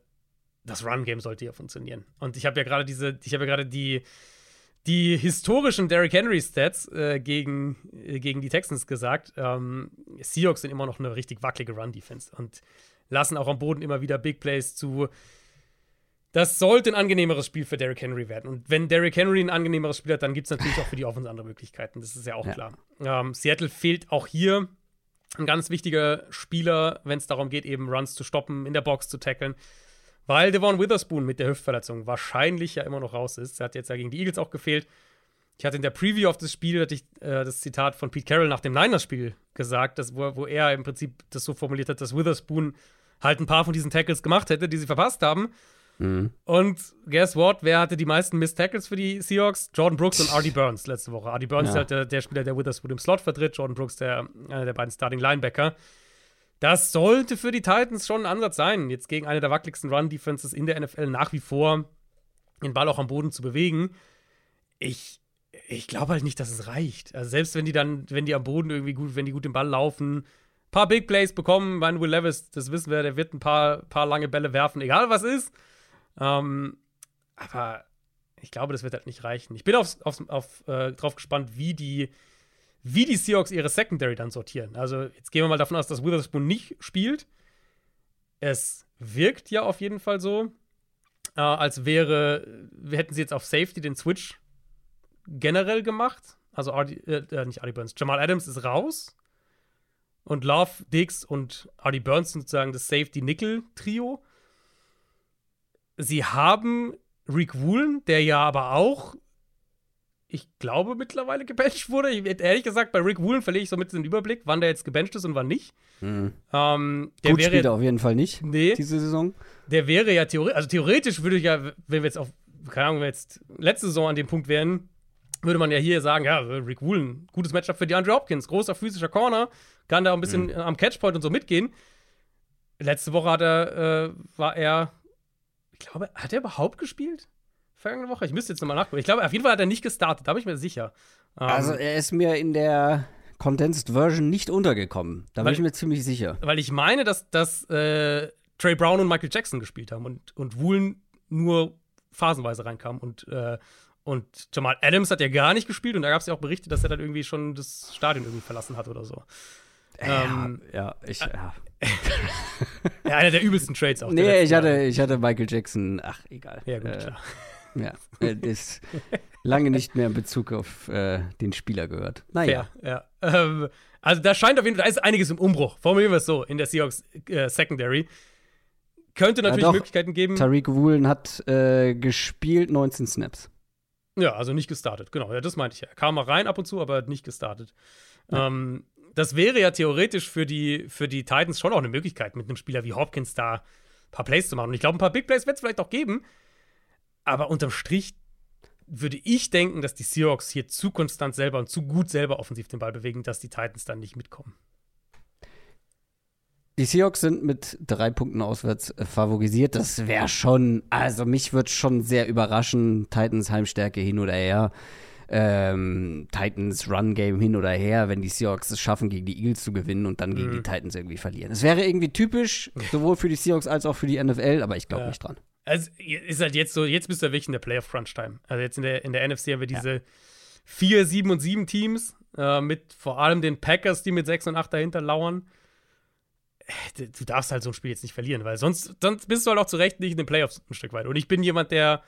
das Run-Game sollte ja funktionieren. Und ich habe ja gerade diese, ich habe ja gerade die, die historischen Derrick Henry Stats äh, gegen, äh, gegen die Texans gesagt. Ähm, Seahawks sind immer noch eine richtig wackelige Run-Defense und lassen auch am Boden immer wieder Big Plays zu. Das sollte ein angenehmeres Spiel für Derrick Henry werden. Und wenn Derrick Henry ein angenehmeres Spiel hat, dann gibt es natürlich auch für die Offense andere Möglichkeiten. Das ist ja auch ja. klar. Ähm, Seattle fehlt auch hier ein ganz wichtiger Spieler, wenn es darum geht, eben Runs zu stoppen, in der Box zu tackeln. Weil Devon Witherspoon mit der Hüftverletzung wahrscheinlich ja immer noch raus ist. Er hat jetzt ja gegen die Eagles auch gefehlt. Ich hatte in der Preview auf das Spiel hatte ich, äh, das Zitat von Pete Carroll nach dem Niners-Spiel gesagt, dass, wo, wo er im Prinzip das so formuliert hat, dass Witherspoon halt ein paar von diesen Tackles gemacht hätte, die sie verpasst haben. Mhm. Und guess what? Wer hatte die meisten Missed Tackles für die Seahawks? Jordan Brooks und Artie Burns letzte Woche. Artie Burns ja. ist halt der, der, Spieler, der Witherspoon im Slot vertritt. Jordan Brooks, der, einer der beiden Starting Linebacker. Das sollte für die Titans schon ein Ansatz sein, jetzt gegen eine der wackeligsten Run-Defenses in der NFL nach wie vor den Ball auch am Boden zu bewegen. Ich, ich glaube halt nicht, dass es reicht. Also selbst wenn die dann, wenn die am Boden irgendwie gut, wenn die gut den Ball laufen, paar Big Plays bekommen. Mein Will Levis, das wissen wir, der wird ein paar, paar lange Bälle werfen, egal was ist. Ähm, aber ich glaube, das wird halt nicht reichen. Ich bin aufs, aufs, auf, äh, drauf gespannt, wie die, wie die Seahawks ihre Secondary dann sortieren. Also, jetzt gehen wir mal davon aus, dass Witherspoon nicht spielt. Es wirkt ja auf jeden Fall so, äh, als wäre, hätten sie jetzt auf Safety den Switch generell gemacht. Also, Ardi, äh, äh nicht Artie Burns, Jamal Adams ist raus. Und Love, Dix und Artie Burns sind sozusagen das Safety-Nickel-Trio. Sie haben Rick Woolen, der ja aber auch, ich glaube, mittlerweile gebencht wurde. Ich, ehrlich gesagt, bei Rick Woolen verliere ich so mit den Überblick, wann der jetzt gebencht ist und wann nicht. Mhm. Ähm, der Gut wäre, spielt er auf jeden Fall nicht nee, diese Saison. Der wäre ja theoretisch, also theoretisch würde ich ja, wenn wir jetzt auf, keine Ahnung, wenn wir jetzt letzte Saison an dem Punkt wären, würde man ja hier sagen, ja, Rick Woolen, gutes Matchup für DeAndre Hopkins, großer physischer Corner, kann da ein bisschen mhm. am Catchpoint und so mitgehen. Letzte Woche hat er, äh, war er, ich glaube, hat er überhaupt gespielt? Vergangene Woche? Ich müsste jetzt nochmal nachgucken. Ich glaube, auf jeden Fall hat er nicht gestartet, da bin ich mir sicher. Ähm, also, er ist mir in der Condensed Version nicht untergekommen. Da bin ich mir ziemlich sicher. Weil ich meine, dass, dass äh, Trey Brown und Michael Jackson gespielt haben und, und Woolen nur phasenweise reinkam und, äh, und Jamal Adams hat ja gar nicht gespielt und da gab es ja auch Berichte, dass er dann irgendwie schon das Stadion irgendwie verlassen hat oder so. Ähm, ja, ich, ja. ja, einer der übelsten Trades auch. Nee, ich hatte, ich hatte Michael Jackson, ach, egal. Ja, gut, äh, klar. Ja, äh, ist lange nicht mehr in Bezug auf äh, den Spieler gehört. Naja. Fair, ja. Ähm, also da scheint auf jeden Fall, da ist einiges im Umbruch. Formulieren wir es so, in der Seahawks äh, Secondary. Könnte natürlich ja, Möglichkeiten geben. Tariq Woolen hat äh, gespielt 19 Snaps. Ja, also nicht gestartet, genau. Ja, das meinte ich ja. Er kam mal rein ab und zu, aber hat nicht gestartet. Ja. Ähm, das wäre ja theoretisch für die, für die Titans schon auch eine Möglichkeit, mit einem Spieler wie Hopkins da ein paar Plays zu machen. Und ich glaube, ein paar Big Plays wird es vielleicht auch geben. Aber unterm Strich würde ich denken, dass die Seahawks hier zu konstant selber und zu gut selber offensiv den Ball bewegen, dass die Titans dann nicht mitkommen. Die Seahawks sind mit drei Punkten auswärts äh, favorisiert. Das wäre schon, also mich würde schon sehr überraschen. Titans Heimstärke hin oder her. Ähm, Titans Run Game hin oder her, wenn die Seahawks es schaffen, gegen die Eagles zu gewinnen und dann gegen mhm. die Titans irgendwie verlieren. Es wäre irgendwie typisch, sowohl für die Seahawks als auch für die NFL, aber ich glaube ja. nicht dran. Also ist halt jetzt so, jetzt bist du ja wirklich in der Playoff Crunch Time. Also jetzt in der, in der NFC haben wir diese ja. 4, 7 und 7 Teams äh, mit vor allem den Packers, die mit 6 und 8 dahinter lauern du darfst halt so ein Spiel jetzt nicht verlieren, weil sonst, sonst bist du halt auch zu Recht nicht in den Playoffs ein Stück weit. Und ich bin jemand, der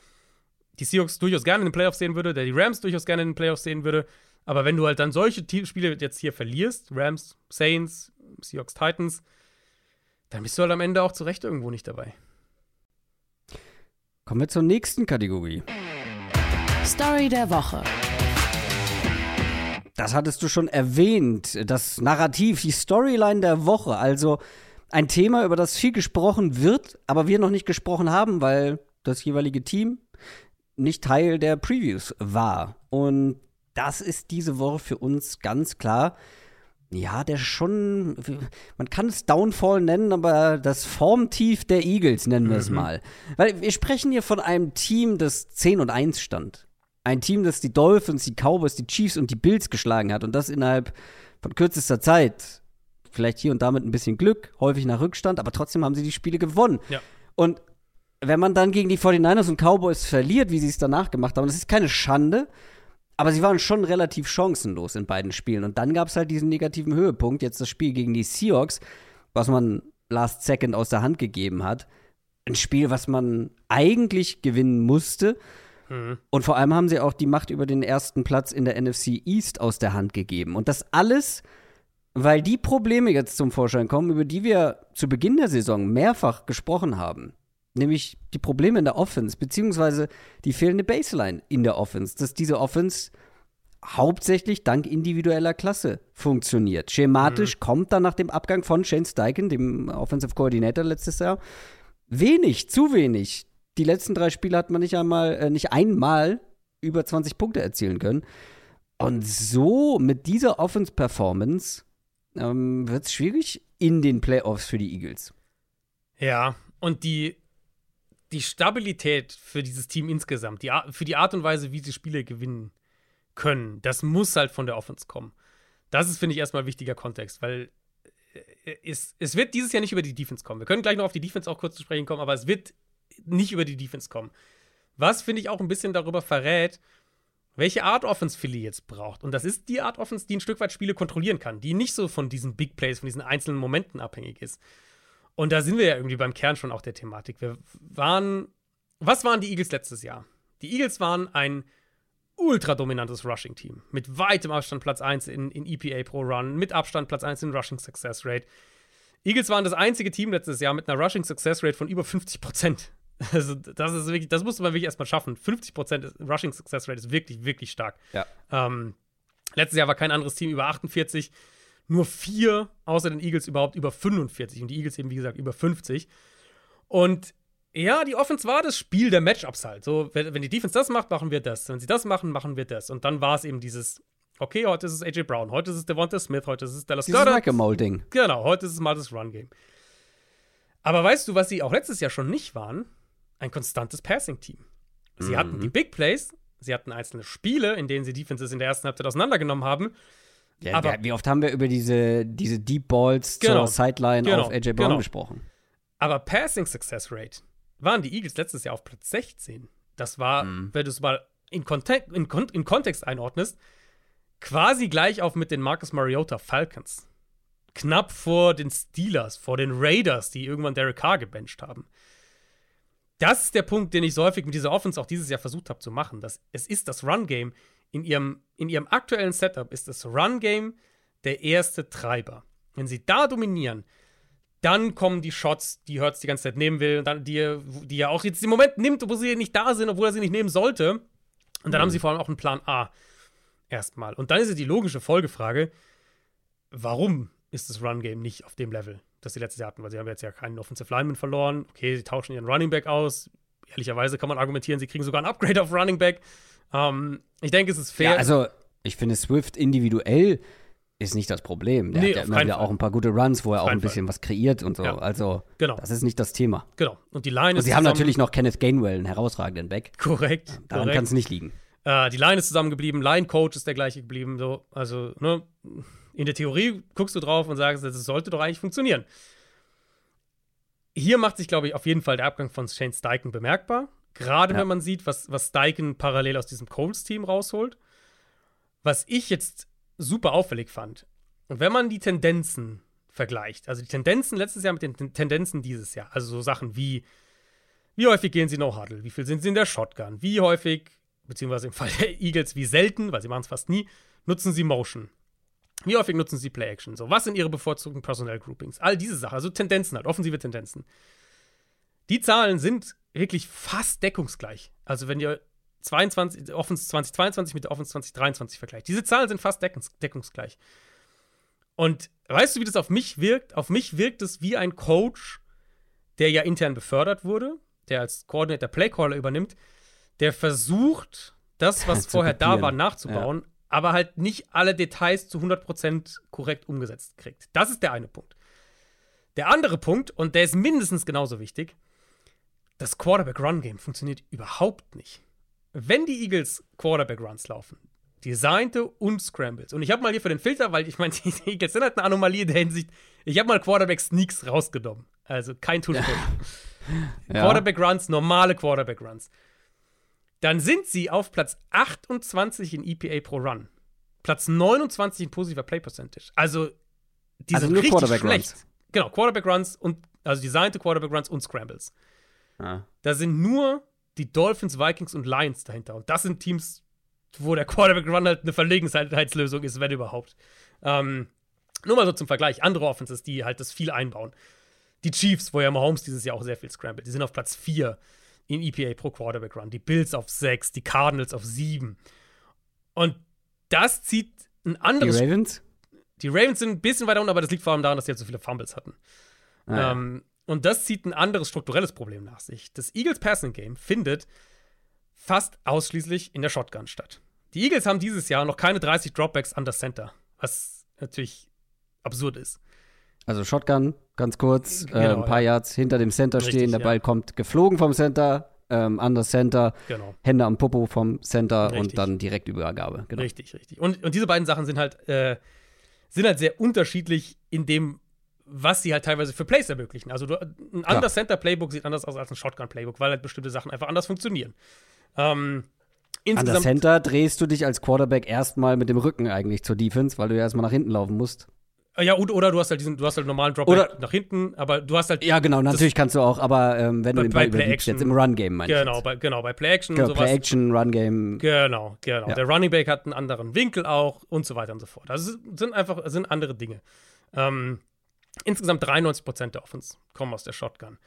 die Seahawks durchaus gerne in den Playoffs sehen würde, der die Rams durchaus gerne in den Playoffs sehen würde. Aber wenn du halt dann solche Spiele jetzt hier verlierst, Rams, Saints, Seahawks, Titans, dann bist du halt am Ende auch zu Recht irgendwo nicht dabei. Kommen wir zur nächsten Kategorie. Story der Woche. Das hattest du schon erwähnt, das Narrativ, die Storyline der Woche. Also ein Thema, über das viel gesprochen wird, aber wir noch nicht gesprochen haben, weil das jeweilige Team nicht Teil der Previews war. Und das ist diese Woche für uns ganz klar. Ja, der schon, man kann es Downfall nennen, aber das Formtief der Eagles nennen wir es mhm. mal. Weil wir sprechen hier von einem Team, das 10 und 1 stand. Ein Team, das die Dolphins, die Cowboys, die Chiefs und die Bills geschlagen hat und das innerhalb von kürzester Zeit. Vielleicht hier und da mit ein bisschen Glück, häufig nach Rückstand, aber trotzdem haben sie die Spiele gewonnen. Ja. Und wenn man dann gegen die 49ers und Cowboys verliert, wie sie es danach gemacht haben, das ist keine Schande, aber sie waren schon relativ chancenlos in beiden Spielen. Und dann gab es halt diesen negativen Höhepunkt, jetzt das Spiel gegen die Seahawks, was man last second aus der Hand gegeben hat. Ein Spiel, was man eigentlich gewinnen musste. Mhm. Und vor allem haben sie auch die Macht über den ersten Platz in der NFC East aus der Hand gegeben. Und das alles, weil die Probleme jetzt zum Vorschein kommen, über die wir zu Beginn der Saison mehrfach gesprochen haben nämlich die Probleme in der Offense, beziehungsweise die fehlende Baseline in der Offense, dass diese Offense hauptsächlich dank individueller Klasse funktioniert. Schematisch mhm. kommt dann nach dem Abgang von Shane Steichen, dem Offensive Coordinator letztes Jahr, wenig, zu wenig. Die letzten drei Spiele hat man nicht einmal, äh, nicht einmal über 20 Punkte erzielen können. Und so mit dieser Offense-Performance ähm, wird es schwierig in den Playoffs für die Eagles. Ja, und die die Stabilität für dieses Team insgesamt, die, für die Art und Weise, wie sie Spiele gewinnen können, das muss halt von der Offense kommen. Das ist, finde ich, erstmal ein wichtiger Kontext, weil äh, es, es wird dieses Jahr nicht über die Defense kommen. Wir können gleich noch auf die Defense auch kurz zu sprechen kommen, aber es wird nicht über die Defense kommen. Was, finde ich, auch ein bisschen darüber verrät, welche Art Offense Philly jetzt braucht. Und das ist die Art Offense, die ein Stück weit Spiele kontrollieren kann, die nicht so von diesen Big Plays, von diesen einzelnen Momenten abhängig ist. Und da sind wir ja irgendwie beim Kern schon auch der Thematik. Wir waren, was waren die Eagles letztes Jahr? Die Eagles waren ein ultra dominantes Rushing-Team. Mit weitem Abstand Platz 1 in, in EPA pro Run, mit Abstand Platz 1 in Rushing Success Rate. Eagles waren das einzige Team letztes Jahr mit einer Rushing Success Rate von über 50 Prozent. Also, das ist wirklich, das musste man wirklich erstmal schaffen. 50 Prozent Rushing Success Rate ist wirklich, wirklich stark. Ja. Ähm, letztes Jahr war kein anderes Team über 48 nur vier außer den Eagles überhaupt über 45 und die Eagles eben, wie gesagt, über 50. Und ja, die Offense war das Spiel der Matchups halt. So, wenn, wenn die Defense das macht, machen wir das. Wenn sie das machen, machen wir das. Und dann war es eben dieses, okay, heute ist es AJ Brown, heute ist es Devonta Smith, heute ist es Dallas Dieses Goddard. Genau, heute ist es mal das Run-Game. Aber weißt du, was sie auch letztes Jahr schon nicht waren? Ein konstantes Passing-Team. Sie mhm. hatten die Big Plays, sie hatten einzelne Spiele, in denen sie Defenses in der ersten Halbzeit auseinandergenommen haben. Ja, aber, wie oft haben wir über diese, diese Deep Balls genau, zur Sideline genau, auf AJ Brown genau. gesprochen? Aber Passing Success Rate waren die Eagles letztes Jahr auf Platz 16. Das war, mhm. wenn du es mal in, Kontek in, Kon in Kontext einordnest, quasi gleich auf mit den Marcus Mariota Falcons. Knapp vor den Steelers, vor den Raiders, die irgendwann Derek Carr gebencht haben. Das ist der Punkt, den ich so häufig mit dieser Offense auch dieses Jahr versucht habe zu machen. Das, es ist das Run-Game, in ihrem, in ihrem aktuellen Setup ist das Run-Game der erste Treiber. Wenn sie da dominieren, dann kommen die Shots, die Hurts die ganze Zeit nehmen will, und dann, die, die er auch jetzt im Moment nimmt, wo sie nicht da sind, obwohl er sie nicht nehmen sollte. Und dann mhm. haben sie vor allem auch einen Plan A. Erstmal. Und dann ist es die logische Folgefrage: Warum ist das Run-Game nicht auf dem Level, das sie letztes Jahr hatten? Weil sie haben jetzt ja keinen Offensive Lineman verloren. Okay, sie tauschen ihren Running Back aus. Ehrlicherweise kann man argumentieren, sie kriegen sogar ein Upgrade auf Running Back. Ähm, ich denke, es ist fair. Ja, also, ich finde, Swift individuell ist nicht das Problem. Der nee, hat ja immer wieder Fall. auch ein paar gute Runs, wo er auch ein bisschen Fall. was kreiert und so. Ja. Also, genau. das ist nicht das Thema. Genau. Und die Line und ist. Sie haben natürlich noch Kenneth Gainwell, einen herausragenden Back. Korrekt. Daran kann es nicht liegen. Äh, die Line ist zusammengeblieben, Line-Coach ist der gleiche geblieben. So. Also, ne, in der Theorie guckst du drauf und sagst, das sollte doch eigentlich funktionieren. Hier macht sich, glaube ich, auf jeden Fall der Abgang von Shane Steichen bemerkbar. Gerade ja. wenn man sieht, was, was Steichen parallel aus diesem Colts-Team rausholt. Was ich jetzt super auffällig fand. Und wenn man die Tendenzen vergleicht, also die Tendenzen letztes Jahr mit den Tendenzen dieses Jahr, also so Sachen wie, wie häufig gehen sie No-Huddle, wie viel sind sie in der Shotgun, wie häufig, beziehungsweise im Fall der Eagles, wie selten, weil sie machen es fast nie, nutzen sie Motion. Wie häufig nutzen sie Play-Action? So, was sind ihre bevorzugten Personnel-Groupings? All diese Sachen, also Tendenzen halt, offensive Tendenzen Die Zahlen sind wirklich fast deckungsgleich. Also wenn ihr 22, Offense 2022 mit der Offense 2023 vergleicht. Diese Zahlen sind fast deckungs deckungsgleich. Und weißt du, wie das auf mich wirkt? Auf mich wirkt es wie ein Coach, der ja intern befördert wurde, der als Coordinator Playcaller übernimmt, der versucht, das, was vorher da war, nachzubauen, ja. aber halt nicht alle Details zu 100% korrekt umgesetzt kriegt. Das ist der eine Punkt. Der andere Punkt, und der ist mindestens genauso wichtig, das Quarterback-Run-Game funktioniert überhaupt nicht. Wenn die Eagles Quarterback-Runs laufen, designte und Scrambles, und ich habe mal hier für den Filter, weil ich meine, die Eagles sind halt eine Anomalie in der Hinsicht, ich habe mal Quarterback-Sneaks rausgenommen. Also kein Tool. Ja. Quarterback-Runs, normale Quarterback-Runs. Dann sind sie auf Platz 28 in EPA pro Run. Platz 29 in positiver Play Percentage. Also, die also sind richtig schlecht. Runs. Genau, Quarterback Runs und also designte Quarterback Runs und Scrambles. Ah. Da sind nur die Dolphins, Vikings und Lions dahinter. Und das sind Teams, wo der Quarterback Run halt eine Verlegenheitslösung ist, wenn überhaupt. Ähm, nur mal so zum Vergleich. Andere Offenses, die halt das viel einbauen. Die Chiefs, wo ja Mahomes dieses Jahr auch sehr viel scrambled, die sind auf Platz 4 in EPA pro Quarterback Run. Die Bills auf 6, die Cardinals auf 7. Und das zieht ein anderes. Die Ravens? Die Ravens sind ein bisschen weiter unten, aber das liegt vor allem daran, dass sie halt so viele Fumbles hatten. Ah, ja. ähm, und das zieht ein anderes strukturelles Problem nach sich. Das Eagles Passing Game findet fast ausschließlich in der Shotgun statt. Die Eagles haben dieses Jahr noch keine 30 Dropbacks an das Center, was natürlich absurd ist. Also Shotgun, ganz kurz, genau, äh, ein paar ja. Yards hinter dem Center Richtig, stehen, der Ball kommt geflogen vom Center, ähm, an das Center, genau. Hände am Popo vom Center richtig. und dann direkt Übergabe. Genau. Richtig, richtig. Und, und diese beiden Sachen sind halt, äh, sind halt sehr unterschiedlich in dem, was sie halt teilweise für Plays ermöglichen. Also du, ein anders Center Playbook sieht anders aus als ein Shotgun Playbook, weil halt bestimmte Sachen einfach anders funktionieren. Ähm, An der Center drehst du dich als Quarterback erstmal mit dem Rücken eigentlich zur Defense, weil du ja erstmal nach hinten laufen musst. Äh, ja, oder du hast halt diesen, du hast halt normalen Drop oder, nach hinten, aber du hast halt. Ja, genau, natürlich kannst du auch, aber ähm, wenn du den Ball übergibst, jetzt im Run-Game meinst Genau, bei, genau, bei Play-Action genau, Play-Action, Run-Game. Genau, genau. Ja. Der Running Back hat einen anderen Winkel auch und so weiter und so fort. Also sind einfach, sind andere Dinge. Ähm, insgesamt 93% der Offense kommen aus der Shotgun.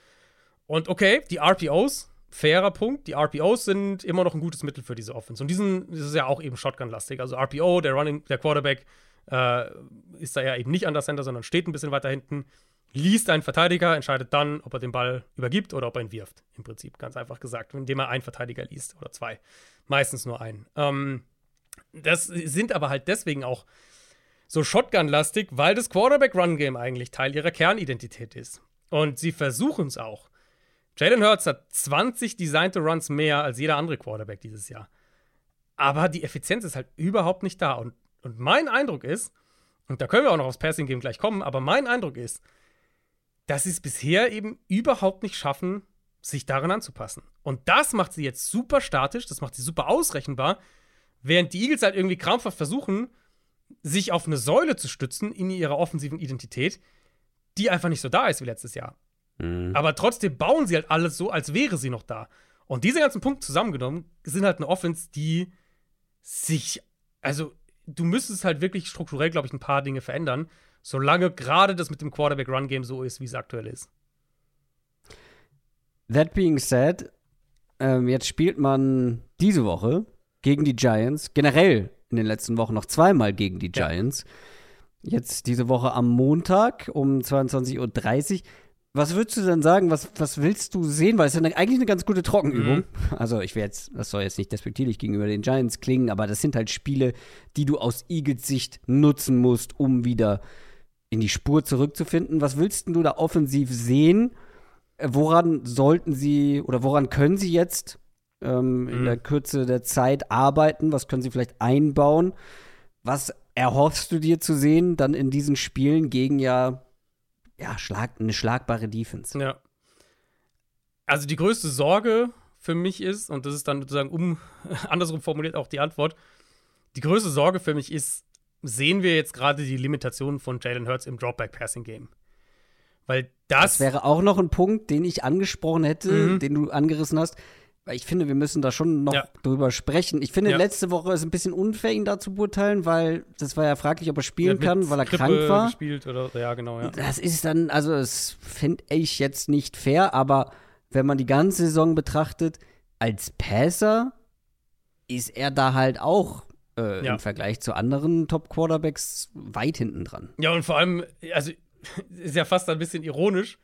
Und okay, die RPOs, fairer Punkt, die RPOs sind immer noch ein gutes Mittel für diese Offense. Und diesen, das ist ja auch eben Shotgun-lastig. Also RPO, der Running, der Quarterback äh, ist da ja eben nicht an der Center, sondern steht ein bisschen weiter hinten, liest einen Verteidiger, entscheidet dann, ob er den Ball übergibt oder ob er ihn wirft. Im Prinzip, ganz einfach gesagt, indem er einen Verteidiger liest oder zwei. Meistens nur einen. Ähm, das sind aber halt deswegen auch so Shotgun-lastig, weil das Quarterback-Run-Game eigentlich Teil ihrer Kernidentität ist. Und sie versuchen es auch. Jalen Hurts hat 20 designte Runs mehr als jeder andere Quarterback dieses Jahr. Aber die Effizienz ist halt überhaupt nicht da. Und und mein Eindruck ist, und da können wir auch noch aufs Passing Game gleich kommen, aber mein Eindruck ist, dass sie es bisher eben überhaupt nicht schaffen, sich daran anzupassen. Und das macht sie jetzt super statisch, das macht sie super ausrechenbar, während die Eagles halt irgendwie krampfhaft versuchen, sich auf eine Säule zu stützen in ihrer offensiven Identität, die einfach nicht so da ist wie letztes Jahr. Mhm. Aber trotzdem bauen sie halt alles so, als wäre sie noch da. Und diese ganzen Punkte zusammengenommen sind halt eine Offense, die sich, also du müsstest halt wirklich strukturell, glaube ich, ein paar Dinge verändern, solange gerade das mit dem Quarterback-Run-Game so ist, wie es aktuell ist. That being said, ähm, jetzt spielt man diese Woche gegen die Giants, generell in den letzten Wochen noch zweimal gegen die Giants. Ja. Jetzt diese Woche am Montag um 22.30 Uhr. Was würdest du denn sagen, was, was willst du sehen? Weil es ist ja eigentlich eine ganz gute Trockenübung. Mhm. Also ich will jetzt, das soll jetzt nicht despektierlich gegenüber den Giants klingen, aber das sind halt Spiele, die du aus Eagles Sicht nutzen musst, um wieder in die Spur zurückzufinden. Was willst du da offensiv sehen? Woran sollten sie oder woran können sie jetzt ähm, mhm. in der Kürze der Zeit arbeiten? Was können sie vielleicht einbauen? Was erhoffst du dir zu sehen dann in diesen Spielen gegen ja ja, schlag, eine schlagbare Defense. Ja. Also die größte Sorge für mich ist, und das ist dann sozusagen um, andersrum formuliert auch die Antwort, die größte Sorge für mich ist, sehen wir jetzt gerade die Limitationen von Jalen Hurts im Dropback-Passing-Game. Weil das, das wäre auch noch ein Punkt, den ich angesprochen hätte, mhm. den du angerissen hast ich finde, wir müssen da schon noch ja. drüber sprechen. Ich finde, ja. letzte Woche ist ein bisschen unfair, ihn da zu beurteilen, weil das war ja fraglich, ob er spielen kann, weil er Krippe krank war. Gespielt oder, ja, genau, ja. Das ist dann, also das finde ich jetzt nicht fair, aber wenn man die ganze Saison betrachtet, als Passer ist er da halt auch äh, ja. im Vergleich zu anderen Top-Quarterbacks weit hinten dran. Ja, und vor allem, also ist ja fast ein bisschen ironisch,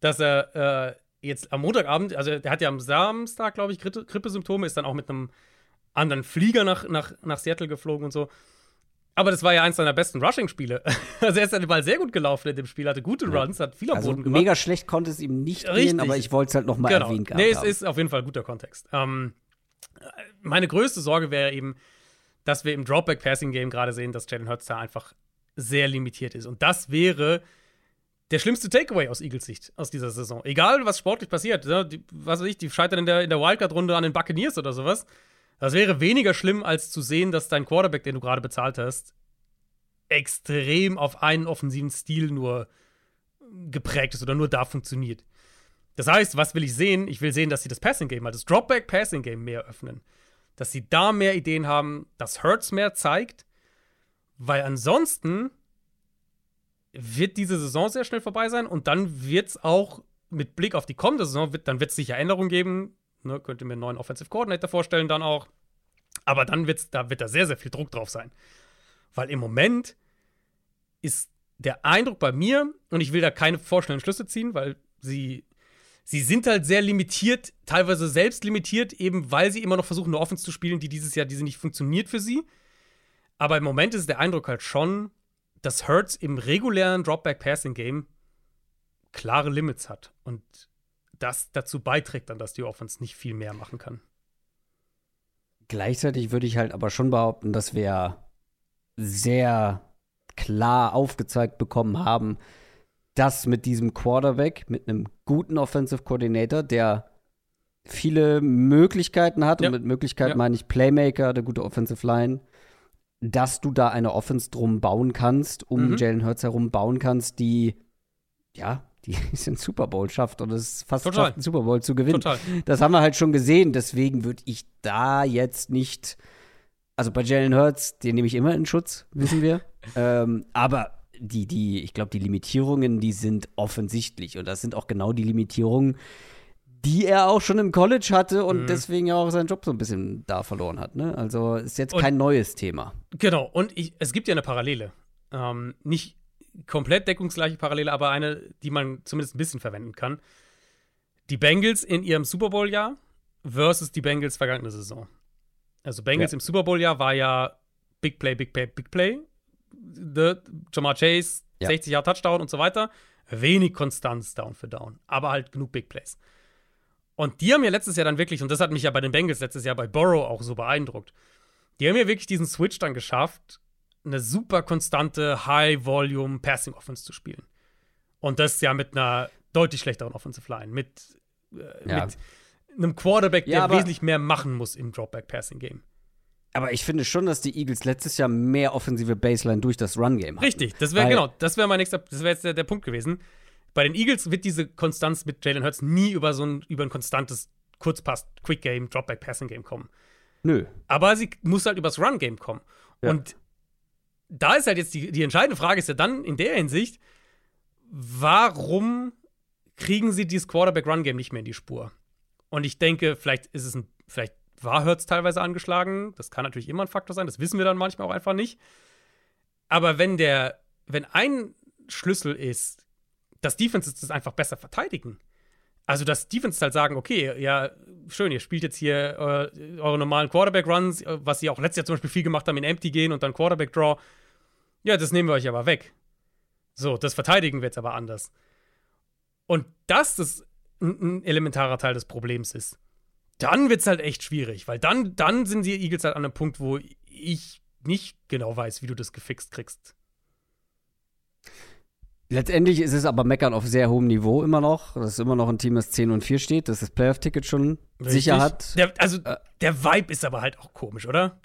dass er äh, jetzt am Montagabend, also der hat ja am Samstag, glaube ich, Grippesymptome, ist dann auch mit einem anderen Flieger nach, nach, nach Seattle geflogen und so. Aber das war ja eins seiner besten Rushing-Spiele. Also er ist dann mal sehr gut gelaufen in dem Spiel, hatte gute Runs, hat viel am also Boden gemacht. Mega schlecht konnte es ihm nicht Richtig. gehen, aber ich wollte es halt noch mal genau. erwähnt haben. Nee, es ist auf jeden Fall ein guter Kontext. Ähm, meine größte Sorge wäre eben, dass wir im Dropback-Passing-Game gerade sehen, dass Jalen Hurts da einfach sehr limitiert ist. Und das wäre der schlimmste Takeaway aus Eagles Sicht aus dieser Saison. Egal, was sportlich passiert, ja, die, was weiß ich, die scheitern in der, in der Wildcard-Runde an den Buccaneers oder sowas. Das wäre weniger schlimm, als zu sehen, dass dein Quarterback, den du gerade bezahlt hast, extrem auf einen offensiven Stil nur geprägt ist oder nur da funktioniert. Das heißt, was will ich sehen? Ich will sehen, dass sie das Passing Game, also das Dropback Passing Game mehr öffnen. Dass sie da mehr Ideen haben, dass Hurts mehr zeigt, weil ansonsten wird diese Saison sehr schnell vorbei sein und dann wird es auch mit Blick auf die kommende Saison, wird, dann wird es sicher Änderungen geben. Ne, könnt ihr mir einen neuen Offensive Coordinator vorstellen, dann auch. Aber dann wird's, da wird da sehr, sehr viel Druck drauf sein. Weil im Moment ist der Eindruck bei mir, und ich will da keine vorschnellen Schlüsse ziehen, weil sie, sie sind halt sehr limitiert, teilweise selbst limitiert, eben weil sie immer noch versuchen, eine Offense zu spielen, die dieses Jahr diese nicht funktioniert für sie. Aber im Moment ist der Eindruck halt schon, dass Hurts im regulären Dropback-Passing-Game klare Limits hat. Und das dazu beiträgt dann, dass die Offense nicht viel mehr machen kann. Gleichzeitig würde ich halt aber schon behaupten, dass wir sehr klar aufgezeigt bekommen haben, dass mit diesem Quarterback, mit einem guten Offensive Coordinator, der viele Möglichkeiten hat, ja. und mit Möglichkeiten ja. meine ich Playmaker, der gute Offensive Line, dass du da eine Offense drum bauen kannst, um mhm. Jalen Hurts herum bauen kannst, die ja, die es in Super Bowl schafft und es fast Total. schafft, einen Super Bowl zu gewinnen. Total. Das haben wir halt schon gesehen, deswegen würde ich da jetzt nicht also bei Jalen Hurts, den nehme ich immer in Schutz, wissen wir. ähm, aber die, die, ich glaube, die Limitierungen, die sind offensichtlich. Und das sind auch genau die Limitierungen, die er auch schon im College hatte und mhm. deswegen ja auch seinen Job so ein bisschen da verloren hat. Ne? Also ist jetzt und, kein neues Thema. Genau, und ich, es gibt ja eine Parallele. Ähm, nicht komplett deckungsgleiche Parallele, aber eine, die man zumindest ein bisschen verwenden kann. Die Bengals in ihrem Super Bowl-Jahr versus die Bengals vergangene Saison. Also Bengals ja. im Super Bowl-Jahr war ja Big Play, Big Play, Big Play. The, Jamar Chase, ja. 60 Jahre Touchdown und so weiter. Wenig Konstanz Down für Down, aber halt genug Big Plays. Und die haben ja letztes Jahr dann wirklich, und das hat mich ja bei den Bengals letztes Jahr bei Burrow auch so beeindruckt, die haben ja wirklich diesen Switch dann geschafft, eine super konstante High-Volume Passing Offense zu spielen. Und das ja mit einer deutlich schlechteren Offensive Line, mit, äh, ja. mit einem Quarterback, der ja, wesentlich mehr machen muss im Dropback-Passing-Game. Aber ich finde schon, dass die Eagles letztes Jahr mehr offensive Baseline durch das Run-Game haben. Richtig, das wäre genau, das wäre mein nächster, das wäre jetzt der, der, Punkt gewesen. Bei den Eagles wird diese Konstanz mit Jalen Hurts nie über so ein, über ein konstantes Kurzpass, Quick-Game, Dropback-Passing-Game kommen. Nö. Aber sie muss halt übers Run-Game kommen. Ja. Und da ist halt jetzt die, die entscheidende Frage, ist ja dann in der Hinsicht, warum kriegen sie dieses Quarterback-Run-Game nicht mehr in die Spur? Und ich denke, vielleicht ist es ein, vielleicht war Hurts teilweise angeschlagen. Das kann natürlich immer ein Faktor sein. Das wissen wir dann manchmal auch einfach nicht. Aber wenn der, wenn ein Schlüssel ist, dass Defenses das einfach besser verteidigen. Also, dass Defenses halt sagen, okay, ja, schön, ihr spielt jetzt hier äh, eure normalen Quarterback-Runs, äh, was sie auch letztes Jahr zum Beispiel viel gemacht haben, in Empty gehen und dann Quarterback-Draw. Ja, das nehmen wir euch aber weg. So, das verteidigen wir jetzt aber anders. Und das ist ein, elementarer Teil des Problems ist, dann wird es halt echt schwierig, weil dann, dann sind die Eagles halt an einem Punkt, wo ich nicht genau weiß, wie du das gefixt kriegst. Letztendlich ist es aber Meckern auf sehr hohem Niveau immer noch. Das ist immer noch ein Team, das 10 und 4 steht, das das Playoff-Ticket schon Richtig. sicher hat. Der, also, äh, der Vibe ist aber halt auch komisch, oder?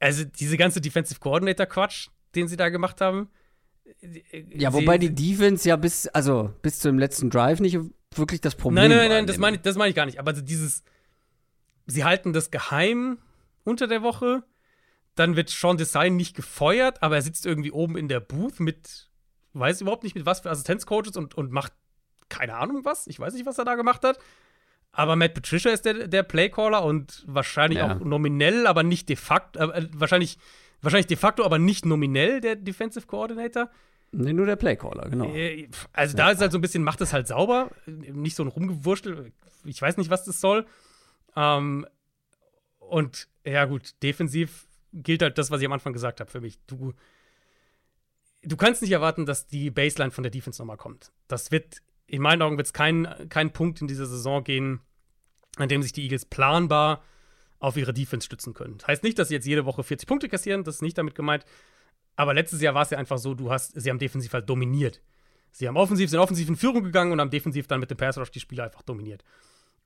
Also, diese ganze Defensive Coordinator-Quatsch, den sie da gemacht haben. Ja, wobei die Defense ja bis, also bis zu dem letzten Drive nicht wirklich das Problem. Nein, nein, nein, das meine ich, das mein ich gar nicht. Aber dieses, sie halten das geheim unter der Woche. Dann wird Sean Design nicht gefeuert, aber er sitzt irgendwie oben in der Booth mit, weiß überhaupt nicht mit was für Assistenzcoaches und, und macht keine Ahnung was. Ich weiß nicht, was er da gemacht hat. Aber Matt Patricia ist der, der Playcaller und wahrscheinlich Ja. auch nominell, aber nicht de facto, äh, wahrscheinlich, wahrscheinlich de facto, aber nicht nominell der Defensive Coordinator. Nee, nur der Playcaller, genau. Äh, Also da ist halt so ein bisschen, macht es halt sauber, nicht so ein Rumgewurstel. Ich weiß nicht, was das soll. Ähm, und ja, gut, defensiv gilt halt das, was ich am Anfang gesagt habe für mich. Du, du kannst nicht erwarten, dass die Baseline von der Defense nochmal kommt. Das wird, in meinen Augen, wird es kein, kein Punkt in dieser Saison gehen, an dem sich die Eagles planbar auf ihre Defense stützen können. Das heißt nicht, dass sie jetzt jede Woche 40 Punkte kassieren, das ist nicht damit gemeint. Aber letztes Jahr war es ja einfach so, du hast, sie haben defensiv halt dominiert. Sie haben offensiv, sind offensiv in Führung gegangen und haben defensiv dann mit dem Pass Rush die Spieler einfach dominiert.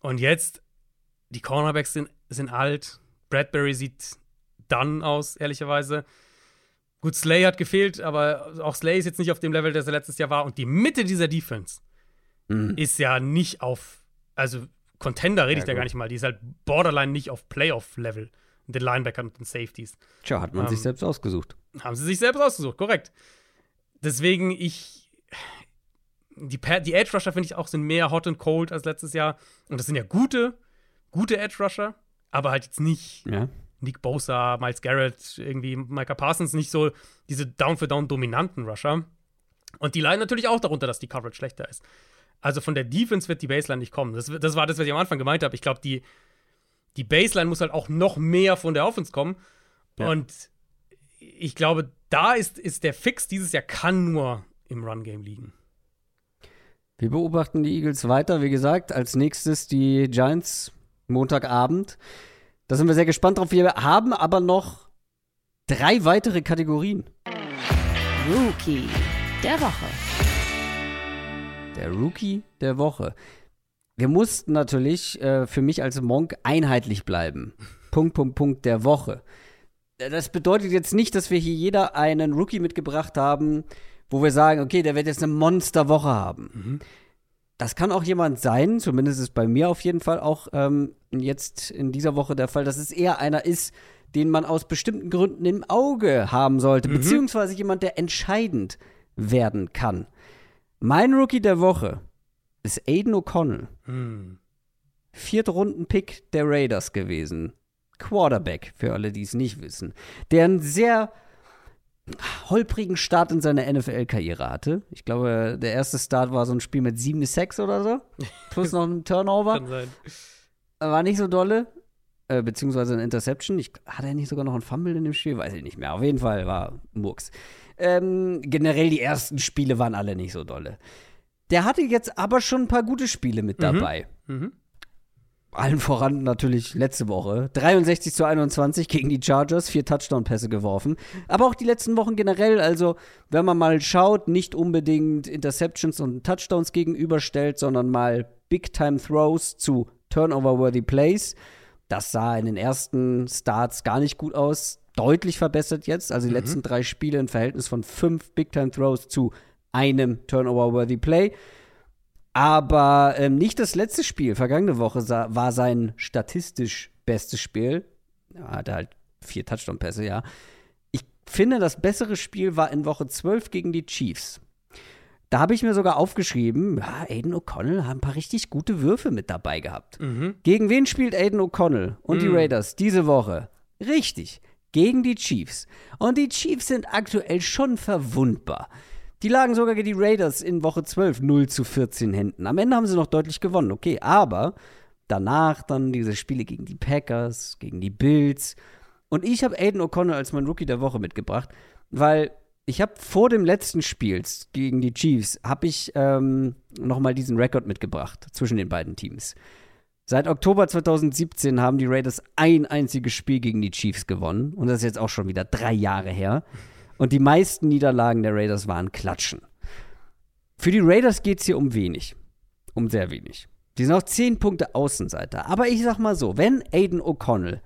Und jetzt, die Cornerbacks sind, sind alt. Bradbury sieht dann aus, ehrlicherweise. Gut, Slay hat gefehlt, aber auch Slay ist jetzt nicht auf dem Level, das er letztes Jahr war. Und die Mitte dieser Defense Mhm. ist ja nicht auf, also Contender rede Ja, ich da gut. gar nicht mal. Die ist halt borderline nicht auf Playoff-Level. mit Den Linebackern und den Safeties. Tja, hat man Ähm, sich selbst ausgesucht. Haben sie sich selbst ausgesucht, korrekt. Deswegen, ich. Die, die Edge Rusher, finde ich auch, sind mehr hot and cold als letztes Jahr. Und das sind ja gute, gute Edge Rusher, aber halt jetzt nicht Ja. Nick Bosa, Miles Garrett, irgendwie Micah Parsons, nicht so diese Down-for-Down dominanten Rusher. Und die leiden natürlich auch darunter, dass die Coverage schlechter ist. Also von der Defense wird die Baseline nicht kommen. Das, das war das, was ich am Anfang gemeint habe. Ich glaube, die, die Baseline muss halt auch noch mehr von der Offense kommen. Ja. Und ich glaube, da ist, ist der Fix dieses Jahr kann nur im Run-Game liegen. Wir beobachten die Eagles weiter. Wie gesagt, als nächstes die Giants Montagabend. Da sind wir sehr gespannt drauf. Wir haben aber noch drei weitere Kategorien. Rookie der Woche. Der Rookie der Woche. Wir mussten natürlich äh, für mich als Monk einheitlich bleiben. Punkt, Punkt, Punkt der Woche. Äh, Das bedeutet jetzt nicht, dass wir hier jeder einen Rookie mitgebracht haben, wo wir sagen, okay, der wird jetzt eine Monsterwoche haben. Das kann auch jemand sein, zumindest ist bei mir auf jeden Fall auch ähm, jetzt in dieser Woche der Fall, dass es eher einer ist, den man aus bestimmten Gründen im Auge haben sollte, beziehungsweise jemand, der entscheidend werden kann. Mein Rookie der Woche ist Aiden O'Connell. Hm. Viertrunden-Pick der Raiders gewesen. Quarterback, für alle, die es nicht wissen. Der einen sehr holprigen Start in seiner NFL-Karriere hatte. Ich glaube, der erste Start war so ein Spiel mit 7 6 oder so. Plus noch ein Turnover. Kann sein. War nicht so dolle. Äh, beziehungsweise ein Interception. Ich, hat er nicht sogar noch ein Fumble in dem Spiel? Weiß ich nicht mehr. Auf jeden Fall war Murks. Ähm, generell die ersten Spiele waren alle nicht so dolle. Der hatte jetzt aber schon ein paar gute Spiele mit dabei. Mhm. Allen voran natürlich letzte Woche. 63 zu 21 gegen die Chargers, vier Touchdown-Pässe geworfen. Aber auch die letzten Wochen generell, also wenn man mal schaut, nicht unbedingt Interceptions und Touchdowns gegenüberstellt, sondern mal Big-Time-Throws zu Turnover-worthy Plays. Das sah in den ersten Starts gar nicht gut aus. Deutlich verbessert jetzt. Also die letzten drei Spiele im Verhältnis von fünf Big-Time-Throws zu einem Turnover-worthy Play. Aber ähm, nicht das letzte Spiel. Vergangene Woche sa- war sein statistisch bestes Spiel. Er hatte halt vier Touchdown-Pässe, ja. Ich finde, das bessere Spiel war in Woche 12 gegen die Chiefs. Da habe ich mir sogar aufgeschrieben, ja, Aiden O'Connell hat ein paar richtig gute Würfe mit dabei gehabt. Mhm. Gegen wen spielt Aiden O'Connell und die Mm. Raiders diese Woche? Richtig, gegen die Chiefs. Und die Chiefs sind aktuell schon verwundbar. Die lagen sogar gegen die Raiders in Woche 12 0 zu 14 Händen. Am Ende haben sie noch deutlich gewonnen, okay, aber danach dann diese Spiele gegen die Packers, gegen die Bills. Und ich habe Aiden O'Connell als mein Rookie der Woche mitgebracht, weil ich habe vor dem letzten Spiel gegen die Chiefs, habe ich ähm, nochmal diesen Rekord mitgebracht zwischen den beiden Teams. Seit Oktober 2017 haben die Raiders ein einziges Spiel gegen die Chiefs gewonnen. Und das ist jetzt auch schon wieder drei Jahre her. Und die meisten Niederlagen der Raiders waren Klatschen. Für die Raiders geht es hier um wenig. Um sehr wenig. Die sind auch zehn Punkte Außenseiter. Aber ich sag mal so, wenn Aiden O'Connell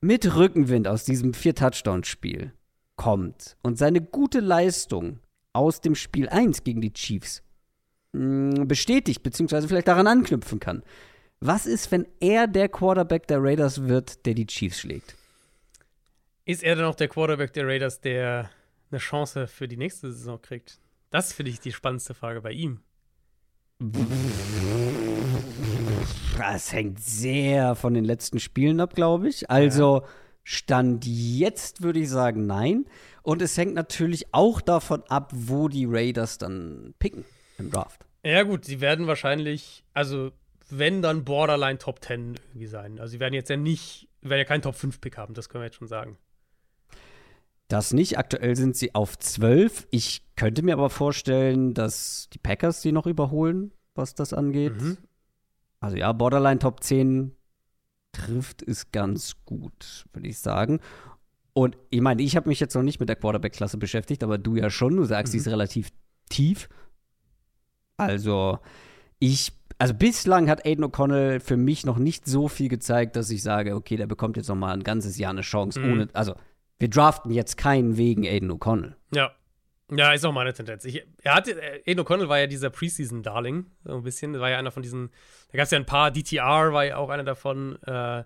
mit Rückenwind aus diesem Vier-Touchdown-Spiel kommt und seine gute Leistung aus dem Spiel 1 gegen die Chiefs mh, bestätigt, beziehungsweise vielleicht daran anknüpfen kann, was ist, wenn er der Quarterback der Raiders wird, der die Chiefs schlägt? Ist er dann auch der Quarterback der Raiders, der eine Chance für die nächste Saison kriegt? Das finde ich die spannendste Frage bei ihm. Das hängt sehr von den letzten Spielen ab, glaube ich. Also Stand jetzt würde ich sagen nein. Und es hängt natürlich auch davon ab, wo die Raiders dann picken im Draft. Ja, gut, sie werden wahrscheinlich, also wenn dann Borderline Top 10 irgendwie sein. Also sie werden jetzt ja nicht, werden ja keinen Top 5 Pick haben, das können wir jetzt schon sagen. Das nicht. Aktuell sind sie auf 12. Ich könnte mir aber vorstellen, dass die Packers die noch überholen, was das angeht. Mhm. Also ja, Borderline Top 10 trifft es ganz gut, würde ich sagen. Und ich meine, ich habe mich jetzt noch nicht mit der Quarterback-Klasse beschäftigt, aber du ja schon. Du sagst, Mhm. die ist relativ tief. Also, ich, also bislang hat Aiden O'Connell für mich noch nicht so viel gezeigt, dass ich sage, okay, der bekommt jetzt noch mal ein ganzes Jahr eine Chance, Mhm. ohne, also wir draften jetzt keinen wegen Aiden O'Connell. Ja. Ja, ist auch meine Tendenz. Ich, er hatte, äh, Aiden O'Connell war ja dieser Preseason-Darling, so ein bisschen. War ja einer von diesen, da gab es ja ein paar, DTR war ja auch einer davon, äh,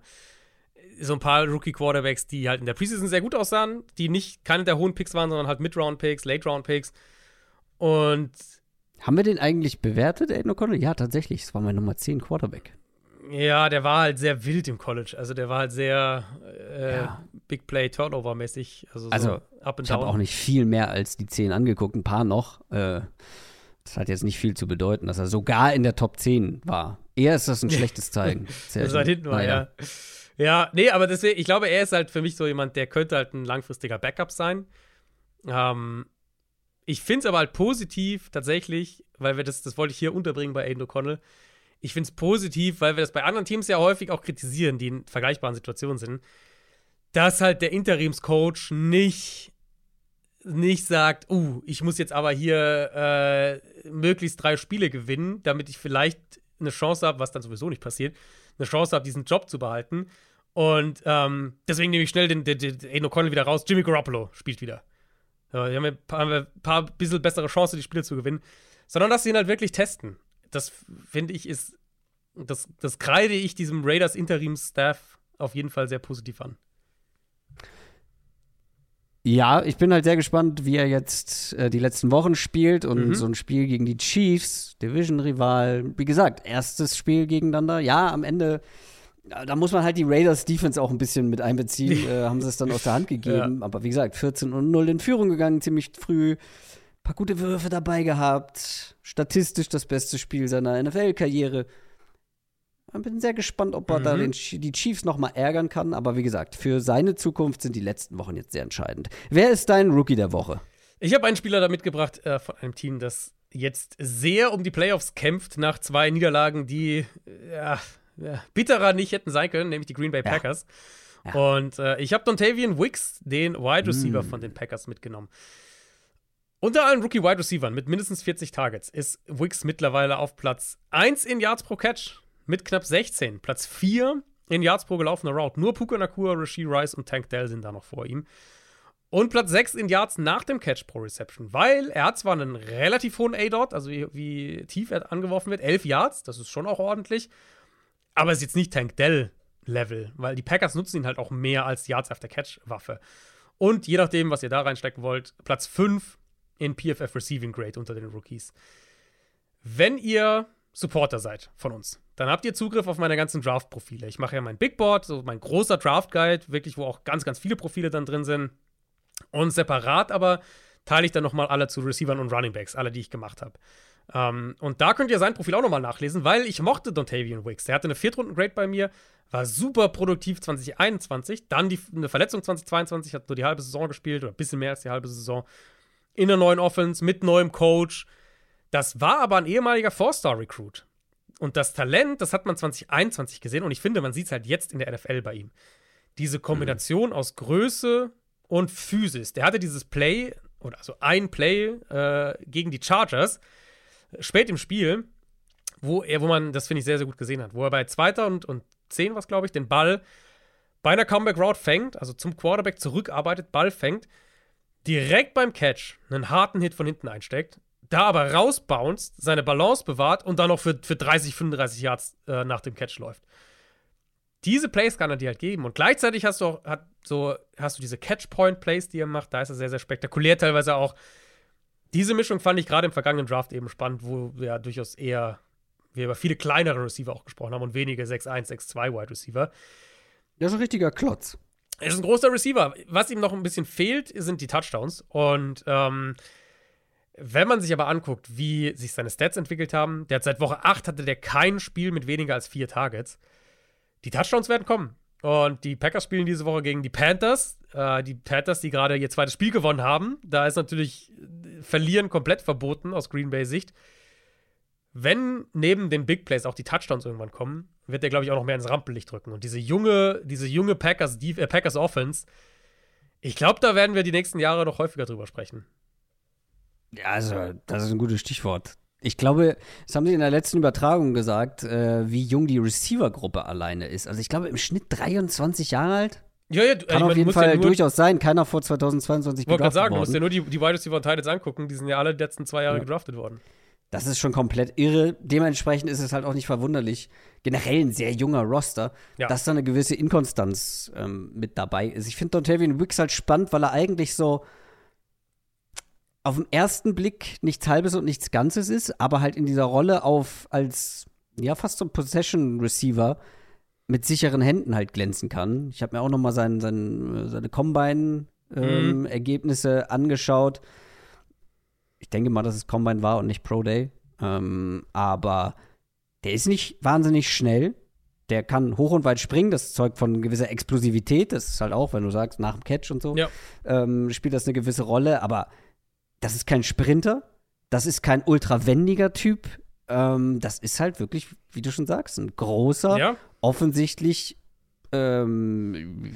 so ein paar Rookie-Quarterbacks, die halt in der Preseason sehr gut aussahen, die nicht keine der hohen Picks waren, sondern halt Mid-Round-Picks, Late-Round-Picks. Und Haben wir den eigentlich bewertet, Aiden O'Connell? Ja, tatsächlich. Das war mein Nummer 10 Quarterback. Ja, der war halt sehr wild im College. Also der war halt sehr äh, Ja. Big Play Turnover-mäßig. Also, so Also, Ich habe auch nicht viel mehr als die 10 angeguckt, ein paar noch. Äh, das hat jetzt nicht viel zu bedeuten, dass er sogar in der Top 10 war. Eher ist das ein schlechtes Zeichen. Sehr Das halt hinten war, ja. Ja, nee, aber deswegen, ich glaube, er ist halt für mich so jemand, der könnte halt ein langfristiger Backup sein. Ähm, ich finde es aber halt positiv, tatsächlich, weil wir das, das wollte ich hier unterbringen bei Aiden O'Connell. Ich finde es positiv, weil wir das bei anderen Teams ja häufig auch kritisieren, die in vergleichbaren Situationen sind, dass halt der Interimscoach nicht, nicht sagt, uh, ich muss jetzt aber hier äh, möglichst drei Spiele gewinnen, damit ich vielleicht eine Chance habe, was dann sowieso nicht passiert, eine Chance habe, diesen Job zu behalten. Und ähm, deswegen nehme ich schnell den, den, den Aiden O'Connell wieder raus. Jimmy Garoppolo spielt wieder. Ja, die haben ein paar, ein paar bisschen bessere Chancen, die Spiele zu gewinnen. Sondern dass sie ihn halt wirklich testen. Das finde ich ist, das, das kreide ich diesem Raiders Interims-Staff auf jeden Fall sehr positiv an. Ja, ich bin halt sehr gespannt, wie er jetzt äh, die letzten Wochen spielt und Mhm. so ein Spiel gegen die Chiefs, Division-Rival. Wie gesagt, erstes Spiel gegeneinander. Ja, am Ende, äh, da muss man halt die Raiders Defense auch ein bisschen mit einbeziehen. äh, haben sie es dann aus der Hand gegeben. Aber wie gesagt, 14 und 0 in Führung gegangen, ziemlich früh. Paar gute Würfe dabei gehabt. Statistisch das beste Spiel seiner NFL-Karriere. Ich bin sehr gespannt, ob er da Mhm. den, Ch- die Chiefs noch mal ärgern kann. Aber wie gesagt, für seine Zukunft sind die letzten Wochen jetzt sehr entscheidend. Wer ist dein Rookie der Woche? Ich habe einen Spieler da mitgebracht äh, von einem Team, das jetzt sehr um die Playoffs kämpft nach zwei Niederlagen, die äh, ja, ja, bitterer nicht hätten sein können, nämlich die Green Bay. Packers. Ja. Und äh, ich habe Dontavian Wicks, den Wide Receiver Mm. von den Packers, mitgenommen. Unter allen Rookie-Wide Receivern mit mindestens 40 Targets ist Wicks mittlerweile auf Platz 1 in Yards pro Catch mit knapp 16. Platz 4 in Yards pro gelaufener Route. Nur Puka Nakua, Rasheed Rice und Tank Dell sind da noch vor ihm. Und Platz 6 in Yards nach dem Catch pro Reception, weil er hat zwar einen relativ hohen A-Dot, also wie, wie tief er angeworfen wird, 11 Yards, das ist schon auch ordentlich, aber es ist jetzt nicht Tank Dell-Level, weil die Packers nutzen ihn halt auch mehr als Yards after Catch-Waffe. Und je nachdem, was ihr da reinstecken wollt, Platz 5 in PFF Receiving Grade unter den Rookies. Wenn ihr Supporter seid von uns, dann habt ihr Zugriff auf meine ganzen Draft-Profile. Ich mache ja mein Big Board, so mein großer Draft-Guide, wirklich, wo auch ganz, ganz viele Profile dann drin sind. Und separat aber teile ich dann nochmal alle zu Receivern und Running Backs, alle, die ich gemacht habe. Ähm, und da könnt ihr sein Profil auch nochmal nachlesen, weil ich mochte Dontavian Wicks. Der hatte eine Viertrunden-Grade bei mir, war super produktiv 2021, dann die, eine Verletzung 2022, hat nur die halbe Saison gespielt oder ein bisschen mehr als die halbe Saison. In der neuen Offense, mit neuem Coach. Das war aber ein ehemaliger Four-Star-Recruit. Und das Talent, das hat man 2021 gesehen und ich finde, man sieht es halt jetzt in der NFL bei ihm. Diese Kombination aus Größe und Physis. Der hatte dieses Play, oder also ein Play äh, gegen die Chargers, spät im Spiel, wo er, wo man, das finde ich sehr, sehr gut gesehen hat, wo er bei zweiter und, und zehn was, glaube ich, den Ball bei einer Comeback Route fängt, also zum Quarterback zurückarbeitet, Ball fängt, direkt beim Catch einen harten Hit von hinten einsteckt, da aber rausbounced, seine Balance bewahrt und dann noch für, für 30, 35 Yards äh, nach dem Catch läuft. Diese Plays kann er dir halt geben. Und gleichzeitig hast du auch, hat so, hast du diese Catch-Point-Plays, die er macht. Da ist er sehr, sehr spektakulär. Teilweise auch. Diese Mischung fand ich gerade im vergangenen Draft eben spannend, wo ja durchaus eher wir über viele kleinere Receiver auch gesprochen haben und wenige 6-1, 6-2 Wide Receiver. Der ist ein richtiger Klotz. Er ist ein großer Receiver. Was ihm noch ein bisschen fehlt, sind die Touchdowns. Und ähm, wenn man sich aber anguckt, wie sich seine Stats entwickelt haben, der hat seit Woche 8 hatte der kein Spiel mit weniger als vier Targets. Die Touchdowns werden kommen. Und die Packers spielen diese Woche gegen die Panthers. Äh, die Panthers, die gerade ihr zweites Spiel gewonnen haben. Da ist natürlich Verlieren komplett verboten aus Green Bay Sicht. Wenn neben den Big Plays auch die Touchdowns irgendwann kommen, wird der, glaube ich, auch noch mehr ins Rampenlicht drücken. Und diese junge, diese junge Packers, die, äh, Packers Offense, ich glaube, da werden wir die nächsten Jahre noch häufiger drüber sprechen. Ja, also, das ist ein gutes Stichwort. Ich glaube, das haben sie in der letzten Übertragung gesagt, äh, wie jung die Receiver-Gruppe alleine ist. Also ich glaube im Schnitt 23 Jahre alt. Ja, ja, Kann auf jeden Fall ja durchaus sein. Keiner vor 2022 Ich wollte gerade sagen, du musst dir nur die, die Wide Receiver Titans angucken. Die sind ja alle die letzten zwei Jahre ja. gedraftet worden. Das ist schon komplett irre. Dementsprechend ist es halt auch nicht verwunderlich, generell ein sehr junger Roster, ja. dass da eine gewisse Inkonstanz ähm, mit dabei ist. Ich finde Dontavian Wicks halt spannend, weil er eigentlich so auf den ersten Blick nichts Halbes und nichts Ganzes ist, aber halt in dieser Rolle auf als ja fast so ein Possession Receiver mit sicheren Händen halt glänzen kann. Ich habe mir auch noch mal sein, sein, seine Combine ähm, mhm. Ergebnisse angeschaut. Ich denke mal, dass es Combine war und nicht Pro Day. Ähm, aber der ist nicht wahnsinnig schnell. Der kann hoch und weit springen. Das zeugt von gewisser Explosivität. Das ist halt auch, wenn du sagst, nach dem Catch und so, ja. ähm, spielt das eine gewisse Rolle. Aber das ist kein Sprinter, das ist kein ultrawendiger Typ. Ähm, das ist halt wirklich, wie du schon sagst, ein großer, ja. offensichtlich ähm,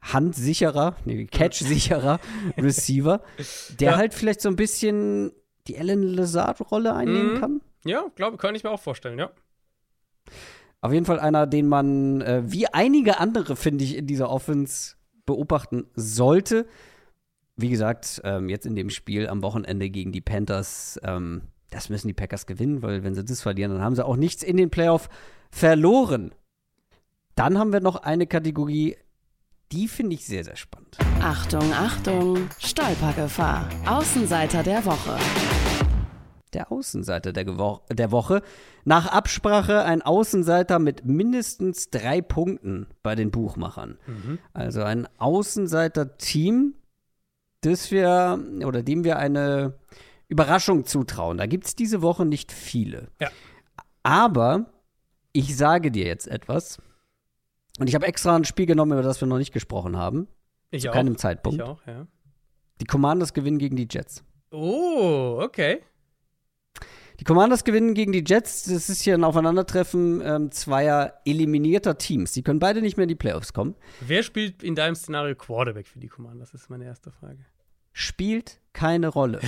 handsicherer, nee, catch-sicherer Receiver, der ja. halt vielleicht so ein bisschen die Ellen Lazard-Rolle einnehmen mhm. kann. Ja, glaube, kann ich mir auch vorstellen, ja. Auf jeden Fall einer, den man, äh, wie einige andere, finde ich, in dieser Offense beobachten sollte wie gesagt, ähm, jetzt in dem Spiel am Wochenende gegen die Panthers, ähm, das müssen die Packers gewinnen, weil wenn sie das verlieren, dann haben sie auch nichts in den Playoff verloren. Dann haben wir noch eine Kategorie, die finde ich sehr, sehr spannend. Achtung, Achtung, Stolpergefahr. Außenseiter der Woche. Der Außenseiter der, Gewo der Woche. Nach Absprache ein Außenseiter mit mindestens drei Punkten bei den Buchmachern. Mhm. Also ein Außenseiter-Team, das wir oder dem wir eine Überraschung zutrauen. Da gibt es diese Woche nicht viele. Ja. Aber ich sage dir jetzt etwas. Und ich habe extra ein Spiel genommen, über das wir noch nicht gesprochen haben. Ich zu auch. keinem Zeitpunkt. Ich auch, ja. Die Commanders gewinnen gegen die Jets. Oh, okay. Die Commanders gewinnen gegen die Jets. Das ist hier ein Aufeinandertreffen ähm, zweier eliminierter Teams. Die können beide nicht mehr in die Playoffs kommen. Wer spielt in deinem Szenario Quarterback für die Commanders? Das ist meine erste Frage spielt keine Rolle.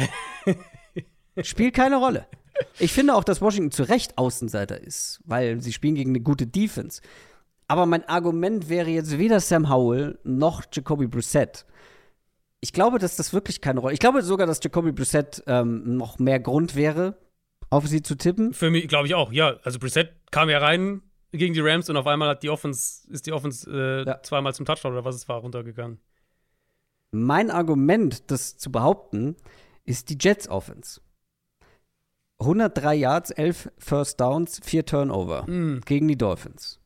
spielt keine Rolle. Ich finde auch, dass Washington zu Recht Außenseiter ist, weil sie spielen gegen eine gute Defense. Aber mein Argument wäre jetzt weder Sam Howell noch Jacoby Brissett. Ich glaube, dass das wirklich keine Rolle. Ich glaube sogar, dass Jacoby Brissett ähm, noch mehr Grund wäre, auf sie zu tippen. Für mich glaube ich auch. Ja, also Brissett kam ja rein gegen die Rams und auf einmal hat die Offense ist die Offense äh, ja. zweimal zum Touchdown oder was es war runtergegangen. Mein Argument, das zu behaupten, ist die Jets Offense. 103 Yards, 11 First Downs, 4 Turnover mm. gegen die Dolphins.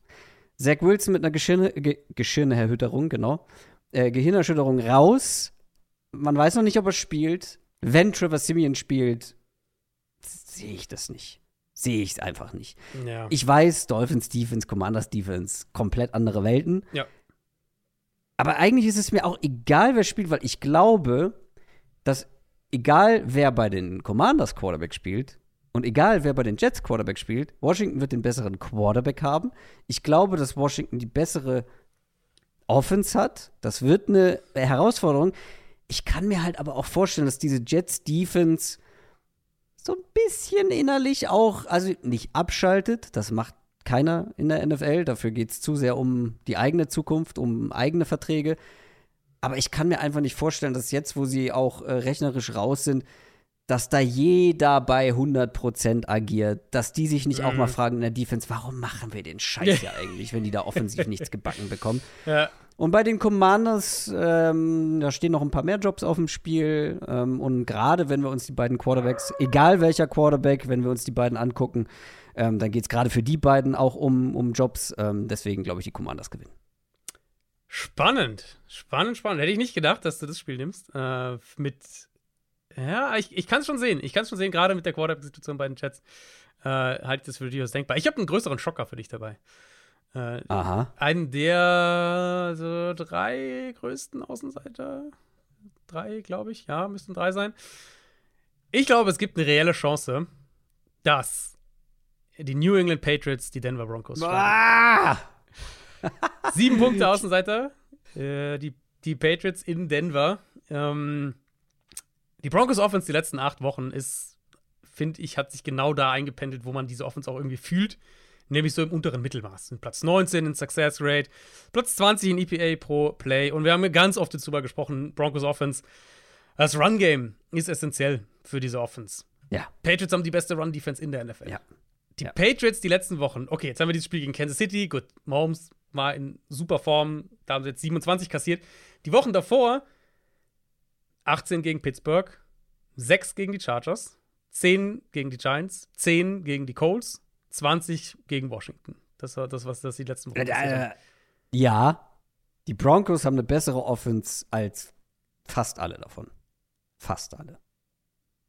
Zach Wilson mit einer Geschirne, Ge Geschirnerschütterung, genau. Äh, Gehirnerschütterung raus. Man weiß noch nicht, ob er spielt. Wenn Trevor Simeon spielt, sehe ich das nicht. Sehe ich es einfach nicht. Ja. Ich weiß, Dolphins Defense, Commanders Defense, komplett andere Welten. Ja. Aber eigentlich ist es mir auch egal, wer spielt, weil ich glaube, dass egal wer bei den Commanders Quarterback spielt und egal wer bei den Jets Quarterback spielt, Washington wird den besseren Quarterback haben. Ich glaube, dass Washington die bessere Offense hat. Das wird eine Herausforderung. Ich kann mir halt aber auch vorstellen, dass diese Jets Defense so ein bisschen innerlich auch, also nicht abschaltet, das macht keiner in der NFL. Dafür geht es zu sehr um die eigene Zukunft, um eigene Verträge. Aber ich kann mir einfach nicht vorstellen, dass jetzt, wo sie auch äh, rechnerisch raus sind, dass da jeder bei 100% agiert, dass die sich nicht mhm. auch mal mhm. fragen in der Defense, warum machen wir den Scheiß ja eigentlich, wenn die da offensiv nichts gebacken bekommen. Ja. Und bei den Commanders, ähm, da stehen noch ein paar mehr Jobs auf dem Spiel. Ähm, und gerade wenn wir uns die beiden Quarterbacks, egal welcher Quarterback, wenn wir uns die beiden angucken, Ähm, dann geht es gerade für die beiden auch um, um Jobs. Ähm, deswegen glaube ich, die Commanders gewinnen. Spannend. Spannend, spannend. Hätte ich nicht gedacht, dass du das Spiel nimmst. Äh, mit. Ja, ich, ich kann es schon sehen. Ich kann es schon sehen, gerade mit der Quarterback-Situation bei den Chats. Äh, halte ich das für durchaus denkbar. Ich habe einen größeren Schocker für dich dabei. Äh, Aha. Einen der so drei größten Außenseiter. Drei, glaube ich. Ja, müssten drei sein. Ich glaube, es gibt eine reelle Chance, dass die New England Patriots die Denver Broncos ah! Sieben Punkte Außenseiter. Äh, die, die Patriots in Denver. Ähm, die Broncos Offense die letzten acht Wochen ist, finde ich, hat sich genau da eingependelt, wo man diese Offense auch irgendwie fühlt nämlich so im unteren Mittelmaß. Platz 19 in Success Rate, Platz 20 in EPA pro Play. Und wir haben ganz oft darüber gesprochen, Broncos Offense. Das Run-Game ist essentiell für diese Offense. Ja. Patriots haben die beste Run-Defense in der NFL. Ja. Die ja. Patriots die letzten Wochen, okay, jetzt haben wir dieses Spiel gegen Kansas City, gut, Mahomes war in super Form, da haben sie jetzt 27 kassiert. Die Wochen davor 18 gegen Pittsburgh, 6 gegen die Chargers, 10 gegen die Giants, 10 gegen die Colts, 20 gegen Washington. Das war das, was das die letzten Wochen äh, äh, Ja, die Broncos haben eine bessere Offense als fast alle davon. Fast alle.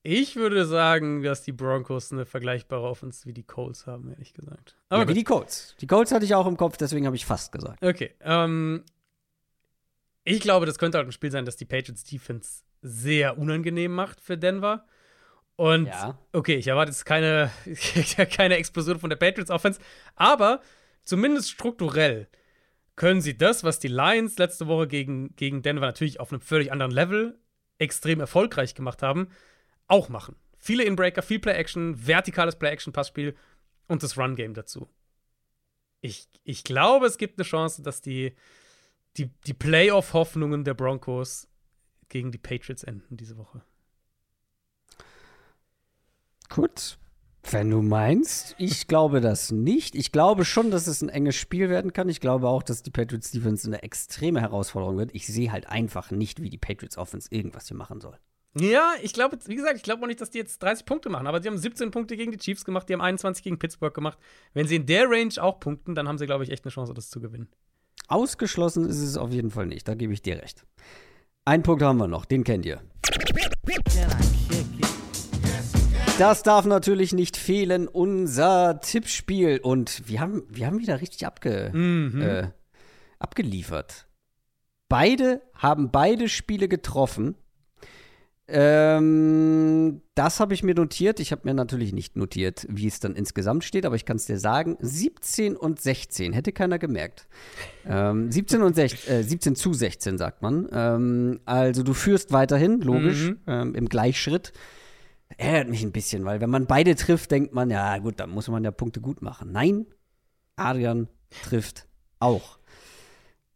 Ich würde sagen, dass die Broncos eine vergleichbare Offense wie die Colts haben, ehrlich gesagt. Aber ja, wie die Colts. Die Colts hatte ich auch im Kopf, deswegen habe ich fast gesagt. Okay. Ähm, ich glaube, das könnte halt ein Spiel sein, das die Patriots Defense sehr unangenehm macht für Denver. Und ja. okay, ich erwarte jetzt keine, keine Explosion von der Patriots Offense, aber zumindest strukturell können sie das, was die Lions letzte Woche gegen, gegen Denver natürlich auf einem völlig anderen Level extrem erfolgreich gemacht haben, auch machen. Viele Inbreaker, viel Play-Action, vertikales Play-Action-Passspiel und das Run-Game dazu. Ich, ich glaube, es gibt eine Chance, dass die, die, die Playoff-Hoffnungen der Broncos gegen die Patriots enden diese Woche. Gut. Wenn du meinst, ich glaube das nicht. Ich glaube schon, dass es ein enges Spiel werden kann. Ich glaube auch, dass die Patriots Defense eine extreme Herausforderung wird. Ich sehe halt einfach nicht, wie die Patriots Offense irgendwas hier machen soll. Ja, ich glaube, wie gesagt, ich glaube auch nicht, dass die jetzt 30 Punkte machen, aber sie haben 17 Punkte gegen die Chiefs gemacht, die haben 21 gegen Pittsburgh gemacht. Wenn sie in der Range auch punkten, dann haben sie, glaube ich, echt eine Chance, das zu gewinnen. Ausgeschlossen ist es auf jeden Fall nicht, da gebe ich dir recht. Einen Punkt haben wir noch, den kennt ihr. Das darf natürlich nicht fehlen, unser Tippspiel. Und wir haben, wir haben wieder richtig abge, mhm. äh, abgeliefert. Beide haben beide Spiele getroffen. Ähm, das habe ich mir notiert. Ich habe mir natürlich nicht notiert, wie es dann insgesamt steht, aber ich kann es dir sagen. 17 und 16, hätte keiner gemerkt. Ähm, 17, und 16, äh, 17 zu 16, sagt man. Ähm, also du führst weiterhin, logisch, mhm. Ähm, im Gleichschritt ärgert mich ein bisschen, weil wenn man beide trifft, denkt man, ja gut, dann muss man ja Punkte gut machen. Nein, Adrian trifft auch.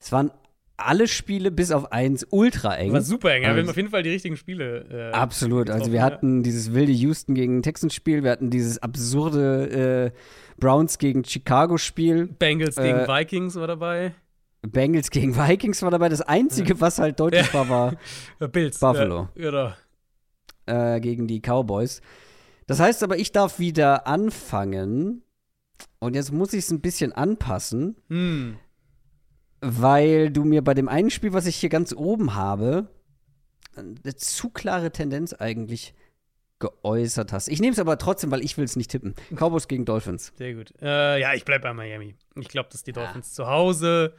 Es waren alle Spiele bis auf eins ultra eng. War super eng, also, wir haben auf jeden Fall die richtigen Spiele. Äh, absolut. Also wir hatten dieses wilde Houston gegen Texans Spiel, wir hatten dieses absurde äh, Browns gegen Chicago Spiel. Bengals gegen äh, Vikings war dabei. Bengals gegen Vikings war dabei. Das Einzige, was halt deutlich war, war Bills. Buffalo. Ja, genau äh, gegen die Cowboys. Das heißt aber, ich darf wieder anfangen. Und jetzt muss ich es ein bisschen anpassen. Hm. Weil du mir bei dem einen Spiel, was ich hier ganz oben habe, eine zu klare Tendenz eigentlich geäußert hast. Ich nehme es aber trotzdem, weil ich will es nicht tippen. Cowboys gegen Dolphins. Sehr gut. Äh, ja, ich bleibe bei Miami. Ich glaube, dass die Dolphins ah. zu Hause.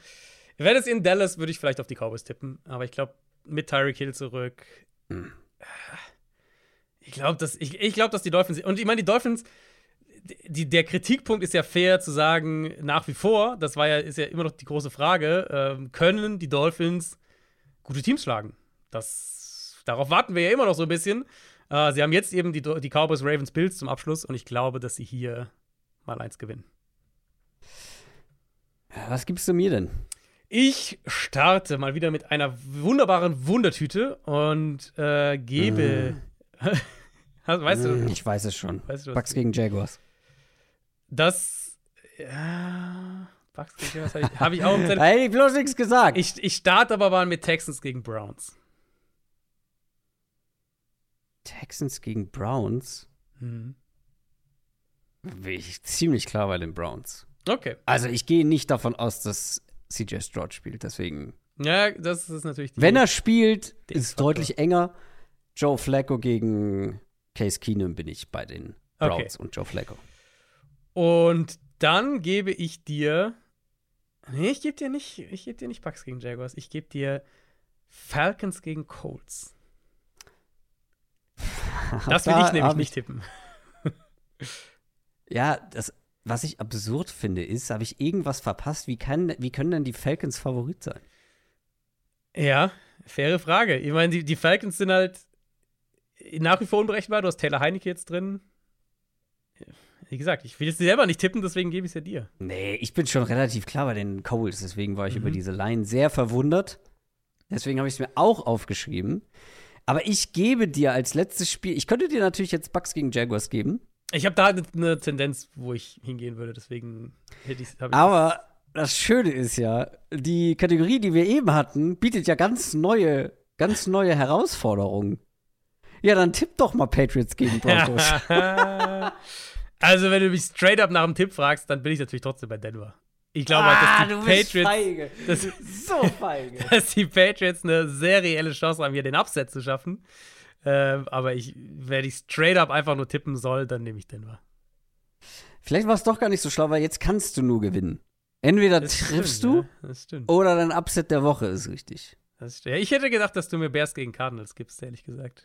Wäre es in Dallas, würde ich vielleicht auf die Cowboys tippen. Aber ich glaube, mit Tyreek Hill zurück. Hm. Ich glaube, dass, ich, ich glaub, dass die Dolphins. Und ich meine, die Dolphins, die, der Kritikpunkt ist ja fair zu sagen, nach wie vor, das war ja, ist ja immer noch die große Frage, ähm, können die Dolphins gute Teams schlagen? Das, darauf warten wir ja immer noch so ein bisschen. Äh, sie haben jetzt eben die, die Cowboys, Ravens, Bills zum Abschluss und ich glaube, dass sie hier mal eins gewinnen. Was gibst du mir denn? Ich starte mal wieder mit einer wunderbaren Wundertüte und äh, gebe. Mm. weißt du? Mm, ich weiß es schon. Weißt du, Bucks gegen Jaguars. Das. Ja. Bucks gegen Jaguars habe ich, hab ich auch Zettel. Hey, bloß nichts gesagt. Ich, ich starte aber mal mit Texans gegen Browns. Texans gegen Browns? Mhm. bin ich ziemlich klar bei den Browns. Okay. Also ich gehe nicht davon aus, dass CJ Stroud spielt, deswegen. Ja, das ist natürlich Wenn er spielt, ist es deutlich enger. Joe Flacco gegen Case Keenum bin ich bei den Browns und Joe Flacco. Und dann gebe ich dir. Nee, ich gebe dir nicht, ich gebe dir nicht Bucks gegen Jaguars. Ich gebe dir Falcons gegen Colts. Das will Da ich nämlich nicht tippen. Ja, das, was ich absurd finde, ist, habe ich irgendwas verpasst? Wie, kann, wie können denn die Falcons Favorit sein? Ja, faire Frage. Ich meine, die, die Falcons sind halt nach wie vor unberechenbar. Du hast Taylor Heineke jetzt drin. Wie gesagt, ich will es dir selber nicht tippen, deswegen gebe ich es ja dir. Nee, ich bin schon relativ klar bei den Coles, deswegen war ich Mhm. über diese Line sehr verwundert. Deswegen habe ich es mir auch aufgeschrieben. Aber ich gebe dir als letztes Spiel, ich könnte dir natürlich jetzt Bucks gegen Jaguars geben, Ich habe da eine, Tendenz, wo ich hingehen würde, deswegen hätte ich aber das Schöne ist ja, die Kategorie, die wir eben hatten, bietet ja ganz neue, ganz neue Herausforderungen. Ja, dann tipp doch mal Patriots gegen Broncos. also, wenn du mich straight up nach dem Tipp fragst, dann bin ich natürlich trotzdem bei Denver. Ich glaube halt, ah, dass die Patriots, feige. das- Du bist so feige. dass die Patriots eine sehr reelle Chance haben, hier den Upset zu schaffen. Ähm, aber ich, wenn ich straight up einfach nur tippen soll, dann nehme ich Denver. Vielleicht war es doch gar nicht so schlau, weil jetzt kannst du nur gewinnen. Entweder Das triffst stimmt, du Ja, das stimmt. oder dein Upset der Woche ist richtig. Das stimmt. Ja, ich hätte gedacht, dass du mir Bears gegen Cardinals gibst, ehrlich gesagt.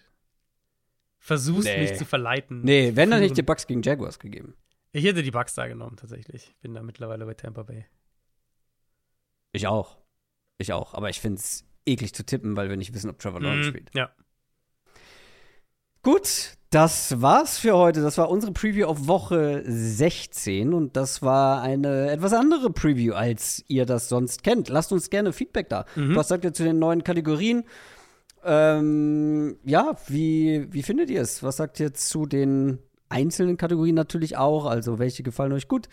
Versuchst Nee. mich zu verleiten. Nee, wenn, dann hätte ich dir. Bucks gegen Jaguars gegeben. Ich hätte die Bucks da genommen, tatsächlich. Bin da mittlerweile bei Tampa Bay. Ich auch. Ich auch. Aber ich finde es eklig zu tippen, weil wir nicht wissen, ob Trevor Lawrence Mhm, spielt. Ja. Gut, das war's für heute. Das war unsere Preview auf Woche 16 und das war eine etwas andere Preview, als ihr das sonst kennt. Lasst uns gerne Feedback da. Mhm. Was sagt ihr zu den neuen Kategorien? Ähm, ja, wie, wie findet ihr es? Was sagt ihr zu den einzelnen Kategorien natürlich auch? Also, welche gefallen euch gut?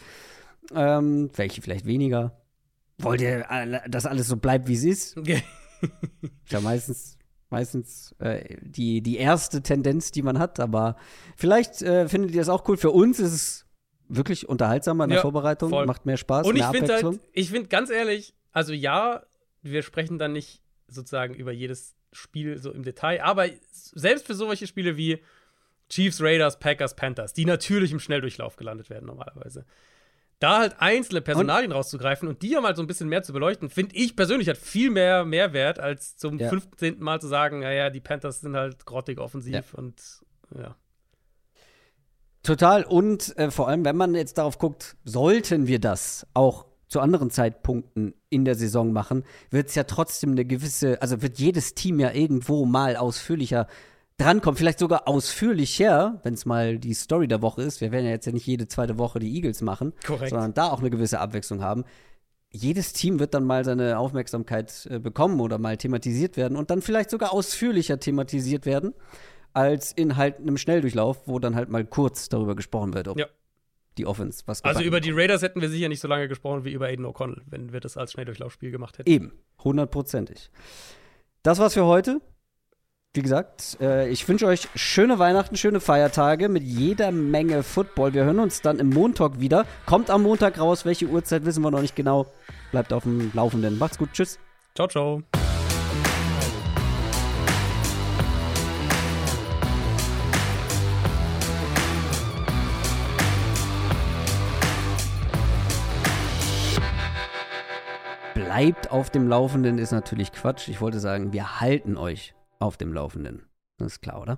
Ähm, welche vielleicht weniger? Wollt ihr, dass alles so bleibt, wie es ist? Okay. Ja meistens, meistens äh, die, die erste Tendenz, die man hat, aber vielleicht äh, findet ihr das auch cool. Für uns ist es wirklich unterhaltsamer in der Ja, Vorbereitung, voll. macht mehr Spaß, Und ich mehr finde Abwechslung. halt, ich finde ganz ehrlich, also ja, wir sprechen dann nicht sozusagen über jedes Spiel so im Detail, aber selbst für solche Spiele wie Chiefs, Raiders, Packers, Panthers, die natürlich im Schnelldurchlauf gelandet werden normalerweise. Da halt einzelne Personalien rauszugreifen und die ja mal so ein bisschen mehr zu beleuchten, finde ich persönlich hat viel mehr Mehrwert, als zum Ja. 15. Mal zu sagen, naja, die Panthers sind halt grottig offensiv Ja. und ja. Total. Und äh, vor allem, wenn man jetzt darauf guckt, sollten wir das auch zu anderen Zeitpunkten in der Saison machen, wird es ja trotzdem eine gewisse, also wird jedes Team ja irgendwo mal ausführlicher drankommen, vielleicht sogar ausführlicher, wenn es mal die Story der Woche ist. Wir werden ja jetzt ja nicht jede zweite Woche die Eagles machen, Korrekt. sondern da auch eine gewisse Abwechslung haben. Jedes Team wird dann mal seine Aufmerksamkeit äh, bekommen oder mal thematisiert werden und dann vielleicht sogar ausführlicher thematisiert werden als in halt einem Schnelldurchlauf, wo dann halt mal kurz darüber gesprochen wird, ob Ja. Die Offense was Also über die Raiders hätten wir sicher nicht so lange gesprochen wie über Aiden O'Connell, wenn wir das als Schnelldurchlaufspiel gemacht hätten. Eben, hundertprozentig. Das war's für heute. Wie gesagt, äh, ich wünsche euch schöne Weihnachten, schöne Feiertage mit jeder Menge Football. Wir hören uns dann im Montag wieder. Kommt am Montag raus, welche Uhrzeit wissen wir noch nicht genau. Bleibt auf dem Laufenden. Macht's gut, tschüss. Ciao, ciao. Bleibt auf dem Laufenden ist natürlich Quatsch. Ich wollte sagen, wir halten euch auf dem Laufenden. Das ist klar, oder?